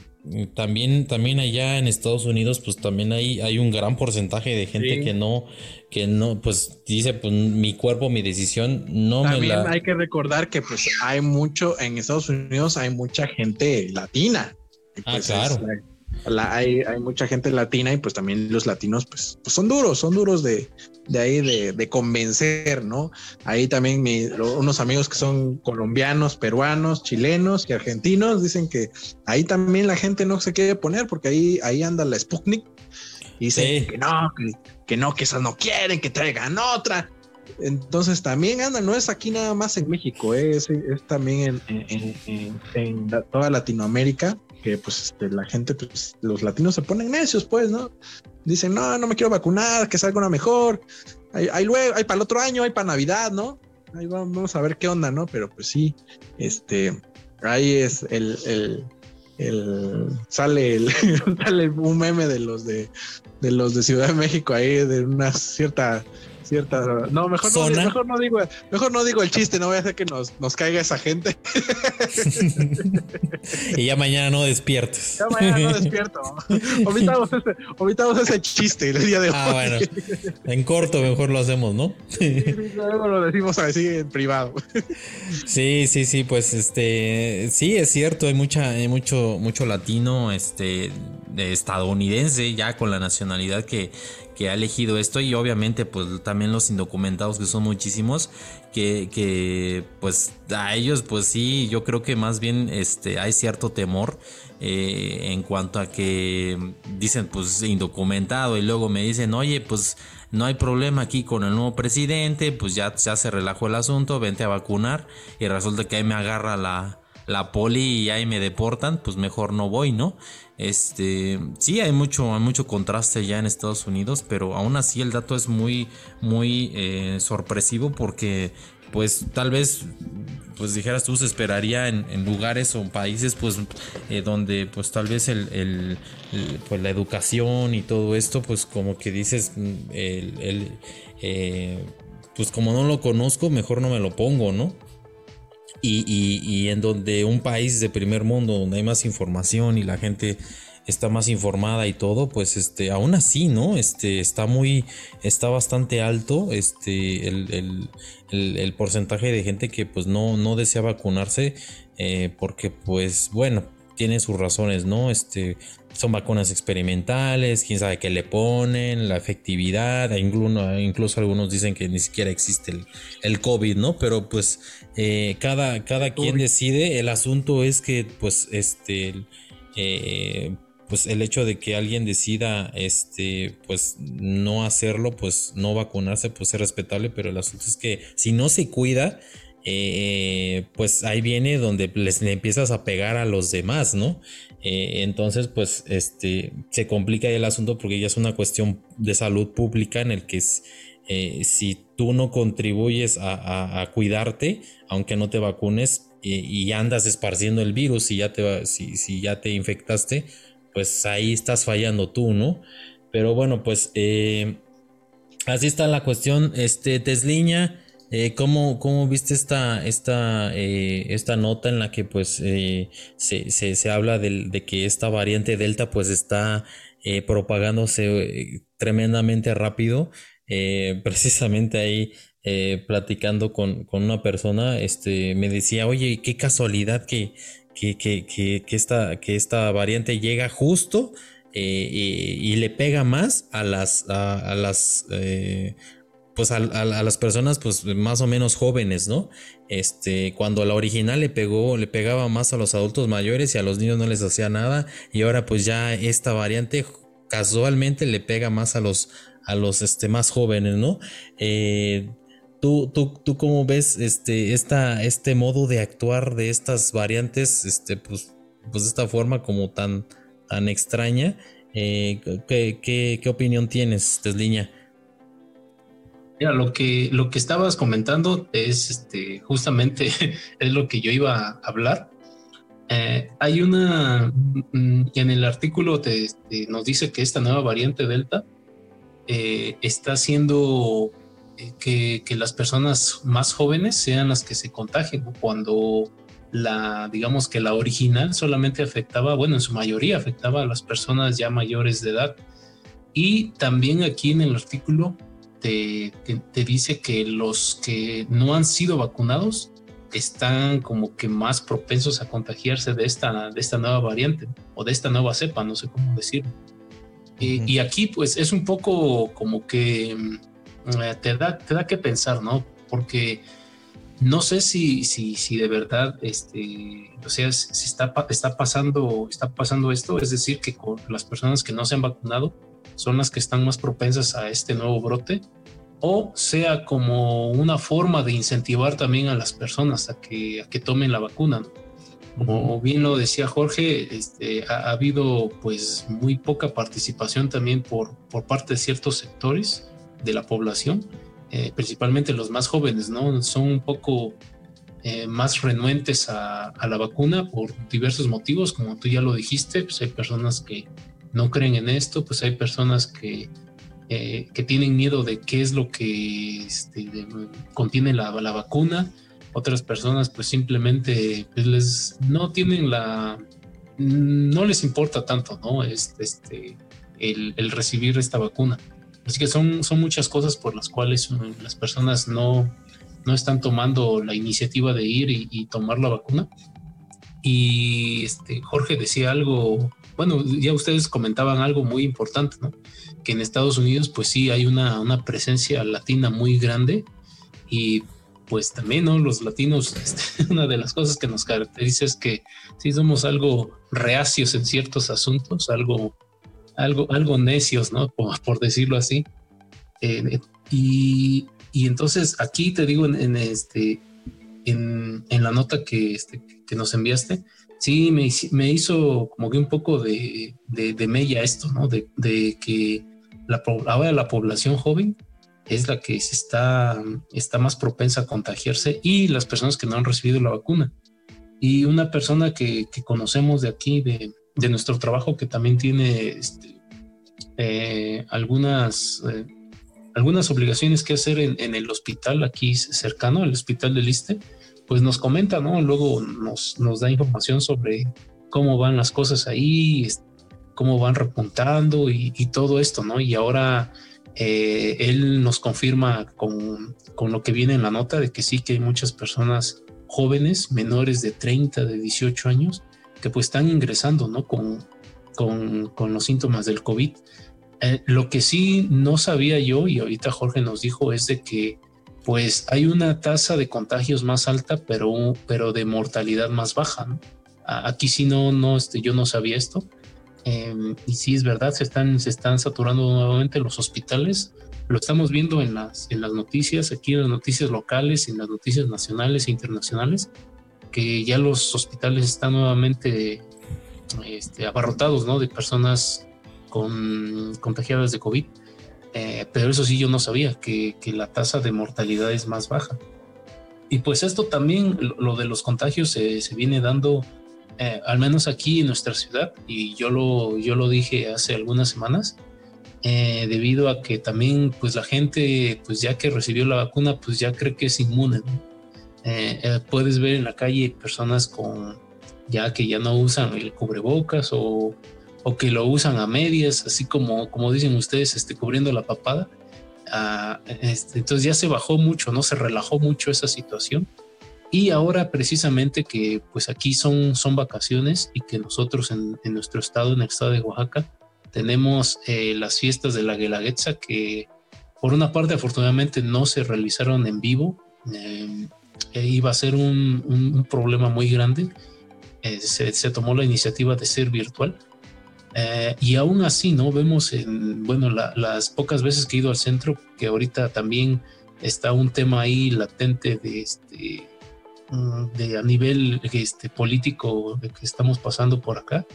también, también allá en Estados Unidos, pues también hay, hay un gran porcentaje de gente que no, que no, pues dice, pues mi cuerpo, mi decisión, no me la. Hay que recordar que pues hay mucho, en Estados Unidos hay mucha gente latina. ah, pues, claro. hay, mucha gente latina y pues también los latinos pues, pues son duros, son duros de, de ahí de, convencer, ¿no? Ahí también unos amigos que son colombianos, peruanos, chilenos y argentinos dicen que ahí también la gente no se quiere poner porque ahí, ahí anda la Sputnik y dicen que no, que, no, que esas no quieren, que traigan otra. Entonces también anda, no es aquí nada más en México, ¿eh? es, también en, toda Latinoamérica, que pues este, la gente, pues los latinos se ponen necios, pues, ¿no? Dicen, no, no me quiero vacunar, que salga una mejor. Hay, luego, hay para el otro año, hay para Navidad, ¿no? Ahí vamos a ver qué onda, ¿no? Pero pues sí, este, ahí es el, el, el sale el, [laughs] sale un meme de los de, de los de Ciudad de México ahí de una cierta no, mejor no, mejor no digo, mejor no digo el chiste, no voy a hacer que nos, nos caiga esa gente. [laughs] y ya mañana no despiertes. Ya mañana no despierto. omitamos, ese, chiste el día de ah, hoy. Ah, bueno. En corto mejor lo hacemos, ¿no? sí, luego lo decimos así en privado. sí, sí, sí, pues este, sí, es cierto, hay mucha, hay mucho, mucho latino, este, estadounidense ya con la nacionalidad que que ha elegido esto y obviamente pues también los indocumentados que son muchísimos que, que pues a ellos pues sí yo creo que más bien este hay cierto temor eh, en cuanto a que dicen pues indocumentado y luego me dicen oye pues no hay problema aquí con el nuevo presidente pues ya, ya se relajó el asunto vente a vacunar y resulta que ahí me agarra la la poli y ahí me deportan, pues mejor no voy, ¿no? Este, sí, hay mucho, hay mucho contraste ya en Estados Unidos, pero aún así el dato es muy, muy eh, sorpresivo porque, pues, tal vez, pues dijeras tú, se esperaría en, lugares o países, pues, eh, donde, pues, tal vez el, pues, la educación y todo esto, pues, como que dices, mm, el, eh, pues, como no lo conozco, mejor no me lo pongo, ¿no? Y, en donde un país de primer mundo, donde hay más información y la gente está más informada y todo, pues este, aún así, ¿no? Este, está muy, está bastante alto, este, el, porcentaje de gente que pues no, no desea vacunarse, eh, porque pues bueno, tiene sus razones, ¿no? Este, son vacunas experimentales, quién sabe qué le ponen, la efectividad, incluso, incluso algunos dicen que ni siquiera existe el, COVID, ¿no? Pero pues eh, cada, cada quien decide, el asunto es que pues este... Eh, pues el hecho de que alguien decida este pues no hacerlo pues no vacunarse pues es respetable pero el asunto es que si no se cuida eh, pues ahí viene donde les empiezas a pegar a los demás, ¿no? Eh, entonces, pues, este, se complica el asunto porque ya es una cuestión de salud pública en el que eh, si tú no contribuyes a, cuidarte, aunque no te vacunes y andas esparciendo el virus, si ya te, si, si ya te infectaste, pues ahí estás fallando tú, ¿no? Pero bueno, pues así está la cuestión, este, Tesliña. Eh, ¿cómo, viste esta, esta, eh, esta nota en la que pues eh, se, habla de, que esta variante Delta pues está propagándose tremendamente rápido? [laughs] precisamente ahí platicando con, una persona, este, me decía, oye, qué casualidad que, que, que, que, esta, que esta variante llega justo y, le pega más a las, a las pues a, las personas pues más o menos jóvenes, ¿no? Este, cuando la original le pegó, le pegaba más a los adultos mayores y a los niños no les hacía nada y ahora pues ya esta variante casualmente le pega más a los, a los este, más jóvenes, ¿no? Eh, ¿tú, tú, tú cómo ves este, esta, este modo de actuar de estas variantes, este, pues, pues de esta forma como tan, tan extraña? Eh, ¿qué, qué, qué, opinión tienes, Tesliña? Mira, lo que, lo que estabas comentando es este, justamente [laughs] es lo que yo iba a hablar. Eh, hay una, mm, en el artículo te, nos dice que esta nueva variante Delta eh, está haciendo eh, que, que, las personas más jóvenes sean las que se contagien cuando la, digamos que la original solamente afectaba, bueno, en su mayoría afectaba a las personas ya mayores de edad. Y también aquí en el artículo te, dice que los que no han sido vacunados están como que más propensos a contagiarse de esta, de esta nueva variante o de esta nueva cepa, no sé cómo decirlo. y, aquí pues es un poco como que mm, eh, te, da, te da que pensar, ¿no? Porque no sé si, si, si de verdad, este, o sea, si está, está, pasando, está pasando esto, es decir, que con las personas que no se han vacunado son las que están más propensas a este nuevo brote, o sea como una forma de incentivar también a las personas a que, a que tomen la vacuna. Como bien lo decía Jorge, este, ha, ha, habido pues muy poca participación también por, por parte de ciertos sectores de la población eh, principalmente los más jóvenes, ¿no? Son un poco eh, más renuentes a, la vacuna por diversos motivos, como tú ya lo dijiste, pues hay personas que no creen en esto, pues hay personas que, eh, que tienen miedo de qué es lo que este, contiene la, la, vacuna, otras personas pues simplemente pues, les, no tienen la, no les importa tanto, ¿no? Este, este, el, recibir esta vacuna. Así que son, son muchas cosas por las cuales las personas no, no están tomando la iniciativa de ir y, tomar la vacuna. Y este, Jorge decía algo, bueno, ya ustedes comentaban algo muy importante, ¿no? Que en Estados Unidos, pues sí, hay una, una presencia latina muy grande y pues también, ¿no? Los latinos, [laughs] este, una de las cosas que nos caracteriza es que sí somos algo reacios en ciertos asuntos, algo algo, algo necios, ¿no? Por, decirlo así. Eh, y, y, entonces aquí te digo en, este, en, en, la nota que, este, que nos enviaste, sí me, me, hizo como que un poco de, de, mella esto, ¿no? De, de, que la, ahora la población joven es la que se está, está más propensa a contagiarse y las personas que no han recibido la vacuna. Y una persona que, que conocemos de aquí, de, de nuestro trabajo que también tiene este, eh, algunas, eh, algunas obligaciones que hacer en, el hospital aquí cercano, el hospital del Liste, pues nos comenta, ¿no? Luego nos, nos da información sobre cómo van las cosas ahí, cómo van repuntando y, todo esto, ¿no? Y ahora eh, él nos confirma con, con, lo que viene en la nota de que sí que hay muchas personas jóvenes, menores de 30, de 18 años, que pues están ingresando, ¿no? Con, con, con los síntomas del COVID. Eh, lo que sí no sabía yo y ahorita Jorge nos dijo es de que pues hay una tasa de contagios más alta, pero, pero de mortalidad más baja. ¿no? Aquí sí no, no, este, yo no sabía esto. Em, y sí es verdad, se están, se están saturando nuevamente los hospitales. Lo estamos viendo en las, en las noticias, aquí en las noticias locales, en las noticias nacionales e internacionales que ya los hospitales están nuevamente este, abarrotados ¿no? de personas con, contagiadas de COVID. Eh, pero eso sí yo no sabía, que, la tasa de mortalidad es más baja. Y pues esto también, lo, de los contagios se, viene dando, eh, al menos aquí en nuestra ciudad, y yo lo, yo lo dije hace algunas semanas, eh, debido a que también pues la gente, pues ya que recibió la vacuna, pues ya cree que es inmune. puedes ver en la calle personas con ya que ya no usan el cubrebocas o, o que lo usan a medias, así como, como dicen ustedes, este, cubriendo la papada. Ah, este, entonces ya se bajó mucho, ¿no? Se relajó mucho esa situación. Y ahora precisamente que pues aquí son, son vacaciones y que nosotros en, nuestro estado, en el estado de Oaxaca, tenemos eh, las fiestas de la Guelaguetza que por una parte afortunadamente no se realizaron en vivo. Eh, iba a ser un, problema muy grande. Eh, se, tomó la iniciativa de ser virtual. Eh, y aún así, ¿no? Vemos en, bueno, las pocas veces que he ido al centro, que ahorita también está un tema ahí latente de este, mm, de a nivel este, político que estamos pasando por acá.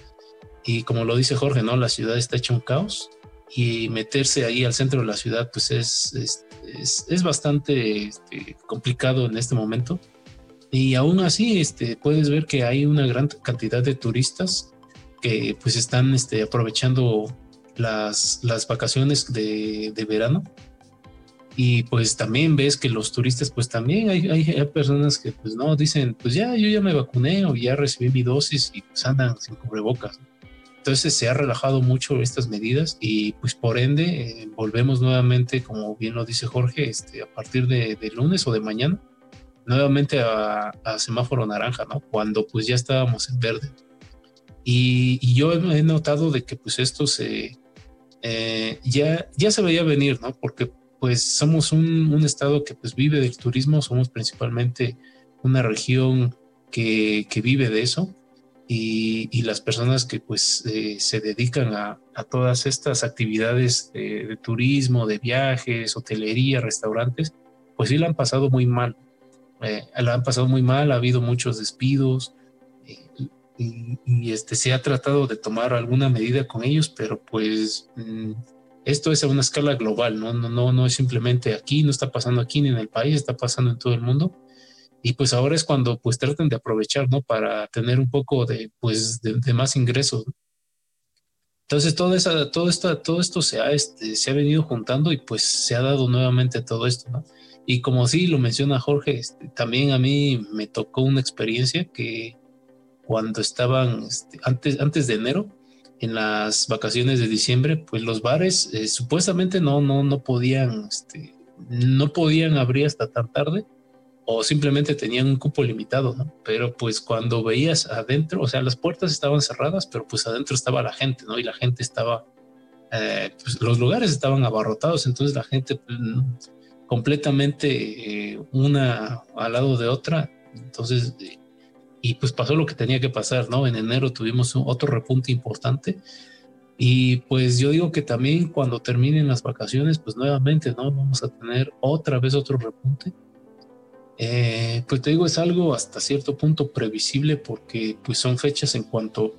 Y como lo dice Jorge, ¿no? La ciudad está hecha un caos y meterse ahí al centro de la ciudad, pues es, es es, bastante este, complicado en este momento. Y aún así, este, puedes ver que hay una gran cantidad de turistas que pues están este, aprovechando las, las vacaciones de, de, verano. Y pues también ves que los turistas, pues también hay, hay, hay, personas que pues no, dicen, pues ya, yo ya me vacuné o ya recibí mi dosis y pues andan sin cubrebocas. Entonces se ha relajado mucho estas medidas y pues por ende eh, volvemos nuevamente, como bien lo dice Jorge, este, a partir de, lunes o de mañana, nuevamente a, semáforo naranja, ¿no? Cuando pues ya estábamos en verde. Y, yo he notado de que pues esto se, eh, ya, ya se veía venir, ¿no? Porque pues somos un, un, estado que pues vive del turismo, somos principalmente una región que, que vive de eso y, y, las personas que pues eh, se dedican a, a, todas estas actividades de, de, turismo, de viajes, hotelería, restaurantes, pues sí la han pasado muy mal. Eh, la han pasado muy mal, ha habido muchos despidos y, este, se ha tratado de tomar alguna medida con ellos, pero pues mm, esto es a una escala global, ¿no? No, no, no es simplemente aquí, no está pasando aquí ni en el país, está pasando en todo el mundo. Y pues ahora es cuando pues tratan de aprovechar, ¿no? Para tener un poco de, pues, de, más ingresos. Entonces todo, esa, todo, esta, todo esto se ha, este, se ha venido juntando y pues se ha dado nuevamente todo esto. Y como sí lo menciona Jorge, este, también a mí me tocó una experiencia que cuando estaban este, antes, antes de enero, en las vacaciones de diciembre, pues los bares eh, supuestamente no, no, no podían, este, no podían abrir hasta tan tarde o simplemente tenían un cupo limitado, ¿no? Pero pues cuando veías adentro, o sea, las puertas estaban cerradas, pero pues adentro estaba la gente, ¿no? Y la gente estaba, eh, pues los lugares estaban abarrotados, entonces la gente pues, completamente eh, una al lado de otra. Entonces, eh, y pues pasó lo que tenía que pasar, ¿no? En enero tuvimos otro repunte importante. Y pues yo digo que también cuando terminen las vacaciones, pues nuevamente, ¿no? Vamos a tener otra vez otro repunte. Eh, pues te digo, es algo hasta cierto punto previsible porque pues son fechas en cuanto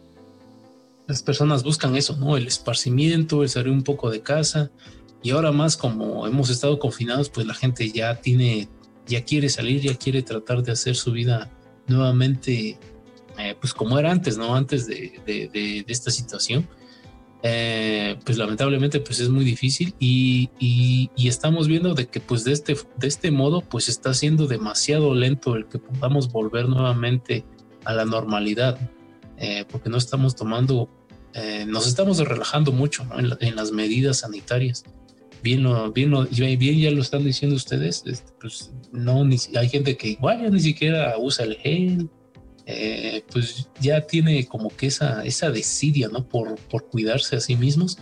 las personas buscan eso, ¿no? El esparcimiento, el salir un poco de casa, y ahora más como hemos estado confinados, pues la gente ya tiene, ya quiere salir, ya quiere tratar de hacer su vida nuevamente, eh, pues como era antes, ¿no? Antes de, de, esta situación. Eh, pues lamentablemente pues es muy difícil y, y, estamos viendo de que pues de este, de este modo pues está siendo demasiado lento el que podamos volver nuevamente a la normalidad eh, porque no estamos tomando nos estamos relajando mucho en, en, las medidas sanitarias bien lo, bien bien ya lo están diciendo ustedes, este, pues no, ni, hay gente que igual ya ni siquiera usa el gel, eh, pues ya tiene como que esa, esa desidia, ¿no? Por, por cuidarse a sí mismos,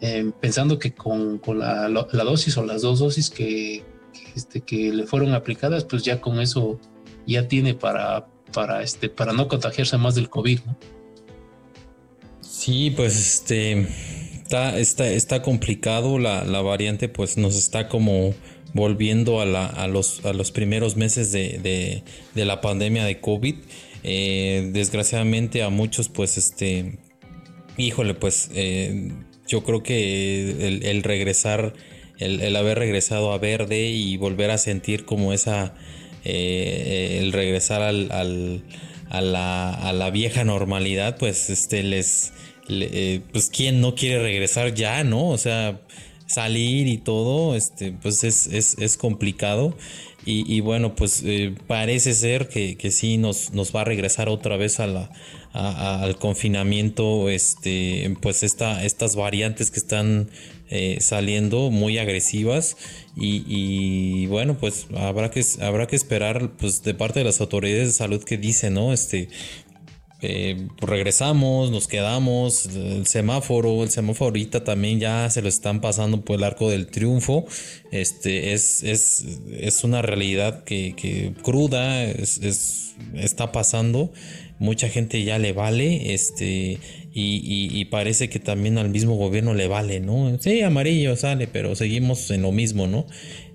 eh, pensando que con, con la, la, dosis o las dos dosis que, este, que le fueron aplicadas, pues ya con eso ya tiene para, para, este, para no contagiarse más del COVID, ¿no? Sí, pues este Está, está, está complicado, la, la, variante pues nos está como volviendo a, la, a, los, a los primeros meses de, de, la pandemia de COVID. Eh, desgraciadamente a muchos pues este, híjole pues eh, yo creo que el, regresar, el, el, haber regresado a verde y volver a sentir como esa, eh, el regresar al, al, a, la, a la vieja normalidad pues este les eh, pues quién no quiere regresar ya, ¿no? O sea, salir y todo, este, pues es, es, complicado. Y, bueno, pues eh, parece ser que, que sí nos, nos, va a regresar otra vez a la, al confinamiento, este, pues esta, estas variantes que están eh, saliendo muy agresivas y, y, bueno, pues habrá que, habrá que esperar pues de parte de las autoridades de salud que dicen, ¿no? Este, eh, regresamos, nos quedamos, el semáforo, el semáforo ahorita también ya se lo están pasando por el arco del triunfo, este es, es, es una realidad que, cruda, es, está pasando, mucha gente ya le vale, este, y, parece que también al mismo gobierno le vale, ¿no? Sí, amarillo sale, pero seguimos en lo mismo, ¿no?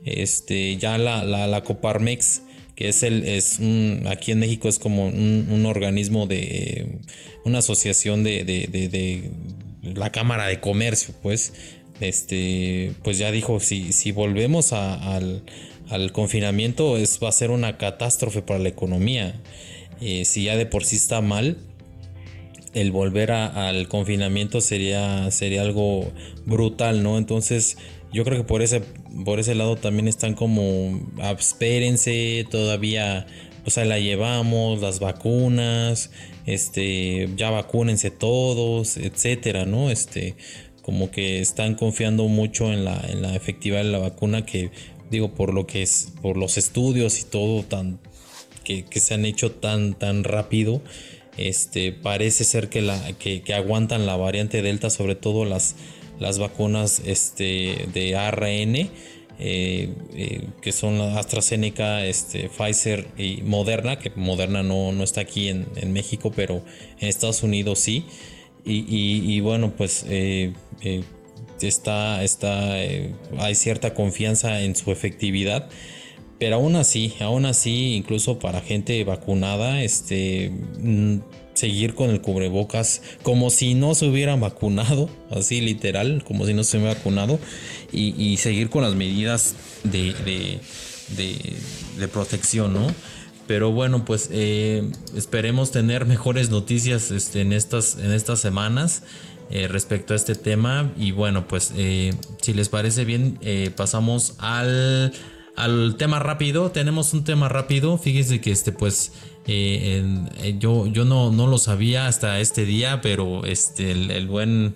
Este, ya la, la Coparmex que es el es un, aquí en México es como un, organismo de una asociación de, de, la Cámara de Comercio, pues, este, pues ya dijo si, si volvemos al, confinamiento es va a ser una catástrofe para la economía. Eh, si ya de por sí está mal, el volver al confinamiento sería, sería algo brutal, ¿no? Entonces, yo creo que por ese, por ese lado también están como, espérense, todavía, o sea, la llevamos, las vacunas, este, ya vacúnense todos, etcétera, ¿no? Este, como que están confiando mucho en la, en la efectividad de la vacuna que digo, por lo que es, por los estudios y todo tan que, se han hecho tan, tan rápido, este, parece ser que, la, que, aguantan la variante Delta, sobre todo las, las vacunas este, de ARN. Eh, eh, que son AstraZeneca, este, Pfizer y Moderna, que Moderna no, no está aquí en, México, pero en Estados Unidos sí. Y, bueno, pues eh, está, está, hay cierta confianza en su efectividad. Pero aún así, aún así, incluso para gente vacunada, este, mm, seguir con el cubrebocas como si no se hubieran vacunado, así literal, como si no se hubiera vacunado, y, seguir con las medidas de, de, protección, ¿no? Pero bueno, pues eh, esperemos tener mejores noticias este, en, estas, en estas semanas. Eh, respecto a este tema y bueno pues eh, si les parece bien pasamos al al tema rápido, tenemos un tema rápido. Fíjense que este, pues, eh, eh, yo, yo no, no lo sabía hasta este día, pero este, el, buen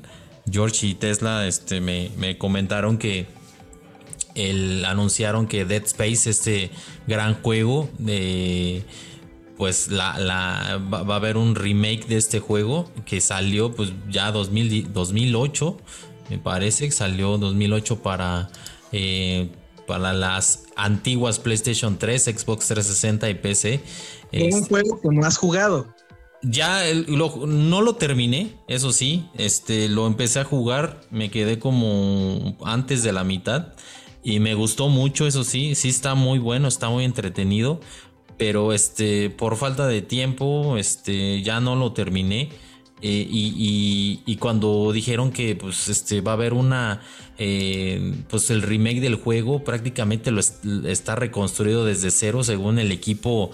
George y Tesla este, me, comentaron que el, anunciaron que Dead Space, este gran juego, de pues la, la va, a haber un remake de este juego que salió pues ya 2000, 2008, me parece que salió 2008 para eh, para las antiguas PlayStation 3, Xbox 360 y PC. Es un juego que no has jugado. Ya no lo terminé, eso sí, este lo empecé a jugar, me quedé como antes de la mitad y me gustó mucho, eso sí, sí está muy bueno, está muy entretenido, pero este por falta de tiempo, este ya no lo terminé. Eh, y, cuando dijeron que pues este va a haber una eh, pues el remake del juego prácticamente lo está reconstruido desde cero según el equipo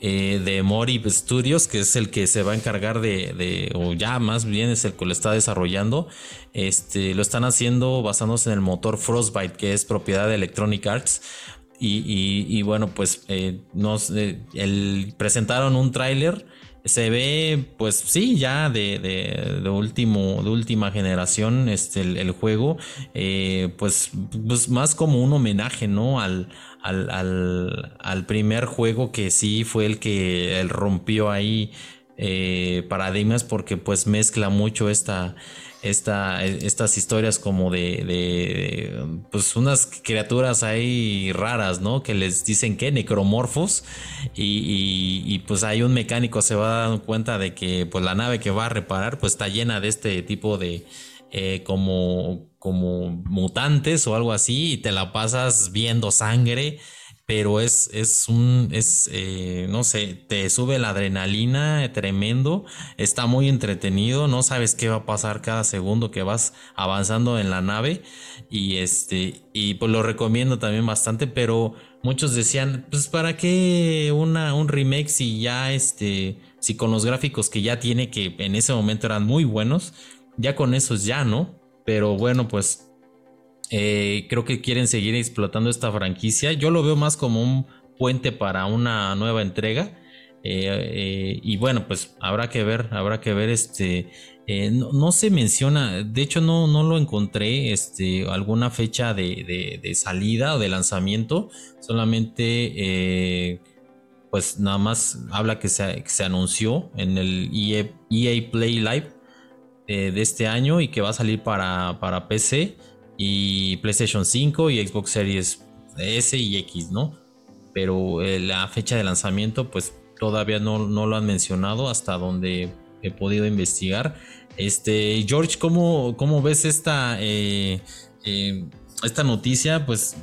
eh, de Morib Studios que es el que se va a encargar de, o ya más bien es el que lo está desarrollando. Este lo están haciendo basándose en el motor Frostbite que es propiedad de Electronic Arts. Y, bueno pues nos el, presentaron un tráiler. Se ve, pues sí, ya de, de, último, de última generación, este, el, juego, eh, pues, pues, más como un homenaje, ¿no? Al, al, al, primer juego que sí fue el que él rompió ahí eh, paradigmas porque pues mezcla mucho esta, esta, estas historias como de, pues unas criaturas ahí raras, ¿no? Que les dicen que necromorfos y, pues hay un mecánico se va dando cuenta de que pues la nave que va a reparar pues está llena de este tipo de eh, como, como mutantes o algo así y te la pasas viendo sangre pero es, es un, es, eh, no sé, te sube la adrenalina tremendo, está muy entretenido, no sabes qué va a pasar cada segundo que vas avanzando en la nave y este, y pues lo recomiendo también bastante, pero muchos decían, pues para qué una, un remake si ya este, si con los gráficos que ya tiene, que en ese momento eran muy buenos, ya con esos ya, ¿no? Pero bueno, pues eh, creo que quieren seguir explotando esta franquicia. Yo lo veo más como un puente para una nueva entrega. Eh, eh, y bueno, pues habrá que ver, habrá que ver este. No, se menciona, de hecho no, no lo encontré, este, alguna fecha de, salida o de lanzamiento, solamente pues nada más habla que se, se anunció en el EA, e Play Live de este año y que va a salir para, para PC y PlayStation 5 y Xbox Series S y X, ¿no? Pero eh, la fecha de lanzamiento, pues todavía no, no, lo han mencionado hasta donde he podido investigar. Este, George, ¿cómo, cómo ves esta, eh, eh, esta noticia? Pues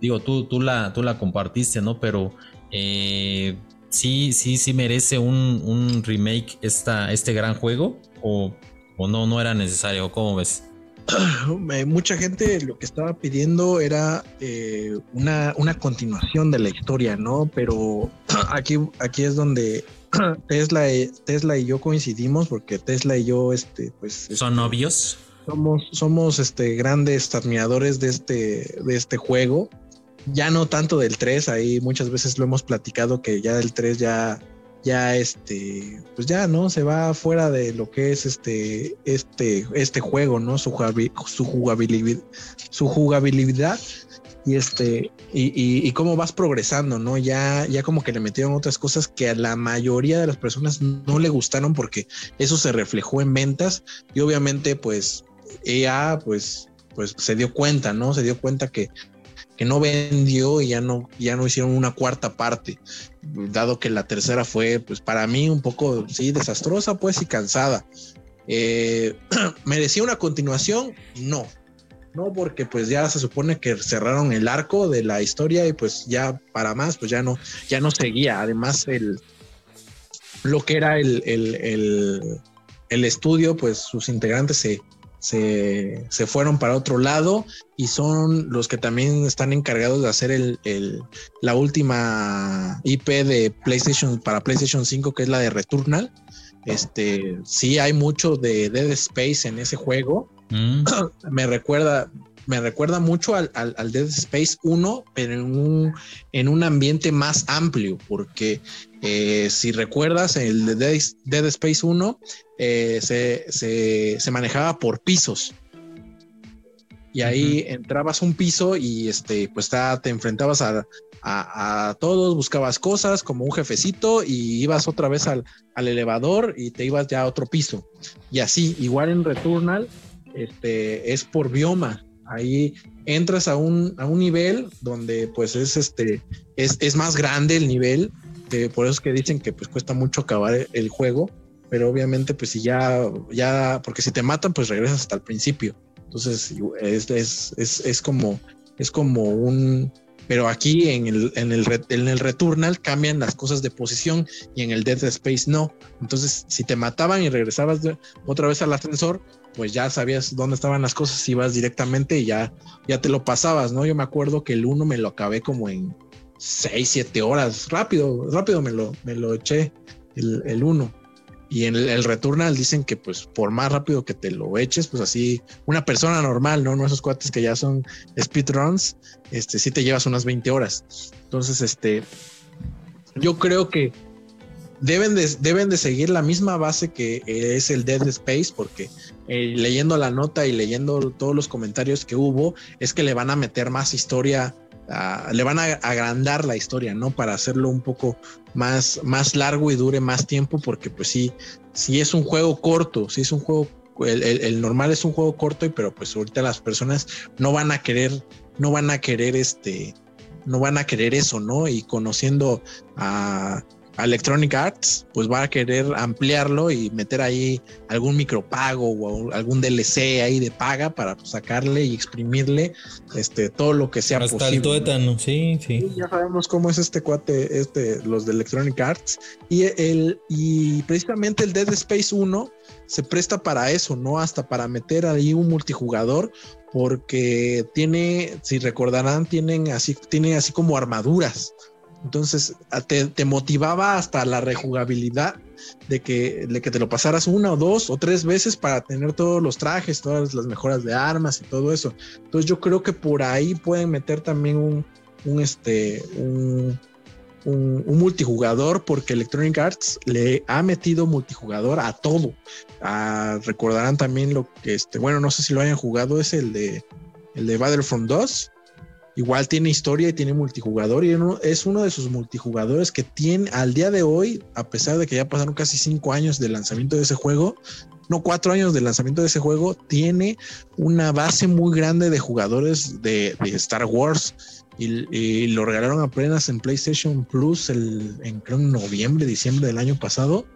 digo, tú, tú, la, tú la compartiste, ¿no? Pero sí, sí, sí merece un, un remake esta, este gran juego o, o no, no era necesario. ¿Cómo ves? [clears throat] mucha gente lo que estaba pidiendo era eh, una, una, continuación de la historia, ¿no? Pero [clears throat] aquí, aquí es donde [clears throat] Tesla, Tesla y yo coincidimos, porque Tesla y yo, este, pues. ¿Son este, novios? Somos, somos este, grandes admiradores de este, de este juego. Ya no tanto del 3, ahí muchas veces lo hemos platicado que ya del 3 ya ya este, pues ya, ¿no? Se va fuera de lo que es este, este, este juego, ¿no? Su, jugabilidad, su jugabilidad. y este, y, cómo vas progresando, ¿no? Ya, ya como que le metieron otras cosas que a la mayoría de las personas no le gustaron porque eso se reflejó en ventas y obviamente pues ella pues, pues se dio cuenta, ¿no? Se dio cuenta que, que no vendió y ya no, ya no hicieron una cuarta parte, dado que la tercera fue pues para mí un poco, sí, desastrosa pues y cansada. Eh, [clears throat] ¿Merecía una continuación? No, no, porque pues ya se supone que cerraron el arco de la historia y pues ya para más, pues ya no, ya no seguía. Además, el lo que era el, el, estudio, pues sus integrantes se, se, fueron para otro lado y son los que también están encargados de hacer el, la última IP de PlayStation para PlayStation 5, que es la de Returnal. Este, sí hay mucho de Dead Space en ese juego Mm. [coughs] me recuerda, me recuerda mucho al, Dead Space 1, pero en un, en un ambiente más amplio, porque eh, si recuerdas, el de Dead, Space 1 eh, se, manejaba por pisos. Y ahí entrabas un piso y este, pues te enfrentabas a, a, todos, buscabas cosas como un jefecito y ibas otra vez al, al elevador y te ibas ya a otro piso. Y así, igual en Returnal, este, es por bioma. Ahí entras a un, a un nivel donde pues es, este, es, más grande el nivel, por eso es que dicen que pues cuesta mucho acabar el juego, pero obviamente pues si ya, ya, porque si te matan pues regresas hasta el principio. Entonces es, es, como, es como un, pero aquí en el, en el, en el Returnal cambian las cosas de posición y en el Dead Space no. Entonces, si te mataban y regresabas otra vez al ascensor, pues ya sabías dónde estaban las cosas, ibas directamente y ya, ya te lo pasabas, ¿no? Yo me acuerdo que el uno me lo acabé como en 6, 7 horas, rápido, rápido me lo, me lo eché el, el uno. Y en el, Returnal dicen que pues por más rápido que te lo eches, pues así una persona normal, ¿no? No esos cuates que ya son speedruns, este sí te llevas unas 20 horas. Entonces, este, yo creo que deben de, deben de seguir la misma base que es el Dead Space, porque eh, leyendo la nota y leyendo todos los comentarios que hubo, es que le van a meter más historia, le van a agrandar la historia, ¿no? Para hacerlo un poco más, más largo y dure más tiempo, porque pues sí, sí es un juego corto, sí es un juego, el, normal es un juego corto, y pero pues ahorita las personas no van a querer, no van a querer este, no van a querer eso, ¿no? Y conociendo a Electronic Arts pues va a querer ampliarlo y meter ahí algún micropago o algún DLC ahí de paga para pues, sacarle y exprimirle este todo lo que sea Hasta posible. el tuétano, sí, sí, Ya sabemos cómo es este cuate, este, los de Electronic Arts. Y el, y precisamente el Dead Space 1 se presta para eso, ¿no? Hasta para meter ahí un multijugador porque tiene, si recordarán, tienen así, tiene así como armaduras. Entonces te, motivaba hasta la rejugabilidad de que, de que te lo pasaras una o dos o tres veces para tener todos los trajes, todas las mejoras de armas y todo eso. Entonces yo creo que por ahí pueden meter también un, un este, un, multijugador porque Electronic Arts le ha metido multijugador a todo. Ah, recordarán también lo que este, bueno, no sé si lo hayan jugado, es el de el de Battlefront 2 Igual tiene historia y tiene multijugador y es uno de sus multijugadores que tiene al día de hoy, a pesar de que ya pasaron casi cinco años del lanzamiento de ese juego, no cuatro años del lanzamiento de ese juego, tiene una base muy grande de jugadores de, Star Wars y, lo regalaron apenas en PlayStation Plus en creo en noviembre, diciembre del año pasado.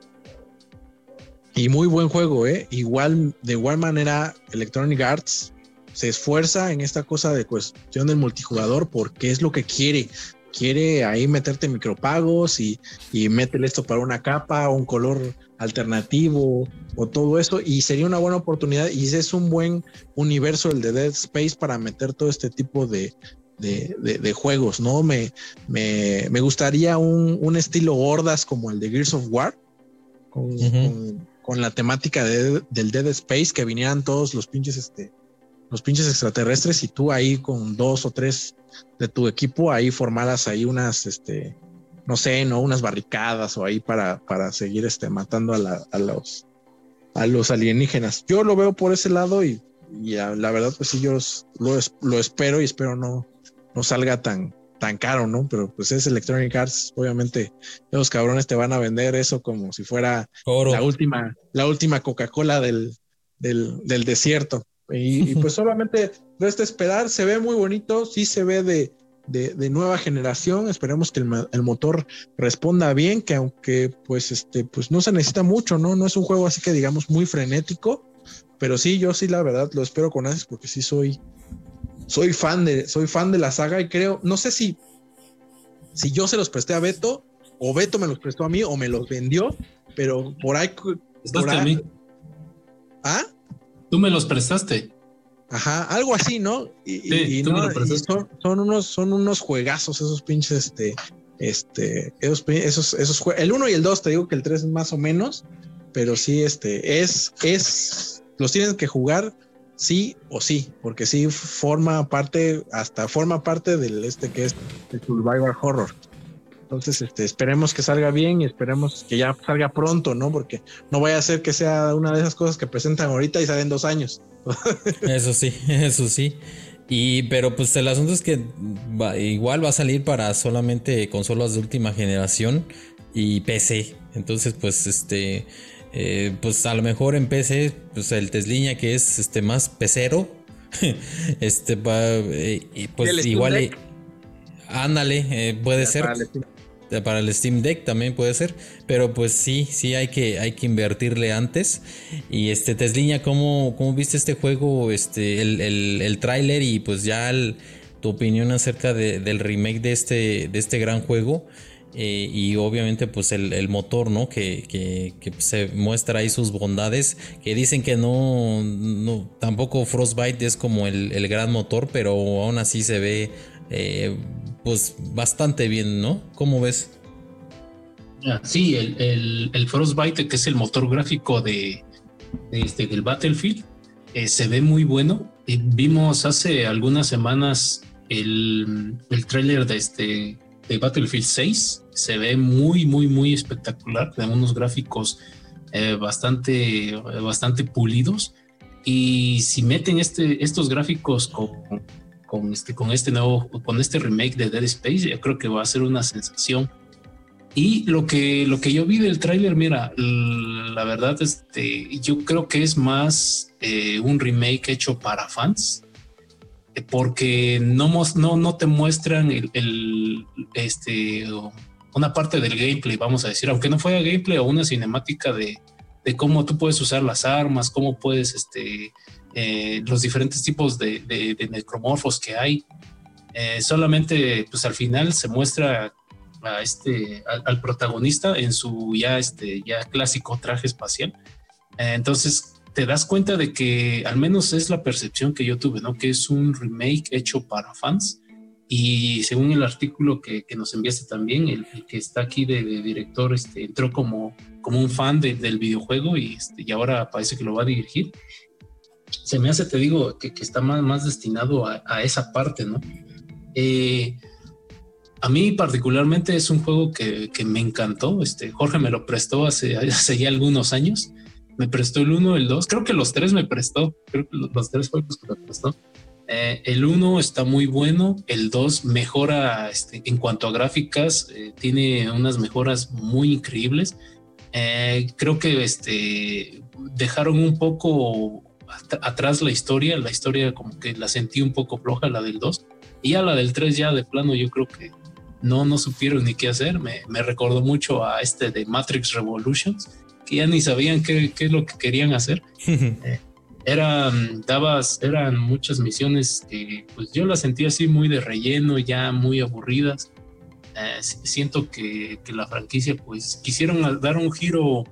Y muy buen juego, ¿eh? Igual, de igual manera, Electronic Arts se esfuerza en esta cosa de cuestión del multijugador porque es lo que quiere. Quiere ahí meterte micropagos y, y métele esto para una capa, un color alternativo o todo eso. Y sería una buena oportunidad y es un buen universo el de Dead Space para meter todo este tipo de, de, juegos, ¿no? Me, me, me gustaría un, un, estilo gordas como el de Gears of War, con, con, la temática de, del Dead Space, que vinieran todos los pinches este, los pinches extraterrestres y tú ahí con dos o tres de tu equipo ahí formadas ahí unas, este, no sé, no unas barricadas o ahí para, para seguir este, matando a, los a los alienígenas. Yo lo veo por ese lado y, la verdad pues sí yo lo, lo espero y espero no no salga tan, tan caro, ¿no? Pero pues es Electronic Arts, obviamente los cabrones te van a vender eso como si fuera la última, la última Coca-Cola del, del, del, desierto. Y, pues [laughs] solamente resta esperar, se ve muy bonito, sí se ve de, de, nueva generación, esperemos que el, el, motor responda bien, que aunque pues este, pues no se necesita mucho, ¿no? No es un juego así que digamos muy frenético, pero sí, yo sí la verdad lo espero con ansias porque sí soy, soy fan de, soy fan de la saga y creo, no sé si, si yo se los presté a Beto o Beto me los prestó a mí o me los vendió, pero por ahí. Por a mí. ¿Ah? Tú me los prestaste. Ajá, algo así, ¿no? Y, no, son, son, unos, son unos juegazos esos pinches, este, este, esos, esos, esos el 1 y el 2, te digo que el 3 es más o menos, pero sí, este, es, es, los tienes que jugar sí o sí, porque sí forma parte, hasta forma parte del este que es el survival horror. Entonces, este, esperemos que salga bien y esperemos que ya salga pronto, ¿no? Porque no vaya a ser que sea una de esas cosas que presentan ahorita y salen dos años. [laughs] eso sí, eso sí. Y, pero pues el asunto es que igual va a salir para solamente consolas de última generación y PC. Entonces, pues, este, eh, pues a lo mejor en PC, pues el Tesliña que es este más pecero, [laughs] este va, eh, pues igual, ándale, eh, puede ser. Para el, Steam Deck también puede ser, pero pues sí, sí hay que, hay que invertirle antes. Y este Tesliña, ¿cómo, cómo viste este juego, este, el, el, el tráiler y pues ya tu opinión acerca del remake de este, de este gran juego? Eh, y obviamente pues el, motor, ¿no? Que, se muestra ahí sus bondades, que dicen que no, no tampoco Frostbite es como el, gran motor, pero aún así se ve eh, pues bastante bien, ¿no? ¿Cómo ves? Ah, sí, el, Frostbite, que es el motor gráfico de, este, del Battlefield, eh, se ve muy bueno. vimos hace algunas semanas el, el tráiler de este de Battlefield 6 se ve muy, muy, muy espectacular. Tenemos unos gráficos eh, bastante, bastante pulidos. Y si meten este, estos gráficos con, con, este, con este nuevo, con este remake de Dead Space, yo creo que va a ser una sensación. Y lo que, lo que yo vi del tráiler, mira, la verdad, este, yo creo que es más eh, un remake hecho para fans porque no, no, no te muestran el, este, una parte del gameplay, vamos a decir, aunque no fuera gameplay o una cinemática de, cómo tú puedes usar las armas, cómo puedes, este, eh, los diferentes tipos de, necromorfos que hay. Eh, solamente, pues al final se muestra a este, al, protagonista en su ya, este, ya clásico traje espacial. Eh, entonces, te das cuenta de que al menos es la percepción que yo tuve, ¿no? Que es un remake hecho para fans. Y según el artículo que, nos enviaste también, el, que está aquí de, director este, entró como, como un fan del videojuego y, este, y ahora parece que lo va a dirigir. Se me hace, te digo, que, está más, más destinado a, esa parte, ¿no? Eh, a mí particularmente es un juego que, me encantó. Este, Jorge me lo prestó hace, [laughs] hace ya algunos años me prestó el 1, el 2, creo que los tres me prestó, creo que los, tres juegos que me prestó. Eh, el 1 está muy bueno, el 2 mejora este, en cuanto a gráficas, eh, tiene unas mejoras muy increíbles. Eh, creo que este, dejaron un poco atrás la historia, la historia como que la sentí un poco floja, la del 2, y a la del 3 ya de plano yo creo que no, no supieron ni qué hacer, me, me recordó mucho a este de Matrix Revolutions, que ya ni sabían qué, qué es lo que querían hacer. [laughs] Eh, eran, dabas, eran muchas misiones que pues yo las sentía así muy de relleno, ya muy aburridas. Eh, siento que, que, la franquicia pues quisieron dar un giro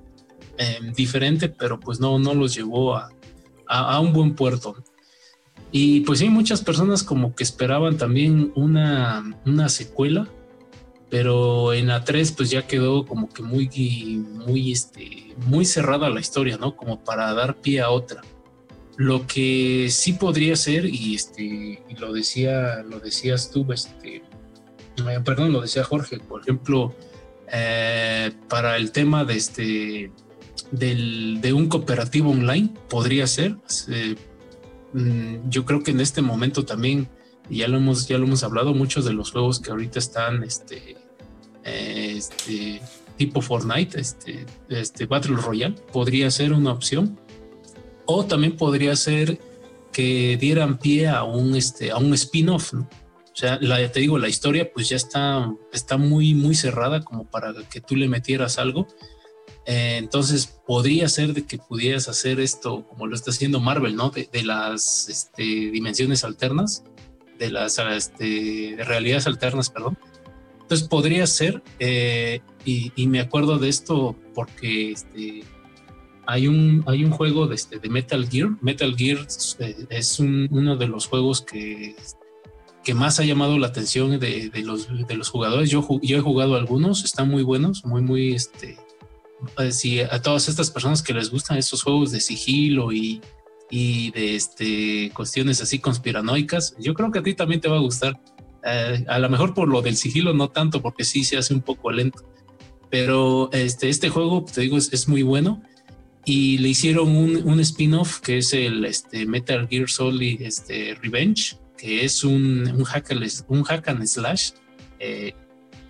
eh, diferente, pero pues no, no los llevó a, a, un buen puerto. Y pues sí, muchas personas como que esperaban también una, una secuela, pero en la 3 pues ya quedó como que muy, muy, este, muy cerrada la historia, ¿no? Como para dar pie a otra. Lo que sí podría ser, y este, lo decía, lo decías tú, este, eh, perdón, lo decía Jorge, por ejemplo, eh, para el tema de este, del, de un cooperativo online, podría ser. Eh, mm, yo creo que en este momento también ya lo hemos, ya lo hemos hablado, muchos de los juegos que ahorita están, este, este tipo Fortnite, este, este Battle Royale, podría ser una opción. O también podría ser que dieran pie a un, este, un spin-off, O sea, la, te digo, la historia pues ya está, está muy, muy cerrada como para que tú le metieras algo. Eh, entonces podría ser de que pudieras hacer esto como lo está haciendo Marvel, ¿no? De, las este, dimensiones alternas, de las este, realidades alternas, perdón. Entonces podría ser, eh, y, me acuerdo de esto porque este, hay, un, hay un juego de, Metal Gear. Metal Gear eh, es uno de los juegos que, que más ha llamado la atención de, de, los, de los jugadores. Yo, yo he jugado algunos, están muy buenos, muy, muy, si a todas estas personas que les gustan estos juegos de sigilo y, y de este, cuestiones así conspiranoicas, yo creo que a ti también te va a gustar. Eh, a lo mejor por lo del sigilo no tanto, porque sí se hace un poco lento. Pero este, este juego, te digo, es, muy bueno. Y le hicieron un, un spin-off que es el este, Metal Gear Solid este, Revenge, que es un, un, hack, un hack and slash eh,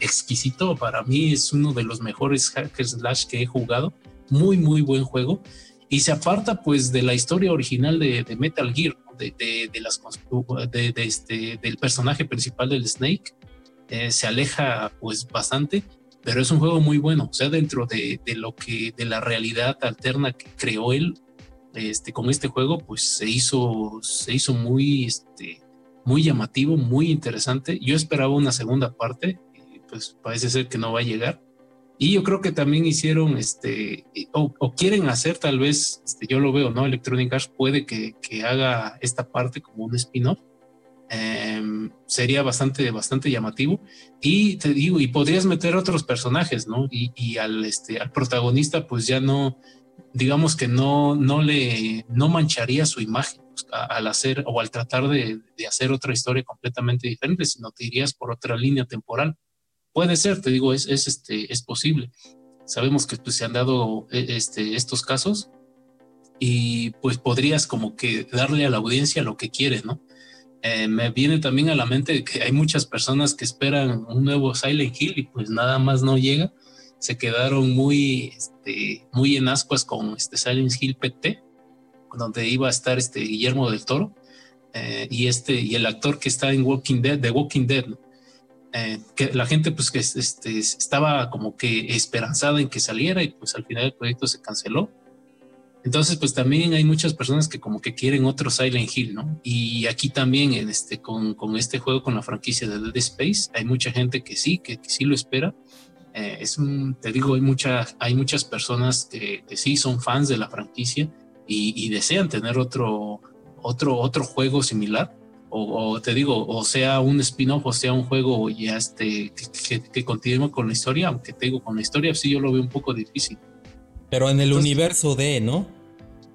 exquisito. Para mí es uno de los mejores hack and slash que he jugado. Muy, muy buen juego. Y se aparta pues de la historia original de, de Metal Gear de, las, de, este, del personaje principal del Snake. Eh, se aleja pues bastante, pero es un juego muy bueno. O sea, dentro de, lo que, de la realidad alterna que creó él, este, con este juego, pues se hizo, se hizo muy, este, muy llamativo, muy interesante. Yo esperaba una segunda parte, pues parece ser que no va a llegar. Y yo creo que también hicieron, este, o, quieren hacer tal vez, este, yo lo veo, ¿no? Electronic Arts puede que, que haga esta parte como un spin-off. Em, sería bastante, bastante llamativo. Y te digo, y podrías meter otros personajes, ¿no? Y, y al, este, al protagonista, pues ya no, digamos que no, no le, no mancharía su imagen pues, al hacer o al tratar de, de hacer otra historia completamente diferente, sino te irías por otra línea temporal. Puede ser, te digo, es, es, este, es posible. Sabemos que pues, se han dado e, este, estos casos y pues podrías como que darle a la audiencia lo que quiere, ¿no? Eh, me viene también a la mente que hay muchas personas que esperan un nuevo Silent Hill y pues nada más no llega. Se quedaron muy, este, muy en ascuas con este Silent Hill PT, donde iba a estar este Guillermo del Toro eh, y este y el actor que está en Walking Dead, de Walking Dead. Eh, que la gente pues que este, estaba como que esperanzada en que saliera y pues al final el proyecto se canceló. Entonces pues también hay muchas personas que como que quieren otro Silent Hill, ¿no? Y aquí también en este, con, con este juego, con la franquicia de Dead Space, hay mucha gente que sí, que, sí lo espera. Eh, es un, te digo, hay, mucha, hay muchas personas que, que sí son fans de la franquicia y, y desean tener otro, otro, otro juego similar o, te digo, o sea un spin-off o sea un juego ya este, que, continúe con la historia, aunque te digo, con la historia sí yo lo veo un poco difícil. Pero en el universo de, ¿no?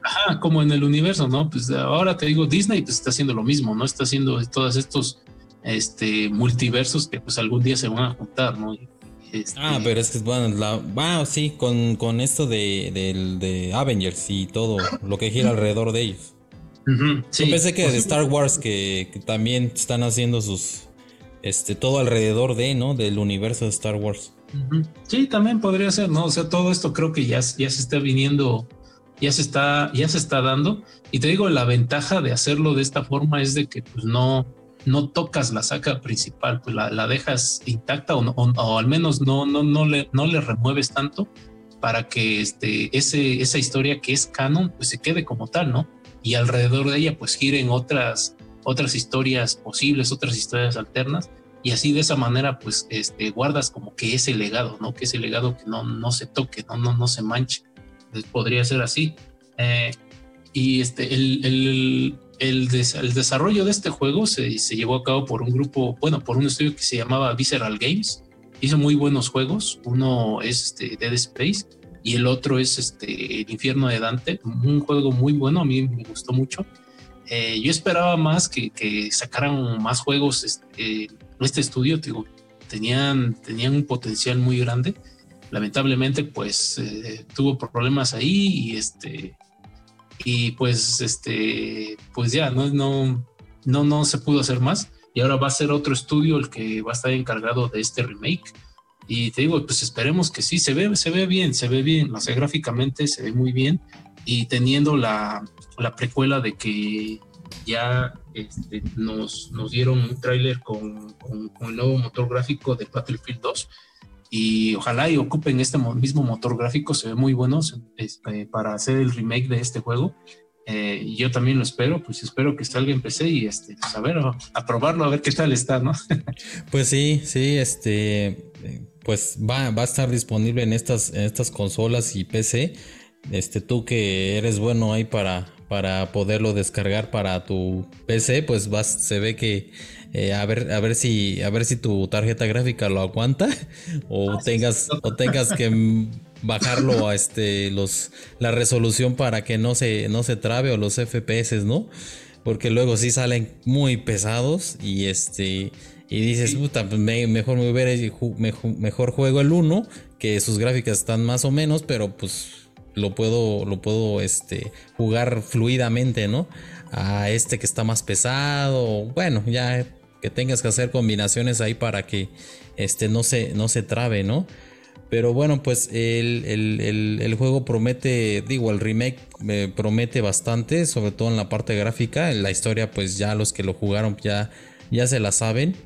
Ajá, como en el universo, ¿no? Pues ahora te digo, Disney pues, está haciendo lo mismo, ¿no? Está haciendo todos estos este, multiversos que pues algún día se van a juntar, ¿no? Este, ah, pero es que bueno, la, ah, sí, con, con esto de, de Avengers y todo lo que gira alrededor de ellos. Yo pensé que de Star Wars que, también están haciendo sus este todo alrededor de, ¿no? Del universo de Star Wars. Sí, también podría ser, ¿no? O sea, todo esto creo que ya, ya se está viniendo, ya se está, ya se está dando. Y te digo, la ventaja de hacerlo de esta forma es de que pues no, no tocas la saca principal, pues la, dejas intacta o, o, al menos no, no, no, le, no le remueves tanto para que este, ese, esa historia que es canon pues se quede como tal, ¿no? Y alrededor de ella pues giren otras, otras historias posibles, otras historias alternas y así de esa manera pues este, guardas como que ese legado, ¿no? Que ese legado que no, no se toque, no, no, no se manche. podría ser así. Eh, y este, el, el, el, desarrollo de este juego se, se, llevó a cabo por un grupo, bueno, por un estudio que se llamaba Visceral Games. Hizo muy buenos juegos. Uno es este, Dead Space y el otro es este, El infierno de Dante, un juego muy bueno, a mí me gustó mucho. Eh, yo esperaba más que, que, sacaran más juegos. Este, este estudio digo, tenían, tenían un potencial muy grande. Lamentablemente, pues eh, tuvo problemas ahí y este y pues este pues ya no no no no se pudo hacer más y ahora va a ser otro estudio el que va a estar encargado de este remake. Y te digo, pues esperemos que sí, se ve, se ve bien, se ve bien, o sea, gráficamente se ve muy bien y teniendo la, la precuela de que ya este, nos, nos dieron un tráiler con, con, el nuevo motor gráfico de Battlefield 2 y ojalá y ocupen este mismo motor gráfico, se ve muy bueno este, para hacer el remake de este juego. Eh, y yo también lo espero, pues espero que salga en PC y este, pues a ver, a probarlo, a ver qué tal está, ¿no? pues sí, sí, este, pues va, va a estar disponible en estas, en estas consolas y PC. Este, tú que eres bueno ahí para, para poderlo descargar para tu PC, pues vas, se ve que eh, a ver, a ver si, a ver si tu tarjeta gráfica lo aguanta [laughs] o ah, tengas, o tengas que [laughs] bajarlo a este, los, la resolución para que no se, no se trabe o los FPS, ¿no? Porque luego sí salen muy pesados y este, y dices, puta, pues mejor me hubiera, mejor, mejor juego el 1, que sus gráficas están más o menos, pero pues lo puedo, lo puedo este, jugar fluidamente, ¿no? A este que está más pesado, bueno, ya que tengas que hacer combinaciones ahí para que este, no, se, no se trabe, ¿no? Pero bueno, pues el, juego promete, digo, el remake me promete bastante, sobre todo en la parte gráfica. En la historia, pues ya los que lo jugaron ya, ya se la saben.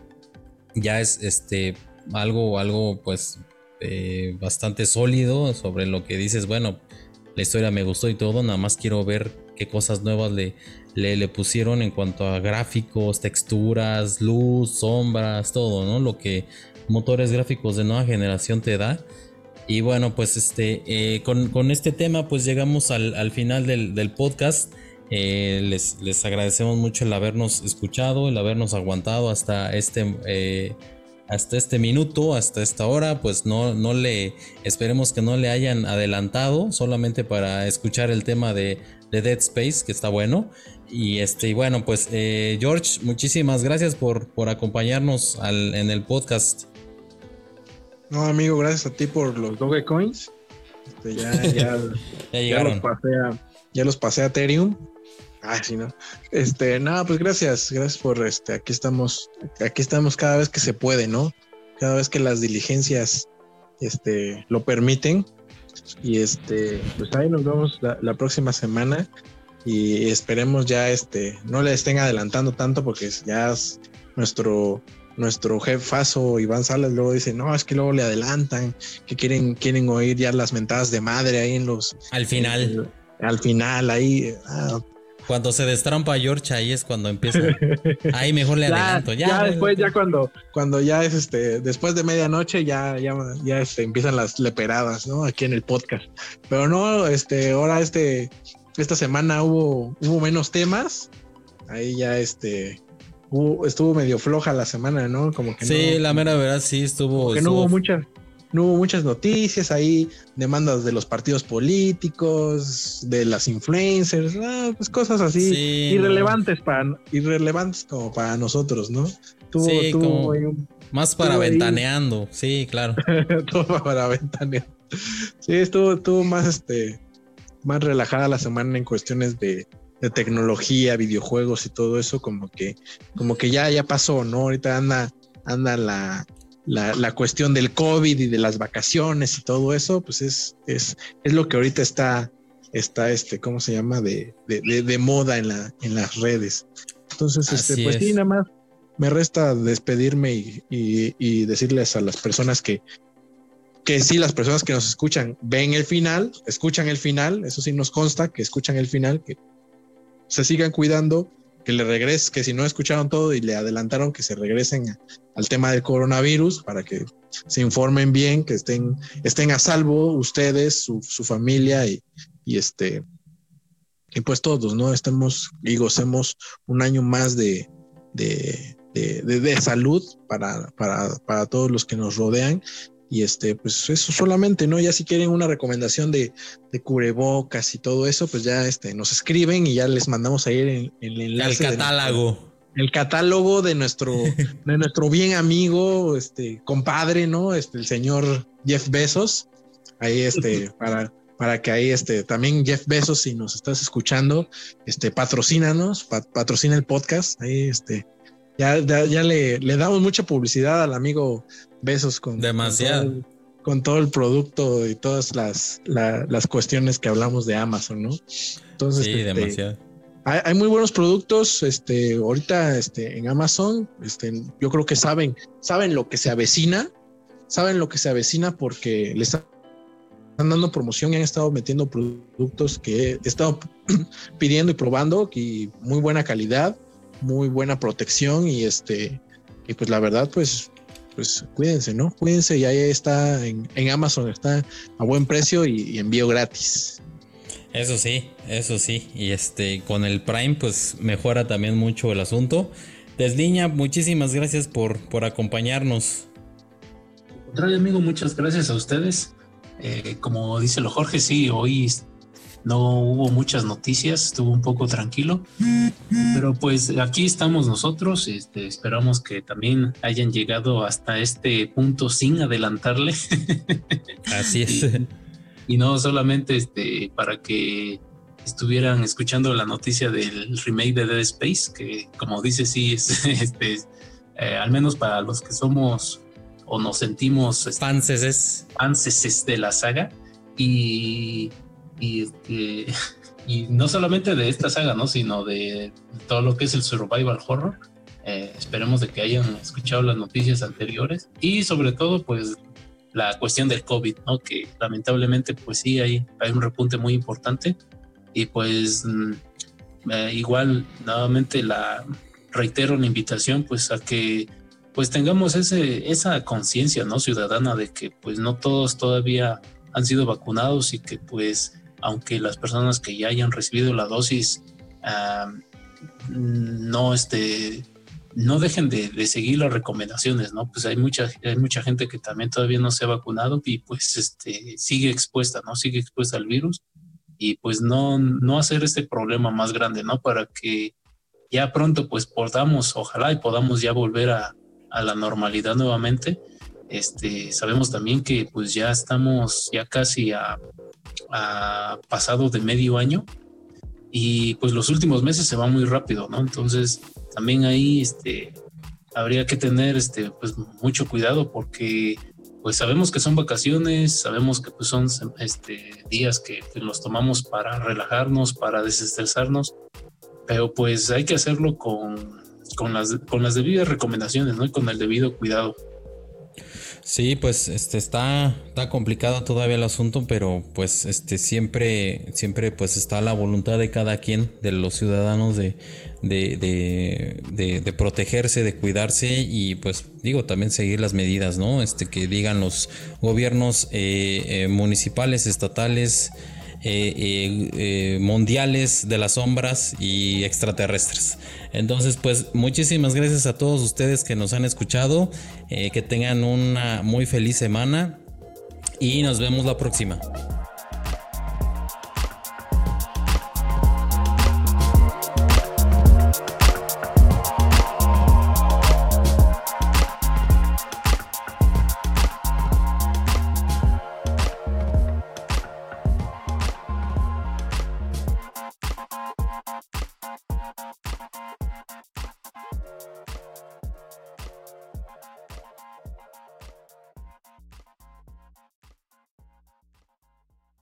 Ya es este algo, algo pues eh, bastante sólido sobre lo que dices, bueno, la historia me gustó y todo, nada más quiero ver qué cosas nuevas le, le, pusieron en cuanto a gráficos, texturas, luz, sombras, todo, ¿no? Lo que motores gráficos de nueva generación te da. Y bueno, pues este, eh, con, este tema pues llegamos al, final del, podcast. Eh, les, les, agradecemos mucho el habernos escuchado, el habernos aguantado hasta este eh, hasta este minuto, hasta esta hora, pues no, no le, esperemos que no le hayan adelantado, solamente para escuchar el tema de, Dead Space, que está bueno. Y este, y bueno, pues eh, George, muchísimas gracias por, por acompañarnos en el podcast. No, amigo, gracias a ti por los Dogecoins. Este, ya, ya, [laughs] ya, llegaron. los pasé a, ya los pasé a Ethereum. Ah, sí, ¿no? Este, nada, pues gracias, gracias por este, aquí estamos, aquí estamos cada vez que se puede, ¿no? Cada vez que las diligencias, este, lo permiten. Y este, pues ahí nos vemos la, próxima semana y esperemos ya, este, no le estén adelantando tanto porque ya es nuestro, nuestro jefazo Iván Salas luego dice, no, es que luego le adelantan, que quieren, quieren oír ya las mentadas de madre ahí en los... Al final. al final, ahí, ah, cuando se destrampa George, ahí es cuando empieza. [laughs] Ahí mejor le adelanto. Ya, ya después, ya cuando, cuando ya es este, después de medianoche, ya, ya, ya este, empiezan las leperadas, ¿no? Aquí en el podcast. Pero no, este, ahora este, esta semana hubo, hubo menos temas. Ahí ya este, estuvo medio floja la semana, ¿no? Como que sí, la mera verdad sí estuvo. Que no hubo mucha, no hubo muchas noticias ahí, demandas de los partidos políticos, de las influencers, ah, pues cosas así irrelevantes para irrelevantes como para nosotros, ¿no? sí, más para ventaneando, sí, claro. [laughs] Todo para ventaneando. Sí, estuvo, estuvo más este más relajada la semana en cuestiones de, de tecnología, videojuegos y todo eso, como que, como que ya, ya pasó, ¿no? Ahorita anda, anda la, la, cuestión del COVID y de las vacaciones y todo eso, pues es, es, es lo que ahorita está, está este, ¿cómo se llama? De, de, moda en, la, en las redes. Entonces, este, pues sí, nada más me resta despedirme y, y, decirles a las personas que, que sí, las personas que nos escuchan ven el final, escuchan el final, eso sí nos consta que escuchan el final, que se sigan cuidando, que le regresen, que si no escucharon todo y le adelantaron que se regresen al tema del coronavirus para que se informen bien, que estén, estén a salvo ustedes, su, familia y, este y pues todos, ¿no? Estemos y gocemos un año más de, de, de, salud para, para, para, todos los que nos rodean y este, pues eso solamente, ¿no? Ya si quieren una recomendación de, cubrebocas y todo eso, pues ya este, nos escriben y ya les mandamos ahí el, el enlace. El catálogo. El catálogo de nuestro, [laughs] de nuestro bien amigo, este, compadre, ¿no? Este, el señor Jeff Bezos. Ahí, este, para, para que ahí, este, también Jeff Bezos, si nos estás escuchando, este, patrocínanos, patrocina el podcast. Ahí, este, Ya, ya, le, le, damos mucha publicidad al amigo Besos con, Demasiado. Con todo, el producto y todas las, las cuestiones que hablamos de Amazon, ¿no? Entonces, sí, este, demasiado. Hay, hay, muy buenos productos, este, ahorita, este, en Amazon, este, yo creo que saben, saben lo que se avecina, saben lo que se avecina porque les están dando promoción y han estado metiendo productos que he estado [clears throat] pidiendo y probando y muy buena calidad, muy buena protección y este, y pues la verdad, pues, pues cuídense, ¿no? Cuídense y ahí está en, Amazon, está a buen precio y, envío gratis. Eso sí, eso sí. Y este, con el Prime, pues mejora también mucho el asunto. Desliña, muchísimas gracias por, por acompañarnos. Contrario, amigo, muchas gracias a ustedes. Eh, como dice lo Jorge, sí, hoy no hubo muchas noticias, estuvo un poco tranquilo, pero pues aquí estamos nosotros, este, esperamos que también hayan llegado hasta este punto sin adelantarle. Así es. [laughs] y, no solamente este, para que estuvieran escuchando la noticia del remake de Dead Space, que como dice, sí, es, [laughs] este, eh, al menos para los que somos o nos sentimos este, fanses de la saga y y, este, [laughs] y no solamente de esta saga, ¿no? Sino de todo lo que es el survival horror. Eh, esperemos de que hayan escuchado las noticias anteriores y sobre todo, pues, la cuestión del COVID, ¿no? Que lamentablemente, pues sí, hay, hay un repunte muy importante y pues mm, eh, igual, nuevamente la reitero la invitación, pues, a que pues tengamos ese, esa conciencia, ¿no? Ciudadana de que pues no todos todavía han sido vacunados y que pues aunque las personas que ya hayan recibido la dosis no este no dejen de, seguir las recomendaciones, ¿no? Pues hay mucha, hay mucha gente que también todavía no se ha vacunado y pues este sigue expuesta, ¿no? Sigue expuesta al virus y pues no, no hacer este problema más grande, ¿no? Para que ya pronto pues podamos, ojalá y podamos ya volver a, a la normalidad nuevamente. Este, sabemos también que pues ya estamos ya casi a pasado de medio año y pues los últimos meses se va muy rápido, ¿no? Entonces también ahí este, habría que tener este, pues mucho cuidado porque pues sabemos que son vacaciones, sabemos que pues son este, días que pues, los tomamos para relajarnos, para desestresarnos, pero pues hay que hacerlo con, con, las, con las debidas recomendaciones, ¿no? Y con el debido cuidado. Sí, pues este está, está complicado todavía el asunto, pero pues este siempre, siempre pues está la voluntad de cada quien, de los ciudadanos de, de, de, protegerse, de cuidarse y pues digo también seguir las medidas, ¿no? Este que digan los gobiernos eh, eh, municipales, estatales, eh, mundiales de las sombras y extraterrestres. Entonces, pues muchísimas gracias a todos ustedes que nos han escuchado. Eh, que tengan una muy feliz semana y nos vemos la próxima.